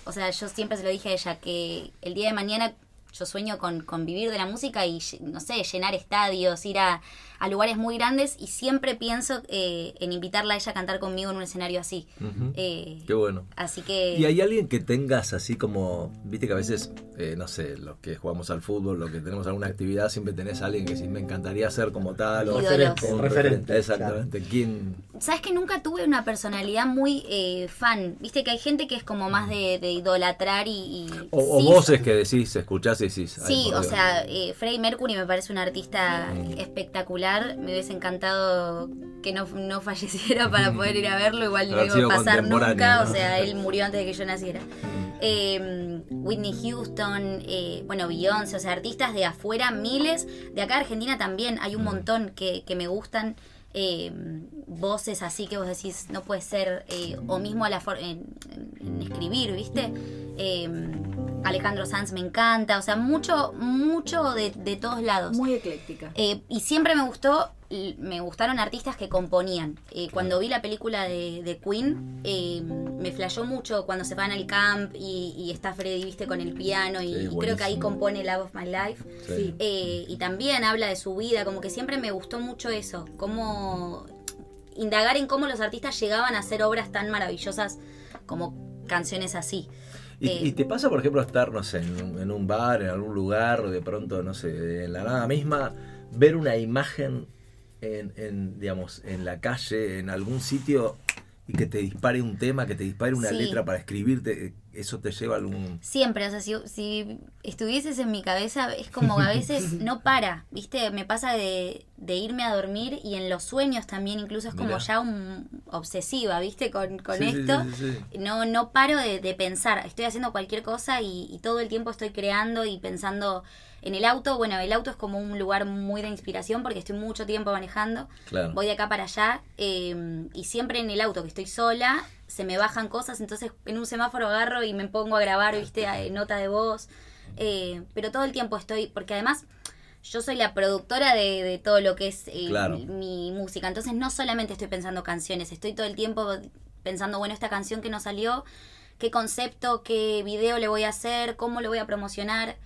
o sea, yo siempre se lo dije a ella, que el día de mañana yo sueño con, con vivir de la música y, no sé, llenar estadios, ir a, a lugares muy grandes y siempre pienso eh, en invitarla a ella a cantar conmigo en un escenario así. Eh, Qué bueno. así que... ¿Y hay alguien que tengas así como, viste que a veces, eh, no sé, los que jugamos al fútbol, los que tenemos alguna actividad, siempre tenés a alguien que sí me encantaría ser como tal, o como Referente, referente. Exactamente. ¿Quién? Sabes que nunca tuve una personalidad muy eh, fan. Viste que hay gente que es como más de, de idolatrar y. y- O, voces que decís, escuchás y decís. Sí, o Dios. sea, eh, Freddie Mercury me parece un artista espectacular. Me hubiese encantado que no, no falleciera para poder ir a verlo. Igual no iba a pasar nunca. ¿no? O sea, él murió antes de que yo naciera. Eh, Whitney Houston, eh, bueno, Beyoncé, o sea, artistas de afuera, miles. De acá Argentina también hay un montón que, que me gustan. Eh, voces así que vos decís, no puede ser, eh, o mismo a la for- en, escribir, ¿viste? Eh, Alejandro Sanz me encanta, o sea, mucho, mucho de, de todos lados. Muy ecléctica. Eh, y siempre me gustó, me gustaron artistas que componían. Eh, cuando vi la película de, de Queen, eh, me flashó mucho cuando se van al camp y, y está Freddy, viste, con el piano y, Sí, y creo que ahí compone Love of My Life. Sí. Eh, y también habla de su vida, como que siempre me gustó mucho eso, cómo indagar en cómo los artistas llegaban a hacer obras tan maravillosas como canciones así. ¿Y, Eh, y te pasa, por ejemplo, estar, no sé, en un, en un bar, en algún lugar, de pronto, no sé, en la nada misma, ver una imagen en, en, digamos, en la calle, en algún sitio, y que te dispare un tema, que te dispare una Sí. letra para escribirte, eso te lleva a algún... Siempre, o sea, si, si estuvieses en mi cabeza, es como a veces no para, ¿viste? Me pasa de, de irme a dormir y en los sueños también, incluso es como Mirá. ya un obsesiva, ¿viste? Con, con Sí, esto. sí. No, no paro de, de pensar, estoy haciendo cualquier cosa y, y todo el tiempo estoy creando y pensando en el auto. Bueno, el auto es como un lugar muy de inspiración porque estoy mucho tiempo manejando. Claro. Voy de acá para allá eh, y siempre en el auto que estoy sola se me bajan cosas, entonces en un semáforo agarro y me pongo a grabar, viste, a- nota de voz. Eh, pero todo el tiempo estoy, porque además yo soy la productora de, de todo lo que es eh, Claro. mi, mi música, entonces no solamente estoy pensando canciones, estoy todo el tiempo pensando, bueno, esta canción que no salió, qué concepto, qué video le voy a hacer, cómo lo voy a promocionar.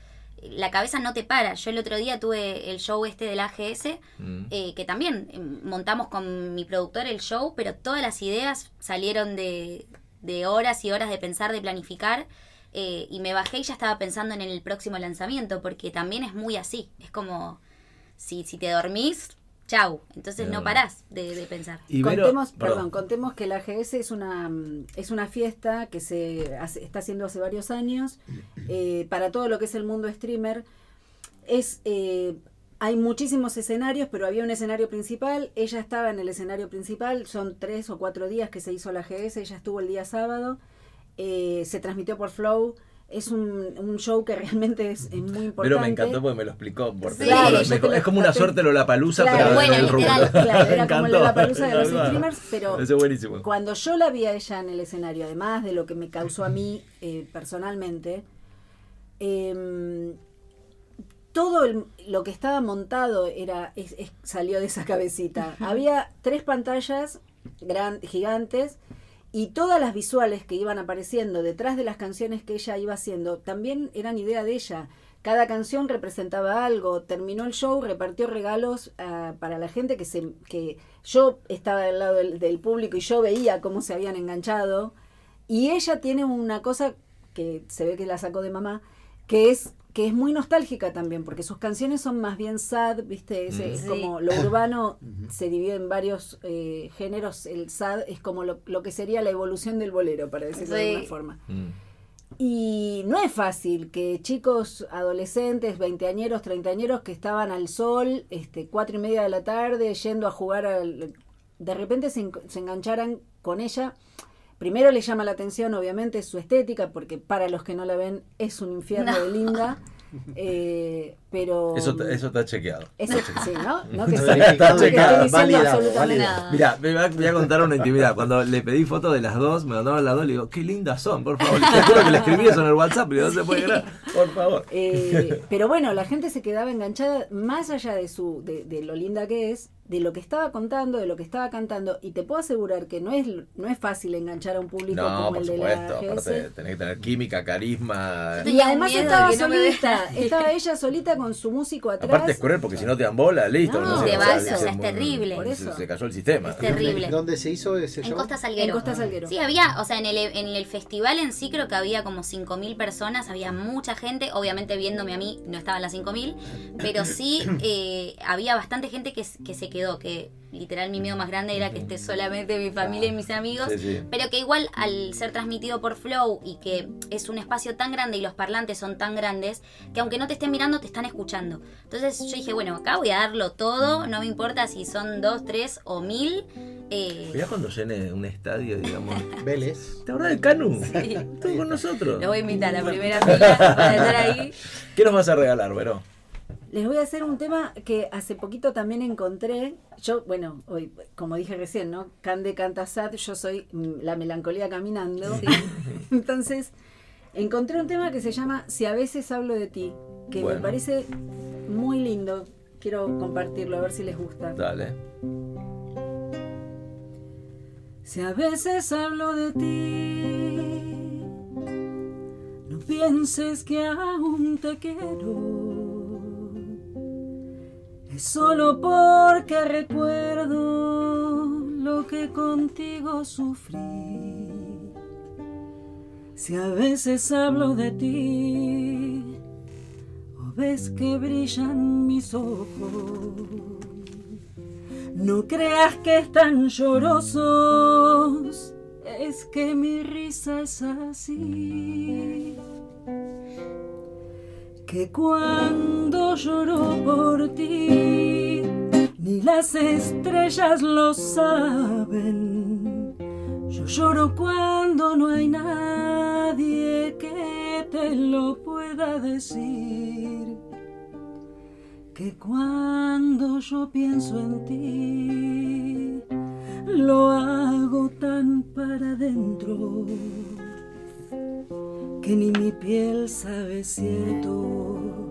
La cabeza no te para. Yo el otro día tuve el show este del AGS, Mm. eh, que también eh, montamos con mi productor el show, pero todas las ideas salieron de, de horas y horas de pensar, de planificar. eh, y me bajé y ya estaba pensando en el próximo lanzamiento, porque también es muy así. Es como, si, si te dormís, chau. Entonces no parás de, de pensar. Y Vero- contemos, perdón. perdón, contemos que la AGS es una mm, es una fiesta que se hace- está haciendo hace varios años eh, para todo lo que es el mundo streamer. Es eh, hay muchísimos escenarios, pero había un escenario principal. Ella estaba en el escenario principal. Son tres o cuatro días que se hizo la AGS. Ella estuvo el día sábado. Eh, se transmitió por Flow. Es un, un show que realmente es, es muy importante. Pero me encantó porque me lo explicó por Sí, teléfono. yo Me- te lo- es como una te- suerte Lollapalooza, Claro, pero bueno, del rubro. literal, claro, era como encantó. la palusa de los streamers, pero buenísimo. cuando yo la vi a ella en el escenario, además de lo que me causó a mí eh, personalmente, em, todo el- lo que estaba montado era es- es- salió de esa cabecita. Había tres pantallas gran, gigantes y todas las visuales que iban apareciendo detrás de las canciones que ella iba haciendo también eran idea de ella. Cada canción representaba algo. Terminó el show, repartió regalos ah, para la gente que se que yo estaba del lado del, del público y yo veía cómo se habían enganchado. Y ella tiene una cosa que se ve que la sacó de mamá, que es que es muy nostálgica también, porque sus canciones son más bien sad, ¿viste? Es, es Sí. como lo urbano se divide en varios eh, géneros, el sad es como lo, lo que sería la evolución del bolero, para decirlo de alguna forma. Mm. Y no es fácil que chicos adolescentes, veinteañeros, treintañeros que estaban al sol, este, cuatro y media de la tarde, yendo a jugar al, de repente se, en- se engancharan con ella. Primero le llama la atención, obviamente, su estética, porque para los que no la ven es un infierno No. de linda. eh, pero Eso, está- eso está chequeado. eso- sí, ¿no? No que Está nada. Mira, me voy a contar una intimidad. Cuando le pedí fotos de las dos, me mandaron las dos, le digo, qué lindas son, por favor. Te juro que le escribí eso en el WhatsApp y no se puede creer. Por favor. Eh, pero bueno, la gente se quedaba enganchada más allá de su de, de lo linda que es, de lo que estaba contando, de lo que estaba cantando, y te puedo asegurar que no es no es fácil enganchar a un público No, como por el de supuesto. la Aparte, GS. tenés que tener química, carisma. Y además estaba de no solita, estaba ella solita con su músico atrás. Aparte es cruel porque si no te dan bola, listo. No, no, te se- va, se- o sea, es terrible. Por eso. Se cayó el sistema. Es terrible. ¿Dónde se hizo ese En show? Costa Salguero. En Costa Salguero. Sí, había, o sea, en el, en el festival en sí creo que había como 5.000 personas, había mucha gente, obviamente viéndome a mí no estaban las 5.000, pero sí eh, había bastante gente que, que se quedó, que literal mi miedo más grande era que esté solamente mi familia y mis amigos, Sí, sí. pero que igual al ser transmitido por Flow y que es un espacio tan grande y los parlantes son tan grandes, que aunque no te estén mirando, te están escuchando. Entonces yo dije, bueno, acá voy a darlo todo, no me importa si son dos, tres o mil. eh, Mirá cuando llene un estadio, digamos. Vélez. ¿Te acordás del Canu? Estuvo con nosotros. Lo voy a invitar a la primera fila para estar ahí. ¿Qué nos vas a regalar, Vero? Les voy a hacer un tema que hace poquito también encontré. Yo, bueno, hoy, como dije recién, ¿no? Cande canta sad, yo soy mm, la melancolía caminando. Entonces, encontré un tema que se llama Si a veces hablo de ti, que Bueno. me parece muy lindo. Quiero compartirlo, a ver si les gusta. Dale. Si a veces hablo de ti, no pienses que aún te quiero. Solo porque recuerdo lo que contigo sufrí. Si a veces hablo de ti, o ves que brillan mis ojos. No creas que están llorosos, es que mi risa es así. Que cuando lloro por ti, ni las estrellas lo saben. Yo lloro cuando no hay nadie que te lo pueda decir que cuando yo pienso en ti, lo hago tan para adentro ni mi piel sabe cierto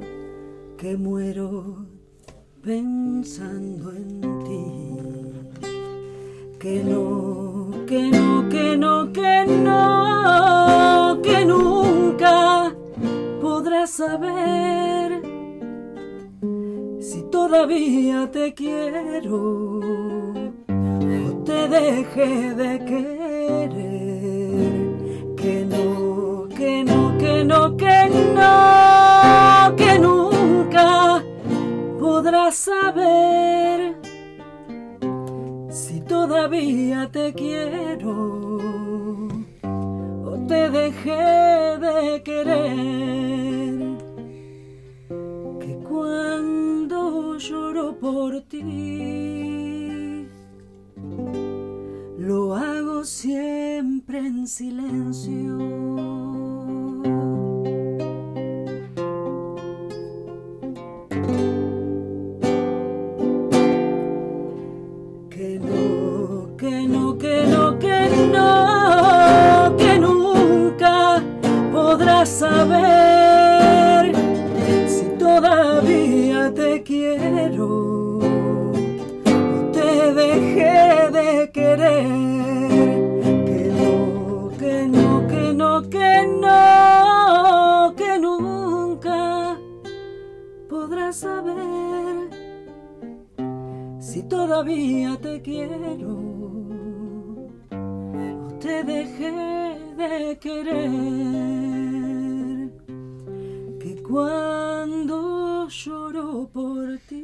que muero pensando en ti. Que no, que no, que no, que no, que nunca podrás saber si todavía te quiero o te dejé de querer. No, que no, que nunca podrás saber si todavía te quiero o te dejé de querer que cuando lloro por ti lo hago siempre en silencio. Podrás saber si todavía te quiero o te dejé de querer. Que no, que no, que no, que no, que nunca podrás saber si todavía te quiero o te dejé de querer que cuando lloro por ti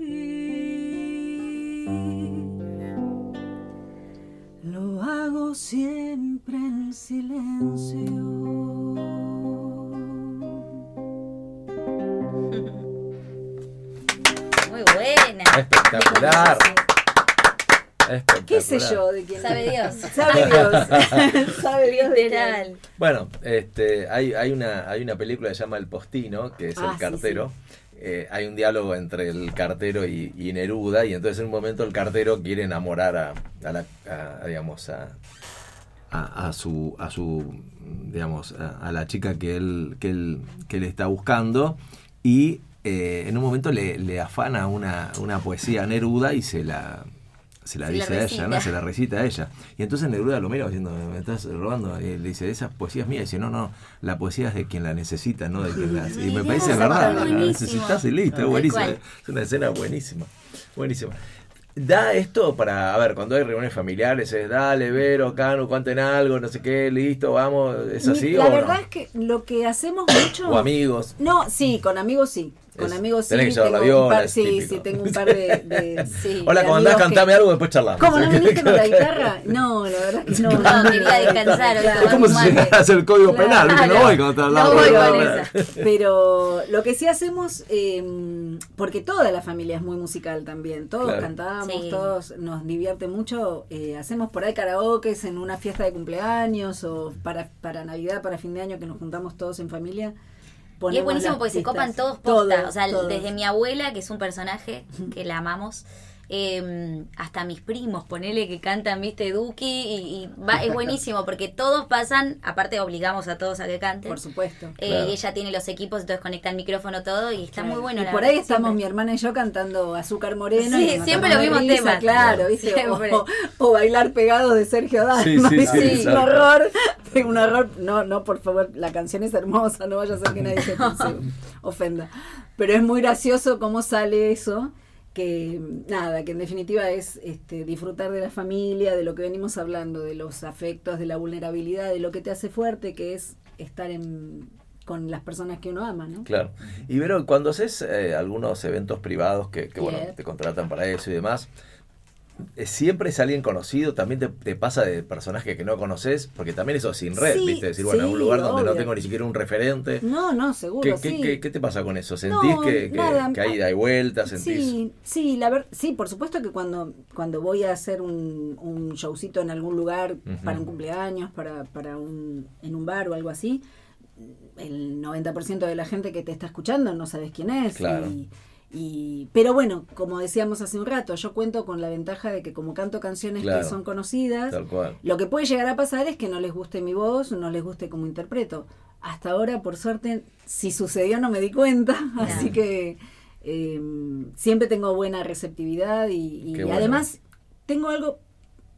lo hago siempre en silencio. Muy buena. Espectacular. ¿Qué sé yo de quién? Sabe Dios. Sabe Dios. Sabe Dios de. Literal. Bueno, este, hay, hay, una, hay una película que se llama El Postino, que es Ah, el sí, cartero. Eh, hay un diálogo entre el cartero y, y Neruda, y entonces en un momento el cartero quiere enamorar a, a la, a, digamos, a, a, a su, a su, digamos, a, a la chica que él, que él, que él está buscando, y eh, en un momento le, le afana una, una poesía a Neruda y se la, se la Se la dice a ella, ¿no? Se la recita a ella. Y entonces Neruda lo mira diciendo, me estás robando. Y le dice, esa poesía es mía. Y dice, no, no, la poesía es de quien la necesita, no de quien la... Y me parece verdad, la necesitas y listo, es buenísima. Es una escena buenísima, buenísima. Da esto para, a ver, cuando hay reuniones familiares, es dale, Vero, Canu, cuenten algo, no sé qué, listo, vamos, ¿es así La o verdad no? es que lo que hacemos mucho. O amigos. No, sí, con amigos sí. Con Es- amigos sí. tenés que llevar la tengo un viola, par- es sí, típico. sí, tengo un par de. de- Sí. Hola, de ¿cómo andás? que- Cantame algo, después charlamos. ¿Cómo no viniste con la guitarra? No, la verdad es que no. No, quería descansar. Es como si Mate. llegaras al código Claro. penal, no voy cuando te No voy con esa. Pero lo que sí hacemos, eh, porque toda la familia es muy musical también, todos Claro. cantamos, Sí. todos nos divierte mucho, eh, hacemos por ahí karaokes en una fiesta de cumpleaños o para, para Navidad, para fin de año que nos juntamos todos en familia. Y es buenísimo porque se copan todos posta. Todos, o sea, todos. desde mi abuela, que es un personaje que la amamos, eh, hasta mis primos, ponele que cantan, viste, Duki, y, y va, es buenísimo porque todos pasan, aparte obligamos a todos a que canten. Por supuesto. Eh, Claro. y ella tiene los equipos, entonces conecta el micrófono todo y está Claro. muy bueno. Y la por verdad, ahí estamos siempre. mi hermana y yo cantando Azúcar Moreno. Sí, y siempre los mismos temas. Claro, ¿viste? O, o bailar pegados de Sergio Dalma. Sí, sí, sí, ¿viste? un horror. Un horror. No, no, por favor, la canción es hermosa, no vaya a ser que nadie se, se ofenda. Pero es muy gracioso cómo sale eso. Que nada, que en definitiva es este, disfrutar de la familia, de lo que venimos hablando, de los afectos, de la vulnerabilidad, de lo que te hace fuerte, que es estar en, con las personas que uno ama, ¿no? Claro. Y Vero, cuando haces eh, algunos eventos privados que, que, bueno, te contratan para eso y demás, siempre es alguien conocido, también te, te pasa de personajes que no conoces, porque también eso es sin red, Sí, ¿viste? Decir, bueno, en un sí, lugar donde no tengo ni siquiera un referente. No, no, seguro, ¿Qué, qué- sí. qué- qué te pasa con eso? ¿Sentís No, que, que, nada. que hay da y vuelta? ¿Sentís? Sí, sí, la ver, sí, por supuesto que cuando, cuando voy a hacer un, un showcito en algún lugar para un cumpleaños, para, para un, en un bar o algo así, el 90% de la gente que te está escuchando no sabes quién es. Claro. Y, y- pero bueno, como decíamos hace un rato, yo cuento con la ventaja de que como canto canciones Claro. que son conocidas, Tal cual. lo que puede llegar a pasar es que no les guste mi voz, no les guste cómo interpreto. Hasta ahora, por suerte, si sucedió no me di cuenta, así que eh, siempre tengo buena receptividad y, y bueno. además tengo algo,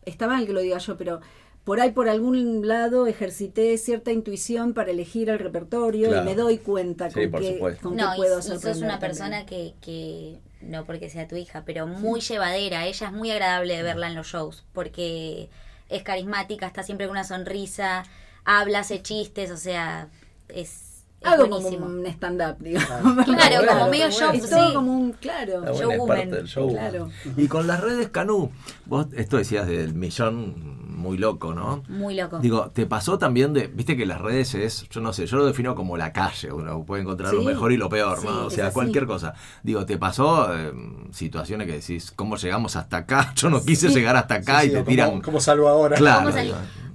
está mal que lo diga yo, pero por ahí por algún lado ejercité cierta intuición para elegir el repertorio Claro. y me doy cuenta Sí, con, por qué, supuesto. con No, qué puedo y sos una también. persona que, que, no porque sea tu hija, pero muy llevadera. Ella es muy agradable de verla en los shows, porque es carismática, está siempre con una sonrisa, habla, hace chistes, o sea, es, es Hago como buenísimo. un stand-up, digamos. Claro, como medio show, Es todo sí. como un, claro. Del show. Claro. Y con las redes Canú, vos esto decías del millón muy loco, ¿no? Muy loco. Digo, ¿te pasó también de, viste que las redes es, yo no sé, yo lo defino como la calle, uno puede encontrar lo mejor y lo peor, sí, ¿no? O sea, así. cualquier cosa. Digo, ¿te pasó eh, situaciones que decís, ¿cómo llegamos hasta acá? Yo no quise llegar hasta acá Sí, y sí, te tiran... ¿Cómo, cómo salgo ahora? Claro.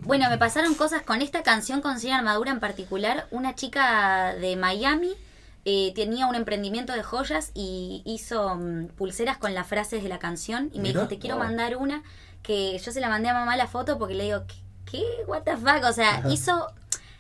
Bueno, me pasaron cosas con esta canción con Sin Armadura en particular. Una chica de Miami eh, tenía un emprendimiento de joyas y hizo mm, pulseras con las frases de la canción y me dijo, te quiero wow. mandar una que yo se la mandé a mamá la foto porque le digo, ¿qué? qué? ¿What the fuck? O sea, hizo...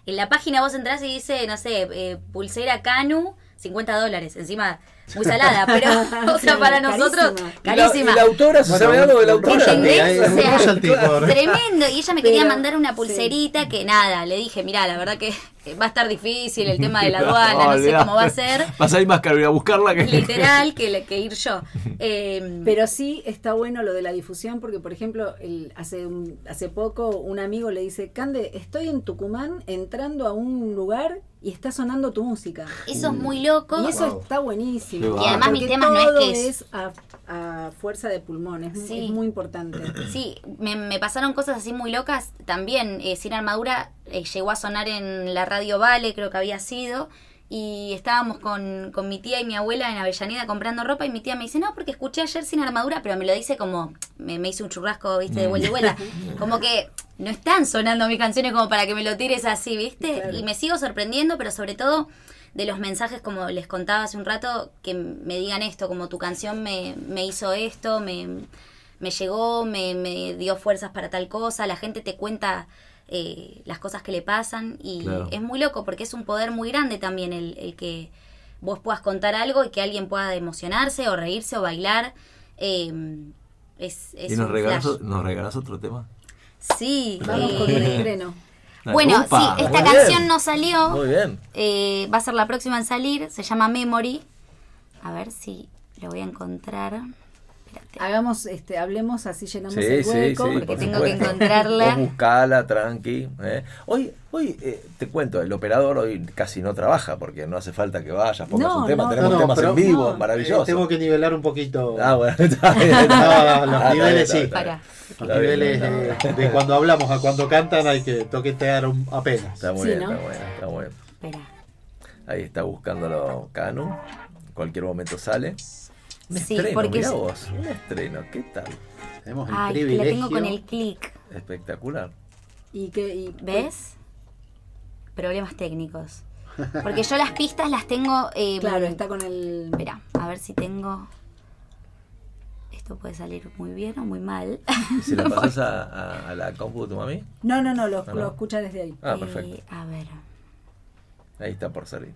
En la página vos entras y dice, no sé, eh, pulsera Canu, 50 dólares. Encima, muy salada, pero, o sea, para nosotros, Carísima. ¿Y la- carísima. ¿Y la autora? ¿Se sabe algo de la autora? ¿Entendés? O sea, Tremendo. Y ella me quería Pero, mandar una sí. pulserita que nada, le dije, mira, la verdad que va a estar difícil el tema de la aduana, no sé cómo va a ser. Vas a ir más caro ir a buscarla que... Literal, que, ir yo. Eh, Pero sí está bueno lo de la difusión porque, por ejemplo, el, hace, un- hace poco un amigo le dice, Cande, estoy en Tucumán entrando a un lugar y está sonando tu música. eso es muy loco. Y eso Wow. está buenísimo. Y además Porque mis temas no es que es- es a, a fuerza de pulmones, es, Sí. es muy importante. Sí, me, me pasaron cosas así muy locas. También, eh, Sin Armadura eh, llegó a sonar en la radio Vale, creo que había sido. Y estábamos con, con mi tía y mi abuela en Avellaneda comprando ropa. Y mi tía me dice, no, porque escuché ayer Sin Armadura, pero me lo dice como. Me, me hice un churrasco, viste, de vuelta y vuelta. Como que no están sonando mis canciones como para que me lo tires así, viste. Claro. Y me sigo sorprendiendo, pero sobre todo de los mensajes, como les contaba hace un rato, que me digan esto, como tu canción me, me hizo esto, me, me llegó, me, me dio fuerzas para tal cosa, la gente te cuenta eh, las cosas que le pasan y Claro. es muy loco porque es un poder muy grande también el, el que vos puedas contar algo y que alguien pueda emocionarse o reírse o bailar. eh, es, es ¿Y nos flash. nos regalas otro tema? Sí. Vamos eh, con el estreno. bueno, Upa, sí, esta muy canción bien. no salió. Muy bien. Eh, va a ser la próxima en salir. Se llama Memory. A ver si lo voy a encontrar. Hagamos, este, hablemos así llenamos Sí, el hueco. sí, porque por tengo que supuesto. encontrarla. Vos buscala, tranqui. ¿eh? Hoy, hoy eh, te cuento, el operador hoy casi no trabaja porque no hace falta que vayas, pongas No, un tema, no, tenemos no, temas pero- en vivo, no, maravilloso. Eh, tengo que nivelar un poquito Ah, bueno, está bien. No, los Ah, niveles sí. está. Para. los Está niveles de, bien. de cuando hablamos a cuando cantan hay que toquetear un- apenas. Está muy Sí, bien, ¿no? está bueno, está bueno. Ahí está buscándolo Canu. En cualquier momento sale. Un Sí, estreno, porque mirá es- vos, un estreno, ¿qué tal? Tenemos el Ay, que la privilegio. tengo con el clic. Espectacular. Y que, y- ¿Ves? Problemas técnicos. Porque yo las pistas las tengo. eh, Claro, está con el. Espera, a ver si tengo. Esto puede salir muy bien o muy mal. ¿Y si le pasas a, a- a la compu de tu mami? No, no, no, lo, Ah, lo no. escucha desde ahí. Ah, Eh, perfecto. a ver. Ahí está por salir.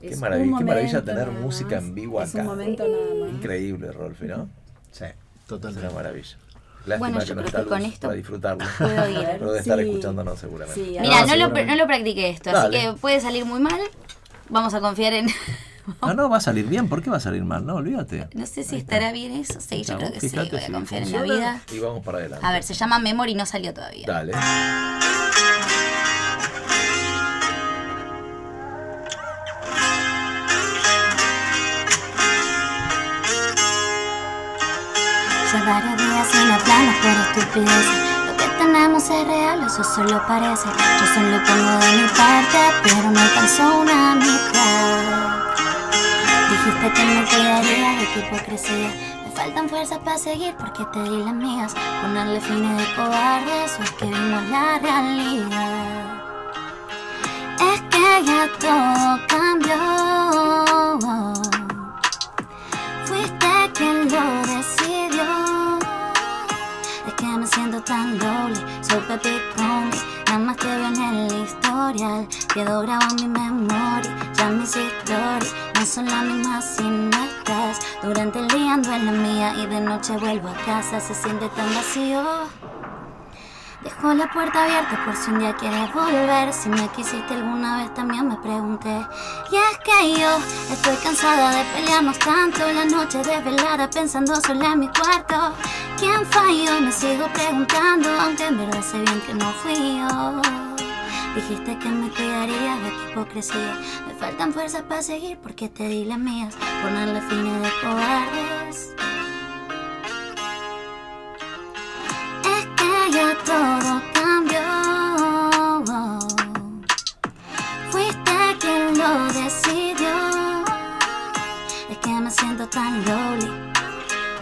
Qué Es maravilla, un qué maravilla tener nada música más. en vivo Es acá. un momento nada más. Increíble, Rolfi, ¿no? Sí, Es totalmente. una maravilla. Lástima Bueno, que yo no creo que con esto para disfrutarlo. Puedo ir. Pero debe estar Sí. escuchándonos seguramente. Sí, Mira, no, lo, seguramente. no lo practiqué esto, así que puede salir muy mal. Vamos a confiar en. No, no, va a salir bien. ¿Por qué va a salir mal? No, olvídate. No sé si estará bien eso. Sí, yo No, creo que sí. Voy a si confiar en la vida. Y vamos para adelante. A ver, se llama Memory y no salió todavía. Dale. Hace varios días sin hablarnos por estupideces. Lo que tenemos es real, eso solo parece. Yo solo pongo de mi parte, pero me alcanzó una mitad. Dijiste que me cuidaría de tu hipocresía. Me faltan fuerzas para seguir porque te di las mías. Ponerle fines de cobardes o es que vimos la realidad. Es que ya todo y de noche vuelvo a casa, se siente tan vacío. Dejo la puerta abierta por si un día quieres volver. Si me quisiste alguna vez también me pregunté. Y es que yo estoy cansada de pelearnos tanto. La noche desvelada pensando sola en mi cuarto. ¿Quién falló? Me sigo preguntando, aunque en verdad sé bien que no fui yo. Dijiste que me cuidaría de tu hipocresía. Me faltan fuerzas para seguir porque te di las mías. Ponerle fines de cobardes. Todo cambió. Fuiste quien lo decidió. Es que me siento tan lonely.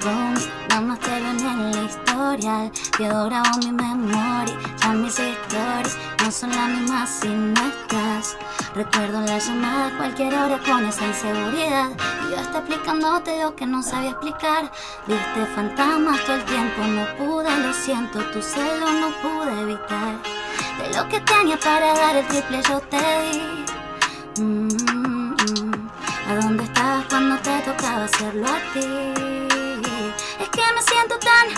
Nada más te en el historial. Quedó grabado mi memoria. Ya mis historias no son las mismas si no. Recuerdo la llamada a cualquier hora con esa inseguridad. Y yo hasta explicándote lo que no sabía explicar. Viste fantasmas todo el tiempo, no pude, lo siento. Tu celo no pude evitar. De lo que tenía para dar el triple yo te di. Mm, mm, mm. ¿A dónde estabas cuando te tocaba hacerlo a ti? Que siento tan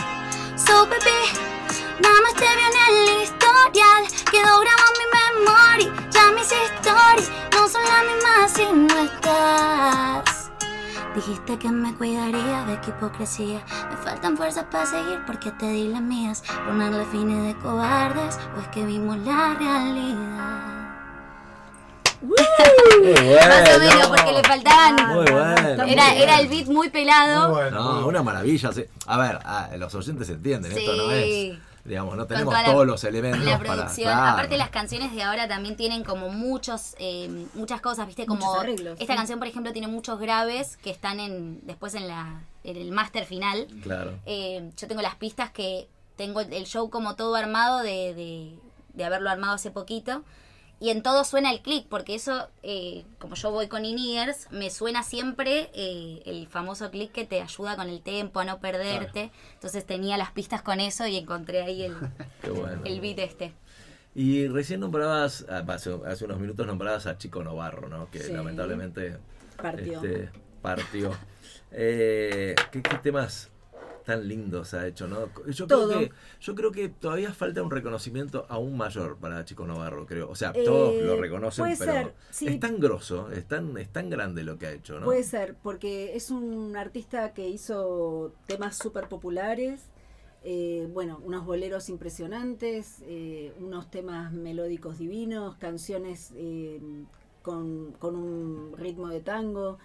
so baby. Nada más te veo en el historial. Quedó grabado en mi memoria. Ya mis historias no son las mismas si no estás. Dijiste que me cuidaría de qué hipocresía. Me faltan fuerzas para seguir porque te di las mías. Ponerle fines de cobardes o es que vimos la realidad. Muy Más o menos, bueno. porque le faltaban. Muy bueno. Era, era el beat muy pelado. Muy bueno. No, bueno. una maravilla. sí. A ver, ah, los oyentes entienden, esto no es. Sí. Digamos, no tenemos toda la- todos los elementos La para. producción, claro. aparte las canciones de ahora también tienen como muchos, eh, muchas cosas, viste, como Muchos arreglos, esta sí. canción por ejemplo tiene muchos graves que están en después en la en el máster final. Claro. Eh, yo tengo las pistas que tengo el show como todo armado de, de, de haberlo armado hace poquito. Y en todo suena el click, porque eso, eh, como yo voy con in-ears, me suena siempre eh, el famoso click que te ayuda con el tempo, a no perderte. Entonces tenía las pistas con eso y encontré ahí el, bueno. el beat este. Y recién nombrabas, ah, hace, hace unos minutos nombrabas a Chico Novarro, ¿no? Que Sí. lamentablemente Partió. este, partió. Eh, ¿qué, qué temas tan lindos ha hecho, no? Yo creo, que, yo creo que todavía falta un reconocimiento aún mayor para Chico Navarro, creo. O sea, Eh, todos lo reconocen, puede pero ser, sí. es tan grosso, es tan, es tan grande lo que ha hecho, ¿no? Puede ser, porque es un artista que hizo temas súper populares, eh, bueno, unos boleros impresionantes, eh, unos temas melódicos divinos, canciones eh, con, con un ritmo de tango.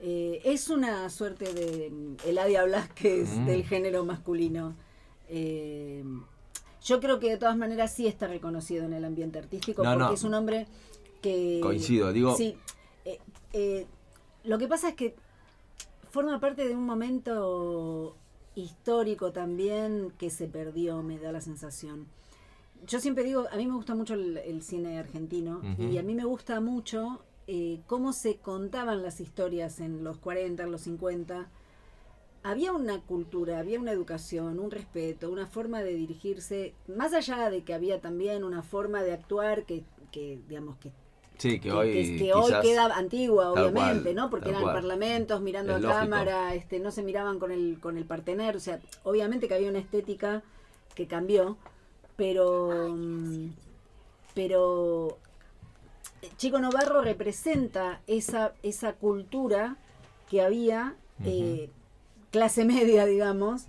Eh, es una suerte de Eladia Blasquez Mm. del género masculino. Eh, yo creo que de todas maneras sí está reconocido en el ambiente artístico No, porque no. es un hombre que... Coincido, digo- Sí, eh, eh, lo que pasa es que forma parte de un momento histórico también que se perdió, me da la sensación. Yo siempre digo, a mí me gusta mucho el, el cine argentino y a mí me gusta mucho eh, cómo se contaban las historias en los 40, en los 50. Había una cultura, había una educación, un respeto, una forma de dirigirse, más allá de que había también una forma de actuar que, que digamos, que sí, que que, hoy que- que hoy quizás- queda antigua, obviamente, cual, ¿no? Porque eran cual. parlamentos mirando Es a lógico. cámara, este, no se miraban con el, con el partener, o sea, obviamente que había una estética que cambió, pero, mm, pero Chico Novarro representa esa, esa cultura que había, eh, clase media, digamos,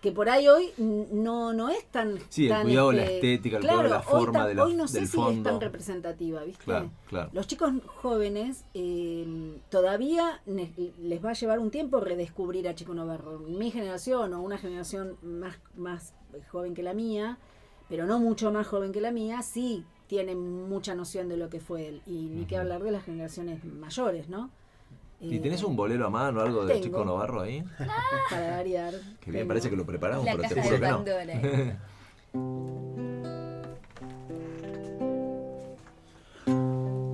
que por ahí hoy no, no es tan... Sí, el tan, cuidado de la este, estética, el cuidado de la claro, forma de la- hoy no sé si es tan representativa, ¿viste? Claro, claro. Los chicos jóvenes eh, todavía les va a llevar un tiempo redescubrir a Chico Novarro. Mi generación o una generación más, más joven que la mía, pero no mucho más joven que la mía, sí tienen mucha noción de lo que fue él. Y ni que Ujú. hablar de las generaciones mayores, ¿no? ¿Y Eh, tenés un bolero a mano o algo de tengo. Chico Novarro ahí? Para variar. Que bien, tengo. parece que lo preparamos, La pero te juro que no.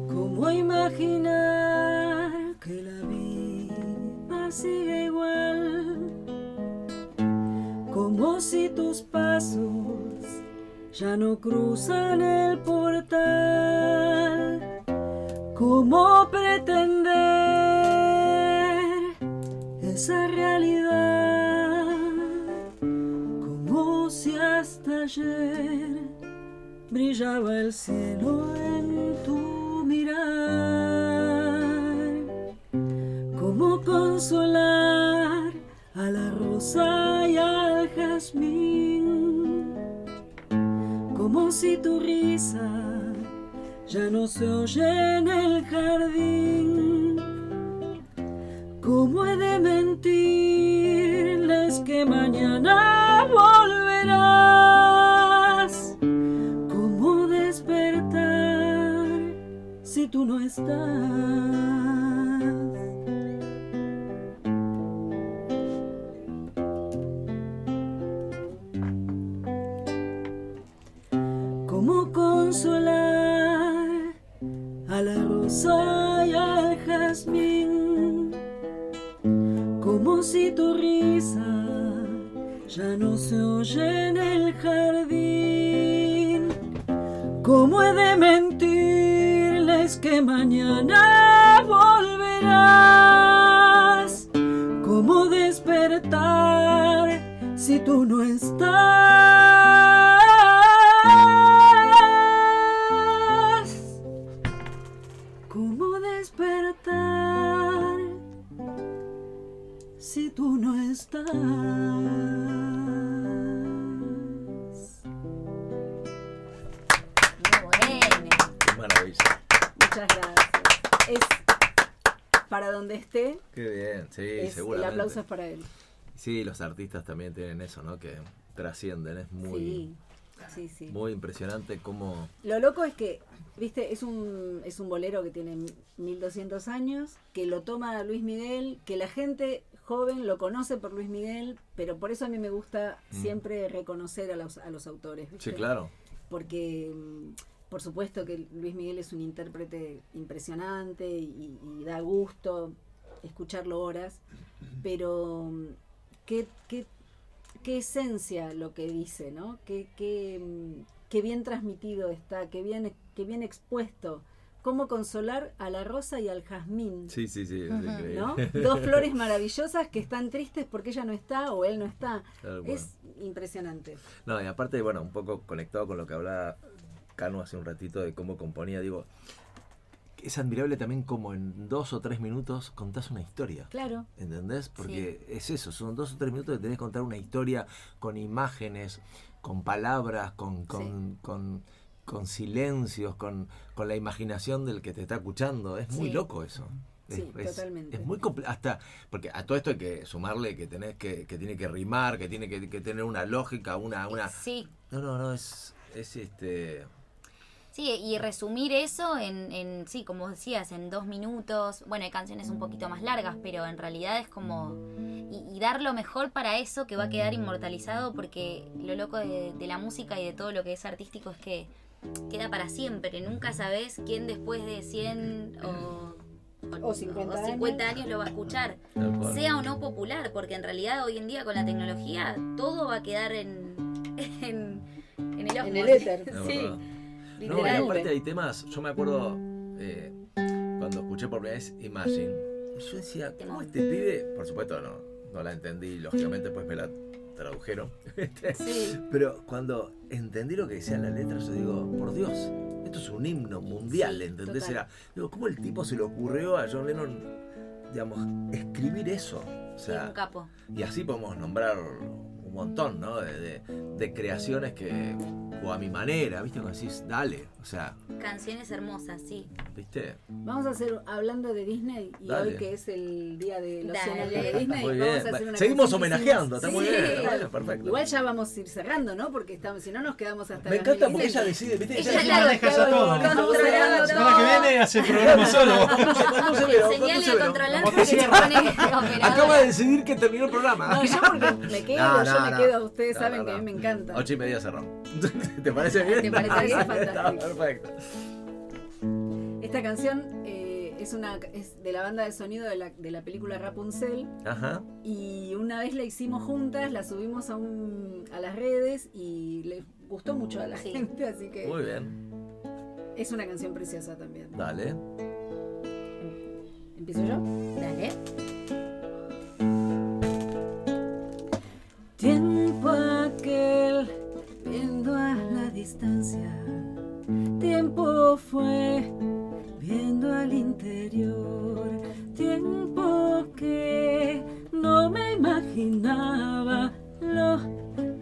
¿Cómo imaginar que la vida sigue igual? Como si tus pasos ya no cruzan el portal. ¿Cómo pretender esa realidad? Como si hasta ayer brillaba el cielo en tu mirar. ¿Cómo consolar a la rosa y al jazmín? Como si tu risa ya no se oye en el jardín. ¿Cómo he de mentirles que mañana volverás? ¿Cómo despertar si tú no estás? Al jazmín? Como si tu risa ya no se oye en el jardín. ¿Cómo he de mentirles que mañana volverás? ¿Cómo despertar si tú no estás? Tú no estás? Muy bueno. Qué maravilla. Muchas gracias. Es para donde esté, Qué bien, sí, es- el seguramente. aplauso es para él. Sí, los artistas también tienen eso, ¿no? Que trascienden, es muy, Sí, sí, sí. muy impresionante cómo... Lo loco es que, viste, es un, es un bolero que tiene 1200 años, que lo toma Luis Miguel, que la gente joven lo conoce por Luis Miguel, pero por eso a mí me gusta Mm. siempre reconocer a los, a los autores. ¿viste? Sí, claro. Porque, mm, por supuesto que Luis Miguel es un intérprete impresionante y, y da gusto escucharlo horas, pero mm, qué, qué, qué esencia lo que dice, ¿no? Qué, qué, qué bien transmitido está, qué bien, qué bien expuesto. Cómo consolar a la rosa y al jazmín. Sí, sí, sí, es Ujú. increíble. ¿no? Dos flores maravillosas que están tristes porque ella no está o él no está. Es impresionante. No, y aparte, bueno, un poco conectado con lo que hablaba Cano hace un ratito de cómo componía, digo, es admirable también como en dos o tres minutos contás una historia. Claro. ¿Entendés? Porque es eso, son dos o tres minutos que tenés que contar una historia con imágenes, con palabras, con, con, con, con silencios, con, con la imaginación del que te está escuchando. Es muy Sí. loco eso. Es, Sí, es- totalmente. es muy comple- hasta porque a todo esto hay que sumarle que tenés que, que tiene que rimar, que tiene que, que tener una lógica, una, una. Sí, No, no, no, es, es este. Sí, y resumir eso en, en, sí, como decías, en dos minutos. Bueno, hay canciones un poquito más largas, pero en realidad es como... Y, y dar lo mejor para eso que va a quedar inmortalizado, porque lo loco de, de la música y de todo lo que es artístico es que queda para siempre. Nunca sabes quién después de 100 o, O 50 o 50 años lo va a escuchar. Sea o no popular, porque en realidad hoy en día con la tecnología todo va a quedar en, en, en el En el éter. Sí. No, y Literal. aparte hay temas, yo me acuerdo eh, cuando escuché por primera vez Imagine, yo decía, ¿cómo este pibe? Por supuesto no, no la entendí, lógicamente pues me la tradujeron. ¿viste? Sí. Pero cuando entendí lo que decía la letra, yo digo, por Dios, esto es un himno mundial, Sí, ¿entendés? total. Era, digo, ¿cómo el tipo se le ocurrió a John Lennon, digamos, escribir eso? O Sí, un capo. Y así podemos nombrar un montón, ¿no? De, de- de creaciones que, o a mi manera, ¿viste? Cuando decís, dale, o sea, Canciones hermosas, sí. ¿viste? Vamos a hacer, hablando de Disney, y Dale. hoy que es el día de los Dale. 100 años de Disney, Muy vamos bien. a hacer una Seguimos homenajeando, está muy bien. Bueno, perfecto. Igual ya vamos a ir cerrando, ¿no? Porque estamos, si no nos quedamos hasta Me las encanta porque 1060. ella decide, ¿viste? Ella Ella maneja ya todo. La semana que viene hace el programa solo. A controlar Como porque se pone. Acaba de decidir que terminó el programa. No, yo porque me quedo, No, yo me quedo. Ustedes No, saben no, que a mí me encanta. Ocho y media cerró. ¿Te parece bien? ¿Te parece bien? Fantástico. Está perfecto. Esta canción eh, es una es de la banda de sonido de la, de la película Rapunzel Ajá. y una vez la hicimos juntas, la subimos a, un, a las redes y le gustó mucho a la gente, así que Muy bien. es una canción preciosa también. Dale. ¿Empiezo yo? Dale. Tiempo aquel, viendo a la distancia. Tiempo fue, viendo al interior. Tiempo que no me imaginaba lo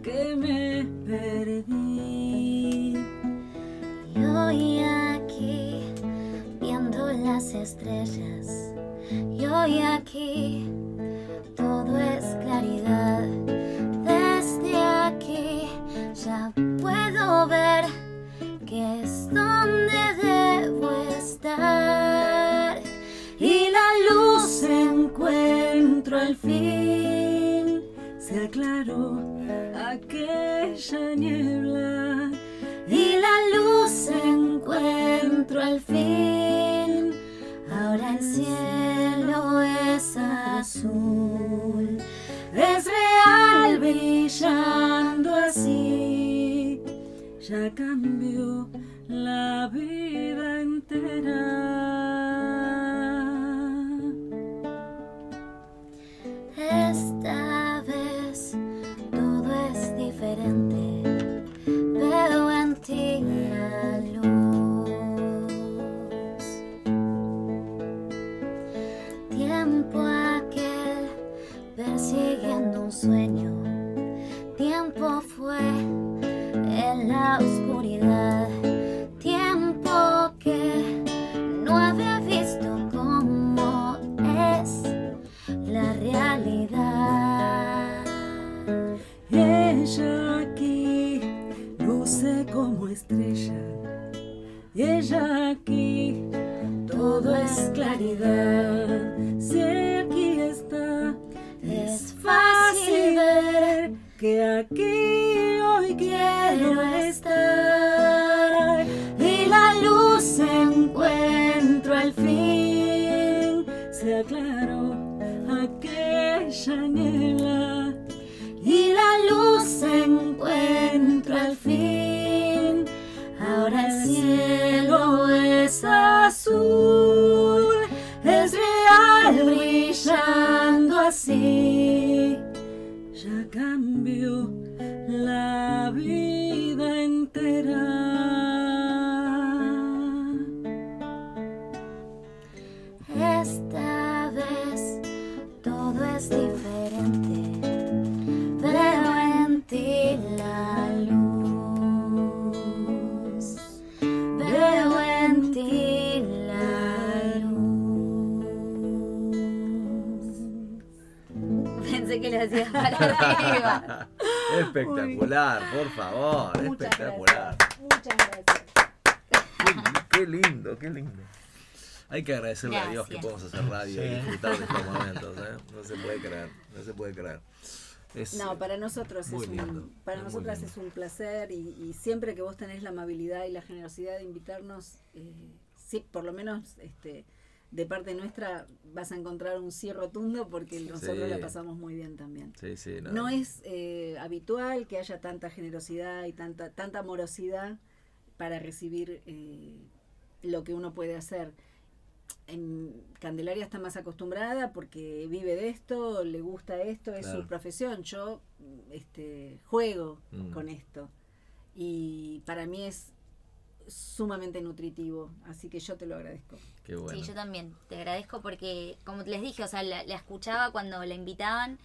que me perdí. Y hoy aquí, viendo las estrellas. Y hoy aquí, todo es claridad. Desde aquí ya puedo ver que es donde debo estar. Y la luz encuentro al fin. Se aclaró aquella niebla. Y la luz encuentro al fin. Ahora el cielo es azul. Es real brillando así. Ya cambió la vida entera. Esta vez todo es diferente. Veo en ti persiguiendo un sueño. Tiempo fue en la oscuridad. Tiempo que no había visto cómo es la realidad. Ella aquí luce como estrella. Y ella aquí todo es claridad. Si aquí está, es fácil ver que aquí hoy quiero estar. Y la luz encuentro al fin. Se aclaró aquella niebla. Y la luz encuentro al fin. Ahora el cielo es azul. Es real brillando así. ya cambió la vida entera. Esta vez todo es diferente. Veo en ti la Para arriba. Espectacular, por favor. Muchas espectacular. gracias. Muchas gracias. Qué, qué lindo, qué lindo. Hay que agradecerle a Dios que Gracias. podemos hacer radio y Sí. disfrutar de estos momentos. ¿eh? No se puede creer, no se puede creer. Es, No, para nosotros es un, para es nosotras es un placer y, y siempre que vos tenés la amabilidad y la generosidad de invitarnos, eh, sí, por lo menos este, de parte nuestra vas a encontrar un sí rotundo porque nosotros Sí. la pasamos muy bien también. Sí, sí, no. No es eh, habitual que haya tanta generosidad y tanta, tanta amorosidad para recibir eh, lo que uno puede hacer. En Candelaria está más acostumbrada porque vive de esto, le gusta esto, es Claro. su profesión. Yo este, juego Mm. con esto. Y para mí es sumamente nutritivo, así que yo te lo agradezco. Qué bueno. Sí, yo también. Te agradezco porque, como les dije, o sea, la, la escuchaba cuando la invitaban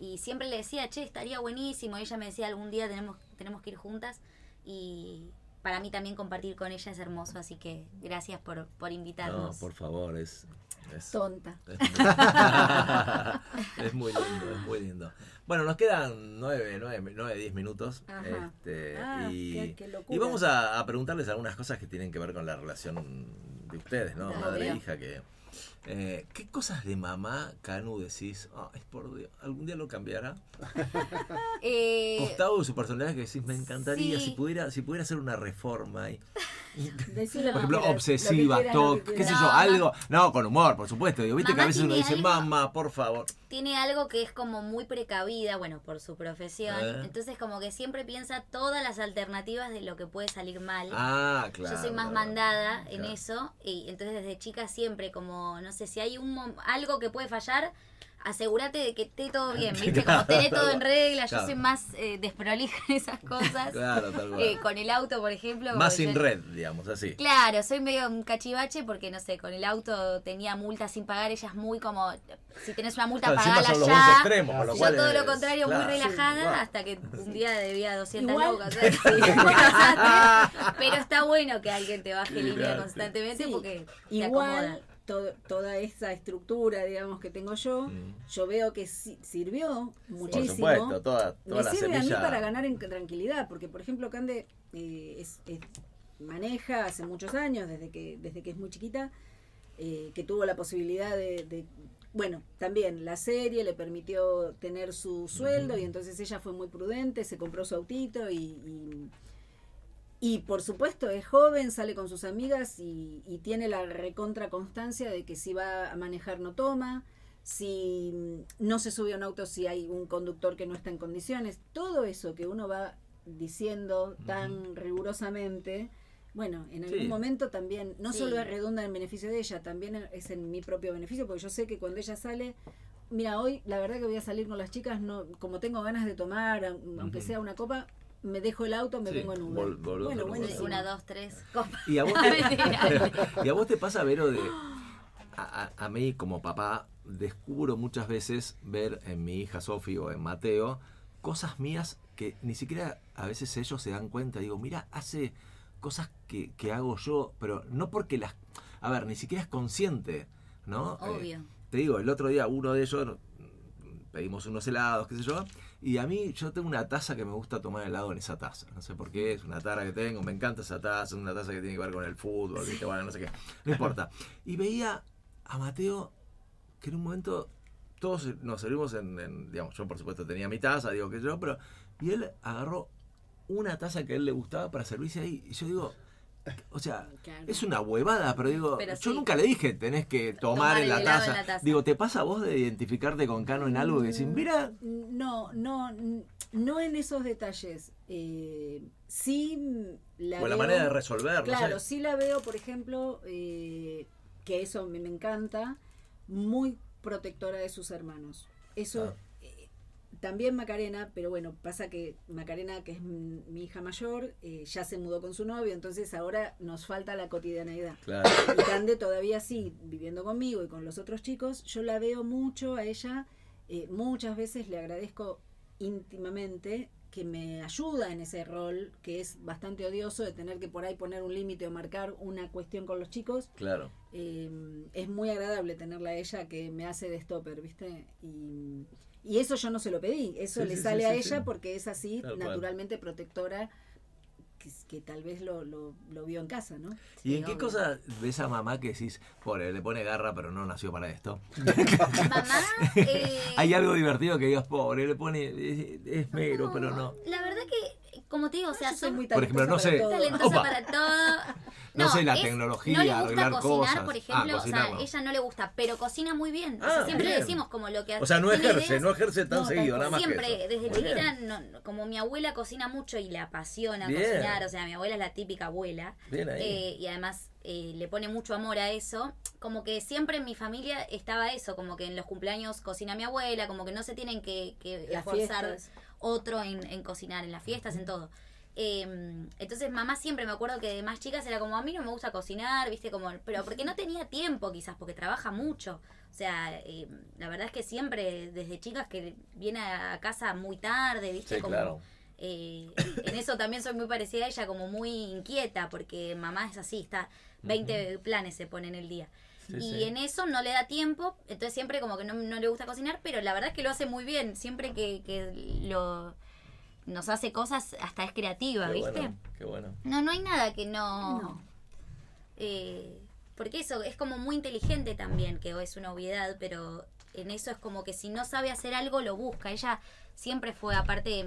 y siempre le decía, che, estaría buenísimo. Y ella me decía, algún día tenemos, tenemos que ir juntas. Y para mí también compartir con ella es hermoso, así que gracias por, por No, invitarnos. por favor, es. es- Tonta. es muy lindo, es muy lindo. Bueno, nos quedan nueve, nueve, nueve, diez minutos. Este, Ah, y, qué- qué locura. y vamos a, a preguntarles algunas cosas que tienen que ver con la relación de ustedes, ¿no? Obvio. Madre e hija, que. Eh, ¿Qué cosas de mamá, Canu, decís? Ay, por Dios, ¿algún día lo cambiará? Eh, Gustavo, su personaje que decís, me encantaría sí. si pudiera, si pudiera hacer una reforma y, por ejemplo, obsesiva, toque, qué sé No, yo, algo. No, con humor, por supuesto. Digo, Viste que a veces uno dice, algo- mamá, por favor. tiene algo que es como muy precavida, bueno, por su profesión. Eh. Entonces como que siempre piensa todas las alternativas de lo que puede salir mal. Ah, claro. Yo soy más mandada en eso y entonces desde chica siempre como, no sé, si hay un algo que puede fallar, asegúrate de que esté todo bien, ¿viste? Como tener todo en regla, yo soy más eh, desprolija en esas cosas. Claro, tal cual. Eh, con el auto, por ejemplo. Más sin yo- red, digamos, así. Claro, soy medio un cachivache porque, no sé, con el auto tenía multa sin pagar, ella es muy como, si tenés una multa, Claro, pagala son los ya. extremos, con lo Yo todo lo contrario, claro. muy relajada, Wow. hasta que un día debía 200 Igual- lucas. Pero está bueno que alguien te baje línea constantemente Sí, porque te Igual, acomoda. Todo- toda esa estructura, digamos, que tengo yo, Mm. yo veo que si- sirvió Por muchísimo. supuesto, toda, toda me la sirve a mí para ganar en tranquilidad, porque por ejemplo Cande eh, es- es- maneja hace muchos años, desde que, desde que es muy chiquita, eh, que tuvo la posibilidad de, de- bueno, también la serie le permitió tener su sueldo y entonces ella fue muy prudente, se compró su autito y, y, y, por supuesto es joven, sale con sus amigas y, y tiene la recontra constancia de que si va a manejar no toma, si mm, no se sube a un auto si hay un conductor que no está en condiciones, todo eso que uno va diciendo tan rigurosamente, bueno, en algún Sí. momento también, no Sí. solo redunda en beneficio de ella, también es en mi propio beneficio, porque yo sé que cuando ella sale, mira, hoy la verdad que voy a salir con las chicas, no como tengo ganas de tomar, aun- aunque sea una copa, me dejo el auto, me Sí, vengo en Uber. vol- volvemos bueno, buenísimo. Una, dos, tres, copa. ¿Y a vos te, y a vos te pasa, Vero, de... A, a- a mí como papá descubro muchas veces ver en mi hija Sofi o en Mateo cosas mías que ni siquiera a veces ellos se dan cuenta. Digo, mira, hace cosas que, que hago yo, pero no porque las... A ver, ni siquiera es consciente, ¿no? Eh, Obvio. te digo, el otro día uno de ellos pedimos unos helados, qué sé yo, y a mí yo tengo una taza que me gusta tomar helado en esa taza. No sé por qué, es una tara que tengo, me encanta esa taza, es una taza que tiene que ver con el fútbol, no sé qué, no importa. Y veía a Mateo que en un momento todos nos servimos en, en- digamos, yo por supuesto tenía mi taza, digo que yo, pero, y él agarró una taza que a él le gustaba para servirse ahí, y yo digo, o sea, Claro. es una huevada, pero digo, Pero yo sí. nunca le dije tenés que tomar, Tomar en, la taza. en la taza. Digo, ¿te pasa a vos de identificarte con Cano en algo que decís, mira, No, no, no en esos detalles. Eh, sí mm, la o la manera de resolver, Claro, no sé. sí la veo, por ejemplo, eh, que eso me, me encanta, muy protectora de sus hermanos. Eso Ah. También Macarena, pero bueno, pasa que Macarena, que es mi hija mayor, eh, ya se mudó con su novio, entonces ahora nos falta la cotidianeidad. Claro. Y Cande todavía sí, viviendo conmigo y con los otros chicos, yo la veo mucho a ella, eh, muchas veces le agradezco íntimamente que me ayuda en ese rol que es bastante odioso de tener que por ahí poner un límite o marcar una cuestión con los chicos. Claro. Eh, es muy agradable tenerla a ella que me hace de stopper, ¿viste? Y, y eso yo no se lo pedí, eso Sí, le sí, sale sí, a sí, ella sí. porque es así, Tal cual. naturalmente protectora, que, que tal vez lo, lo, lo vio en casa, ¿no? ¿Y Sí, en qué obvio. cosa ves a mamá que decís, pobre, le pone garra pero no nació para esto? Mamá, eh, Hay algo divertido que digas, pobre, le pone es, es mero, pero no. La verdad que, como te digo, o sea, Yo soy muy Por ejemplo, no talentosa sé. talentosa para todo. No sé, la es- tecnología, no le gusta arreglar cocinar, cosas. por Ah, ejemplo, o sea, no. ella no le gusta, pero cocina muy bien. o Ah, sea, siempre bien. le decimos como lo que hace. O sea, no ejerce, ideas. no ejerce tan No, seguido, nada más que Siempre, eso. desde chiquita, no- como mi abuela cocina mucho y le apasiona Bien. cocinar, o sea, mi abuela es la típica abuela, Bien ahí. eh, y además eh, le pone mucho amor a eso, como que siempre en mi familia estaba eso, como que en los cumpleaños cocina mi abuela, como que no se tienen que, que Las esforzar fiestas. Otro en, en cocinar, en las fiestas, en todo. Eh, entonces mamá siempre me acuerdo que de más chicas era como, a mí no me gusta cocinar, viste, como, pero porque no tenía tiempo quizás, porque trabaja mucho. O sea, eh, la verdad es que siempre desde chicas que viene a casa muy tarde, viste, Sí, como... claro. eh, en eso también soy muy parecida a ella, como muy inquieta, porque mamá es así, está 20 planes se pone en el día. Sí, y sí. en eso no le da tiempo, entonces siempre como que no, no le gusta cocinar, pero la verdad es que lo hace muy bien, siempre que, que lo nos hace cosas, hasta es creativa, Qué ¿viste? bueno, qué bueno. No, no hay nada que no... No. eh, porque eso es como muy inteligente también, que es una obviedad, pero en eso es como que si no sabe hacer algo, lo busca. Ella siempre fue, aparte,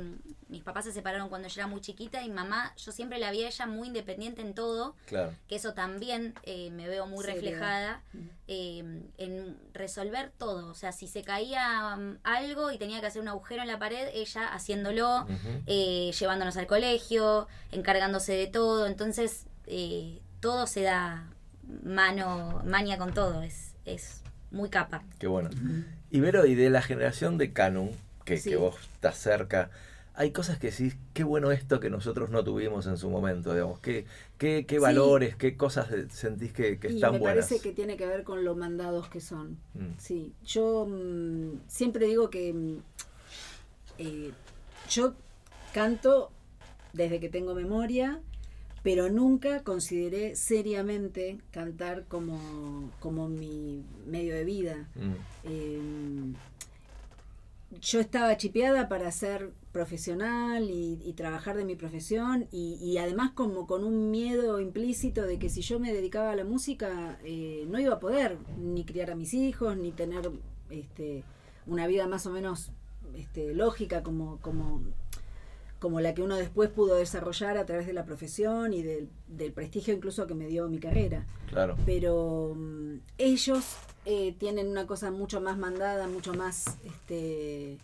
mis papás se separaron cuando yo era muy chiquita y mamá, yo siempre la vi a ella muy independiente en todo, Claro. que eso también eh, me veo muy reflejada eh, en resolver todo. O sea, si se caía mm, algo y tenía que hacer un agujero en la pared, ella haciéndolo, eh, llevándonos al colegio, encargándose de todo. Entonces, eh, todo se da mano, maña con todo. Es, es muy capa. Qué bueno. Ibero, y de la generación de Canon, que, Sí. que vos estás cerca, hay cosas que decís, qué bueno esto que nosotros no tuvimos en su momento, digamos, qué, qué, qué Sí. valores, qué cosas sentís que, que y están me buenas. parece que tiene que ver con lo mandados que son. Mm. Sí, yo mm, siempre digo que mm, eh, yo canto desde que tengo memoria, pero nunca consideré seriamente cantar como, como mi medio de vida. Mm. Eh, yo estaba chipeada para ser profesional y, y trabajar de mi profesión y, y además como con un miedo implícito de que si yo me dedicaba a la música eh, no iba a poder ni criar a mis hijos ni tener este, una vida más o menos este, lógica como, como, como la que uno después pudo desarrollar a través de la profesión y del, del prestigio incluso que me dio mi carrera Claro. pero mm, ellos eh, tienen una cosa mucho más mandada, mucho más, este,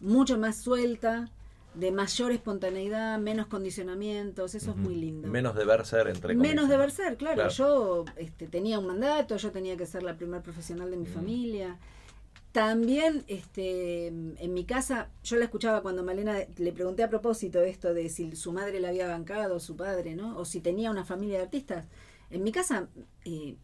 mucho más suelta, de mayor espontaneidad, menos condicionamientos, eso es muy lindo. Menos deber ser, entre comillas. Menos deber ser, claro. Claro. Yo este, tenía un mandato, yo tenía que ser la primer profesional de mi Mm. familia. También este, en mi casa, yo la escuchaba cuando Malena le pregunté a propósito esto de si su madre la había bancado, su padre, ¿no? O si tenía una familia de artistas. En mi casa, eh,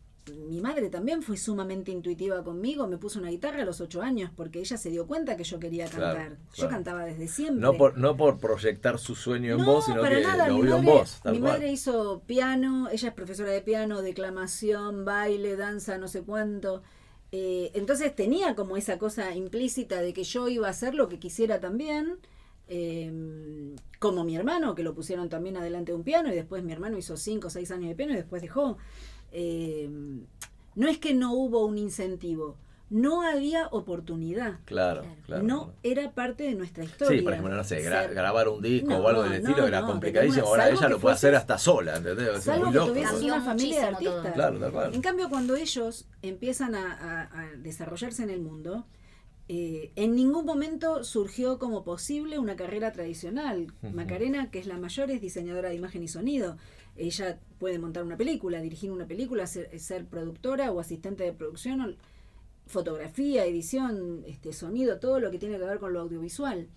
mi madre también fue sumamente intuitiva conmigo, me puso una guitarra a los ocho años porque ella se dio cuenta que yo quería Claro, cantar. Yo claro. cantaba desde siempre. No por, no por proyectar su sueño en No, vos, sino para que nada. lo vio en vos. Mi cual. madre hizo piano, ella es profesora de piano, declamación, baile, danza, no sé cuánto. Eh, entonces tenía como esa cosa implícita de que yo iba a hacer lo que quisiera también. eh, como mi hermano, que lo pusieron también adelante de un piano y después mi hermano hizo cinco o seis años de piano y después dejó. Eh, no es que no hubo un incentivo, no había oportunidad. Claro, claro. no era parte de nuestra historia. Sí, por ejemplo, no sé, gra- grabar un disco No, o algo del estilo no, era no, complicadísimo. Ahora ella lo puede hacer hasta sola, ¿entendés? Es Salvo muy que loco. tuvieses Cambió una familia de artistas. Claro, tal cual. En cambio, cuando ellos empiezan a, a- a desarrollarse en el mundo, eh, en ningún momento surgió como posible una carrera tradicional. Macarena, que es la mayor, es diseñadora de imagen y sonido. Ella puede montar una película, dirigir una película, ser, ser productora o asistente de producción, o fotografía, edición, este sonido, todo lo que tiene que ver con lo audiovisual.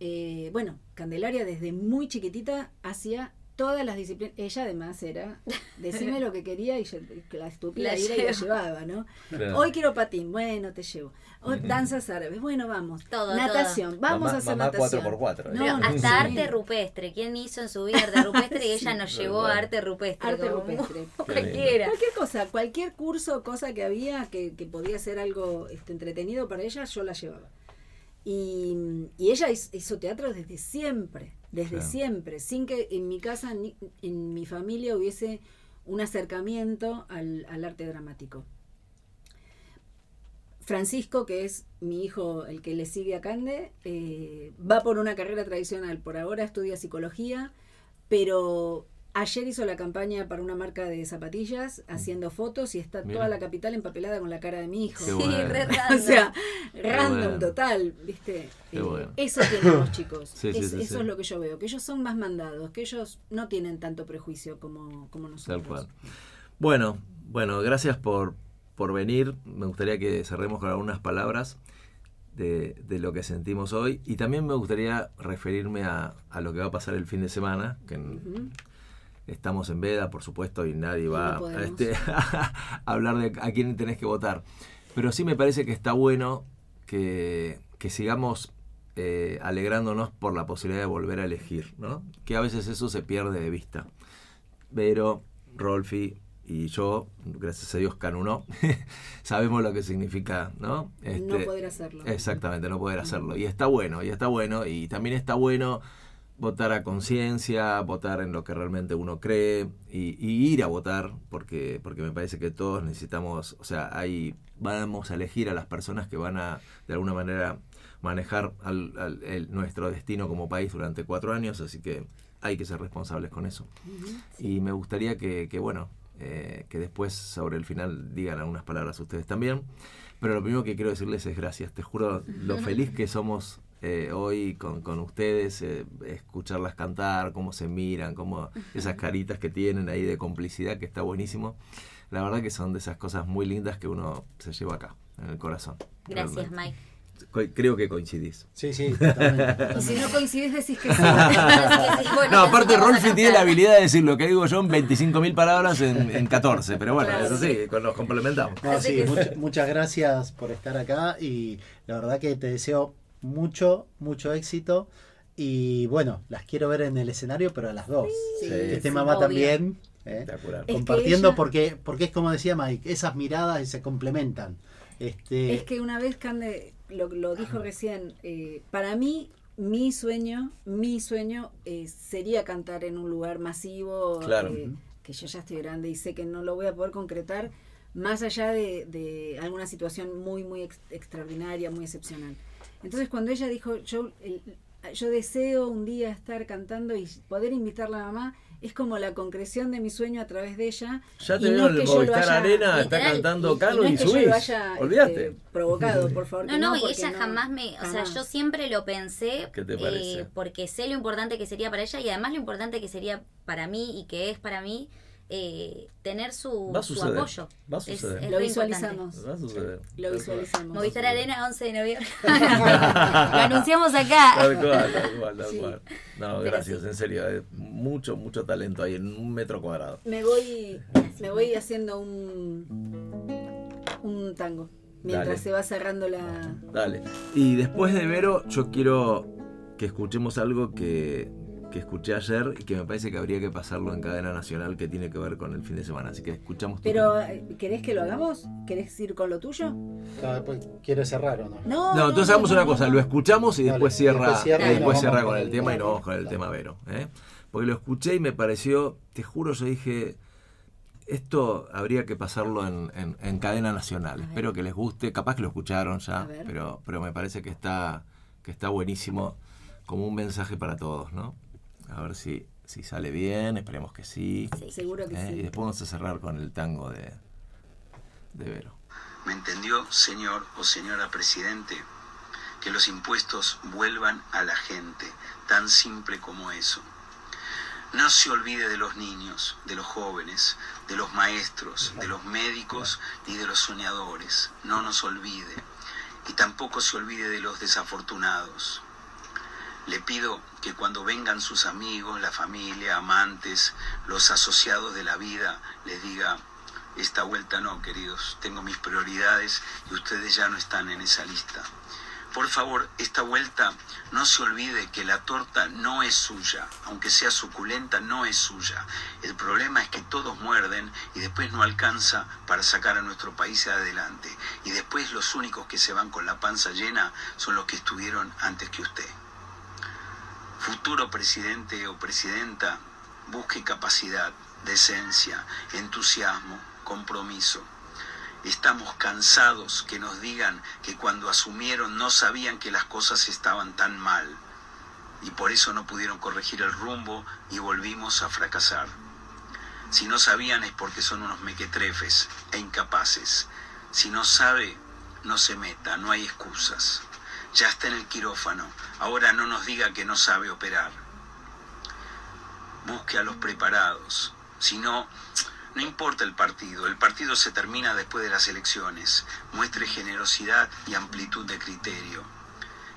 Eh, bueno, Candelaria desde muy chiquitita hacía todas las disciplinas. Ella además era, decime lo que quería y yo, la estúpida La iba y la llevaba, ¿no? Claro. Hoy quiero patín, bueno, te llevo. Hoy danzas árabes, bueno, vamos. Todo, natación, vamos Mamá- a hacer mamá natación. 4x4, No, ¿eh? Hasta sí. arte rupestre. ¿Quién hizo en su vida arte rupestre? Y ella nos Sí, llevó a arte rupestre. Arte como rupestre. Cualquiera. Cualquier cosa, cualquier curso, cosa que había que, que podía ser algo este, entretenido para ella, yo la llevaba. Y, y ella hizo, hizo teatro desde siempre, desde Claro. siempre, sin que en mi casa, ni en mi familia hubiese un acercamiento al, al arte dramático. Francisco, que es mi hijo, el que le sigue a Cande, eh, va por una carrera tradicional. Por ahora estudia psicología, pero ayer hizo la campaña para una marca de zapatillas haciendo fotos y está Mira. toda la capital empapelada con la cara de mi hijo. Qué Sí, re o random. sea, random bueno. total, ¿viste? Qué Eh, bueno. Eso tienen los chicos. Sí, sí, Es- sí, eso es lo que yo veo, que ellos son más mandados, que ellos no tienen tanto prejuicio como, como nosotros. Tal cual. Bueno, bueno, gracias por, por venir. Me gustaría que cerremos con algunas palabras. de, de lo que sentimos hoy. Y también me gustaría referirme a, a lo que va a pasar el fin de semana, que en-. Estamos en veda, por supuesto, y nadie va No a, este, a hablar de a quién tenés que votar. Pero sí me parece que está bueno que, que sigamos eh, alegrándonos por la posibilidad de volver a elegir, ¿no? Que a veces eso se pierde de vista. Pero Rolfi y yo, gracias a Dios Canu no, sabemos lo que significa, ¿no? no Este, poder hacerlo. Exactamente, no poder hacerlo. Y está bueno, y está bueno, y también está bueno votar a conciencia, votar en lo que realmente uno cree y, y ir a votar, porque, porque me parece que todos necesitamos, o sea, ahí vamos a elegir a las personas que van a, de alguna manera, manejar al- al- el- nuestro destino como país durante cuatro años, así que hay que ser responsables con eso. Y me gustaría que, que, bueno, eh, que después sobre el final digan algunas palabras ustedes también. Pero lo primero que quiero decirles es gracias. Te juro lo feliz que somos eh, hoy con, con ustedes, eh, escucharlas cantar, cómo se miran, cómo esas caritas que tienen ahí de complicidad, que está buenísimo. La verdad que son de esas cosas muy lindas que uno se lleva acá, en el corazón. Gracias, realmente. Mike. Creo que coincidís. Sí, sí, totalmente. Y si no coincidís, decís que sí. Sí, bueno, No, aparte Rolfi tiene la habilidad de decir lo que digo yo en 25.000 palabras en, en 14, pero bueno, Claro. eso sí, con- nos complementamos. No, sí, much- muchas gracias por estar acá y la verdad que te deseo mucho, mucho éxito. Y bueno, las quiero ver en el escenario, pero a las dos. Sí, Que esté sí, mamá obvio. también. ¿eh? Es que Compartiendo ella- porque, porque es como decía Mike, esas miradas se complementan. Este, Es que una vez Cande lo, lo dijo recién, eh, para mí mi sueño, mi sueño eh, sería cantar en un lugar masivo, Claro. eh, que yo ya estoy grande y sé que no lo voy a poder concretar, más allá de, de alguna situación muy, muy ex- extraordinaria, muy excepcional. Entonces cuando ella dijo, yo, el- yo deseo un día estar cantando y poder invitarla a mamá, es como la concreción de mi sueño a través de ella. Ya y te no veo es en el que yo lo Movistar haya- Arena, está cantando y no y, es que yo subís. lo haya Olvídate. este, provocado, por favor. No, no, y ella no, jamás me. O sea, jamás. yo siempre lo pensé. ¿Qué te parece? eh, porque sé lo importante que sería para ella y además lo importante que sería para mí y que es para mí eh, tener su, Va a su suceder, apoyo. va a suceder. es Lo visualizamos. Va a suceder. Lo visualizamos. Movistar Arena, 11 de noviembre. lo anunciamos acá. Tal cual, tal cual, tal Sí. cual. No, Pero gracias, sí. en serio. eh, mucho, mucho talento ahí en un metro cuadrado. Me voy, me voy haciendo un, un tango. Mientras Dale. se va cerrando la. Dale. Y después de Vero, yo quiero que escuchemos algo que, que escuché ayer y que me parece que habría que pasarlo en cadena nacional que tiene que ver con el fin de semana. Así que escuchamos tu Pero, tema. eh, ¿querés que lo hagamos? ¿Querés ir con lo tuyo? ah, después quiero cerrar o no. No, No, entonces hagamos una cosa, lo escuchamos y Dale, después cierra, después cierra y después con el tema y nos dale, vamos con el tema Vero. ¿eh? Porque lo escuché y me pareció, te juro, yo dije, esto habría que pasarlo en, en- en cadena nacional. Espero que les guste, capaz que lo escucharon ya, pero, pero me parece que está, que está buenísimo como un mensaje para todos, ¿no? A ver si, si sale bien, esperemos que sí. Seguro que ¿eh? sí. Y después vamos a cerrar con el tango de, de Vero. ¿Me entendió, señor o señora presidente? Que los impuestos vuelvan a la gente, tan simple como eso. No se olvide de los niños, de los jóvenes, de los maestros, de los médicos ni de los soñadores. No nos olvide. Y tampoco se olvide de los desafortunados. Le pido que cuando vengan sus amigos, la familia, amantes, los asociados de la vida, les diga, esta vuelta no, queridos, tengo mis prioridades y ustedes ya no están en esa lista. Por favor, esta vuelta no se olvide que la torta no es suya, aunque sea suculenta, no es suya. El problema es que todos muerden y después no alcanza para sacar a nuestro país adelante. Y después los únicos que se van con la panza llena son los que estuvieron antes que usted. Futuro presidente o presidenta, busque capacidad, decencia, entusiasmo, compromiso. Estamos cansados que nos digan que cuando asumieron no sabían que las cosas estaban tan mal y por eso no pudieron corregir el rumbo y volvimos a fracasar. Si no sabían es porque son unos mequetrefes e incapaces. Si no sabe, no se meta, no hay excusas. Ya está en el quirófano, ahora no nos diga que no sabe operar. Busque a los preparados, si no, No importa el partido, el partido se termina después de las elecciones. Muestre generosidad y amplitud de criterio.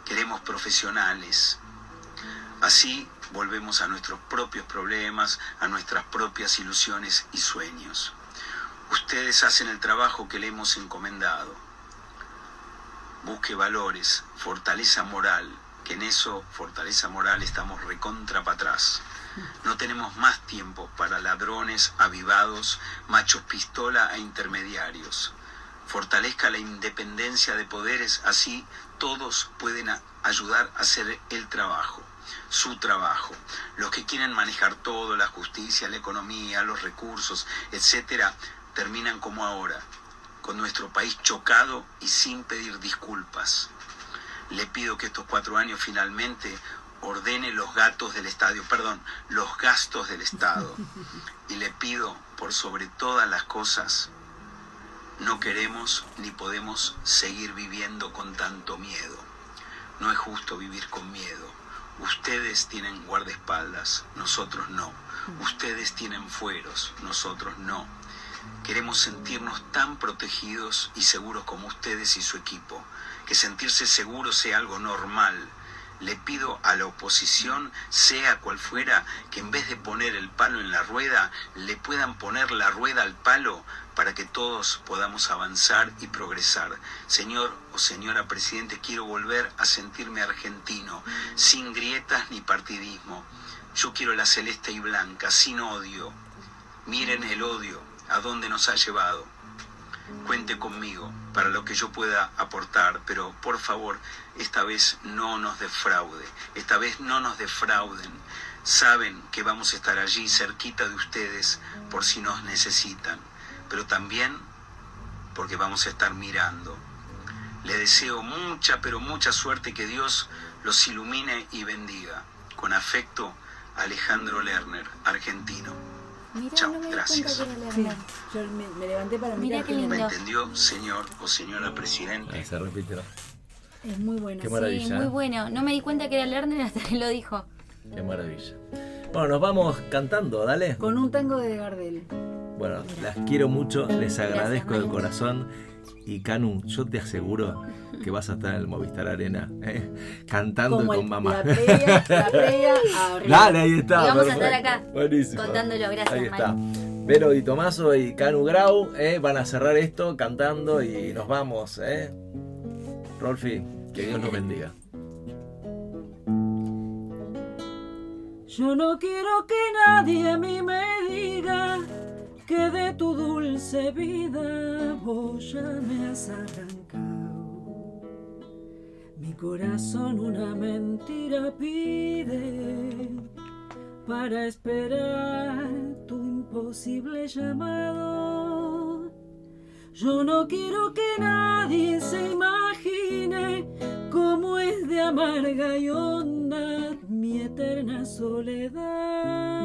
Queremos profesionales. Así volvemos a nuestros propios problemas, a nuestras propias ilusiones y sueños. Ustedes hacen el trabajo que le hemos encomendado. Busque valores, fortaleza moral, que en eso, fortaleza moral, estamos recontra para atrás. No tenemos más tiempo para ladrones, avivados, machos pistola e intermediarios. Fortalezca la independencia de poderes, así todos pueden ayudar a hacer el trabajo, su trabajo. Los que quieren manejar todo, la justicia, la economía, los recursos, etcétera, terminan como ahora, con nuestro país chocado y sin pedir disculpas. Le pido que estos cuatro años finalmente ordene los gatos del estadio, perdón, los gastos del Estado. Y le pido, por sobre todas las cosas, no queremos ni podemos seguir viviendo con tanto miedo. No es justo vivir con miedo. Ustedes tienen guardaespaldas, nosotros no. Ustedes tienen fueros, nosotros no. Queremos sentirnos tan protegidos y seguros como ustedes y su equipo. Que sentirse seguro sea algo normal. Le pido a la oposición, sea cual fuera, que en vez de poner el palo en la rueda, le puedan poner la rueda al palo para que todos podamos avanzar y progresar. Señor o señora Presidente, quiero volver a sentirme argentino, sin grietas ni partidismo. Yo quiero la celeste y blanca, sin odio. Miren el odio, a dónde nos ha llevado. Cuente conmigo para lo que yo pueda aportar, pero por favor, esta vez no nos defraude, esta vez no nos defrauden. Saben que vamos a estar allí cerquita de ustedes por si nos necesitan, pero también porque vamos a estar mirando. Le deseo mucha, pero mucha suerte, que Dios los ilumine y bendiga. Con afecto, Alejandro Lerner, argentino. Mirá, Chao, no me di gracias. cuenta que era Sí, yo me, me levanté para mirar qué quién ¿Me entendió, señor o señora Presidente? Ahí se repitió. Es muy bueno. Qué maravilla. Sí, muy bueno. No me di cuenta que era Lerner hasta que lo dijo. Qué maravilla. Bueno, nos vamos cantando, dale. Con un tango de Gardel. Bueno, las quiero mucho, les agradezco de corazón. Y Canu, yo te aseguro que vas a estar en el Movistar Arena, ¿eh? cantando Como con el- mamá. la previa, la previa a River. Dale, ahí está. Y vamos a estar acá, Buenísimo. contándolo. Gracias, Ahí está. Vero y Tomaso y Canu Grau ¿eh? van a cerrar esto cantando y nos vamos. ¿eh? Rolfi, que Dios los bendiga. Yo no quiero que nadie a mí me diga que de tu dulce vida vos ya me has arrancado. Mi corazón una mentira pide para esperar tu imposible llamado. Yo no quiero que nadie se imagine cómo es de amarga y honda mi eterna soledad.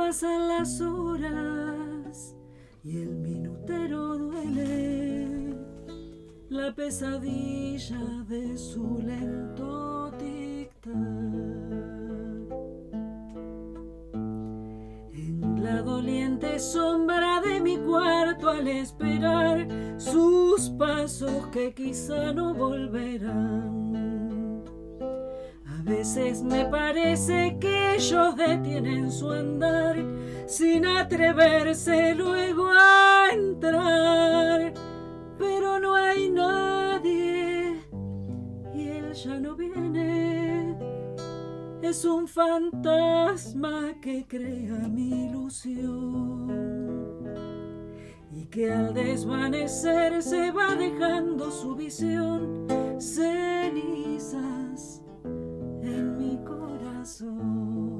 Pasan las horas y el minutero duele la pesadilla de su lento tic-tac. En la doliente sombra de mi cuarto al esperar sus pasos que quizá no volverán. A veces me parece que ellos detienen su andar sin atreverse luego a entrar. Pero no hay nadie y él ya no viene. Es un fantasma que crea mi ilusión y que al desvanecer se va dejando su visión cenizas en mi corazón.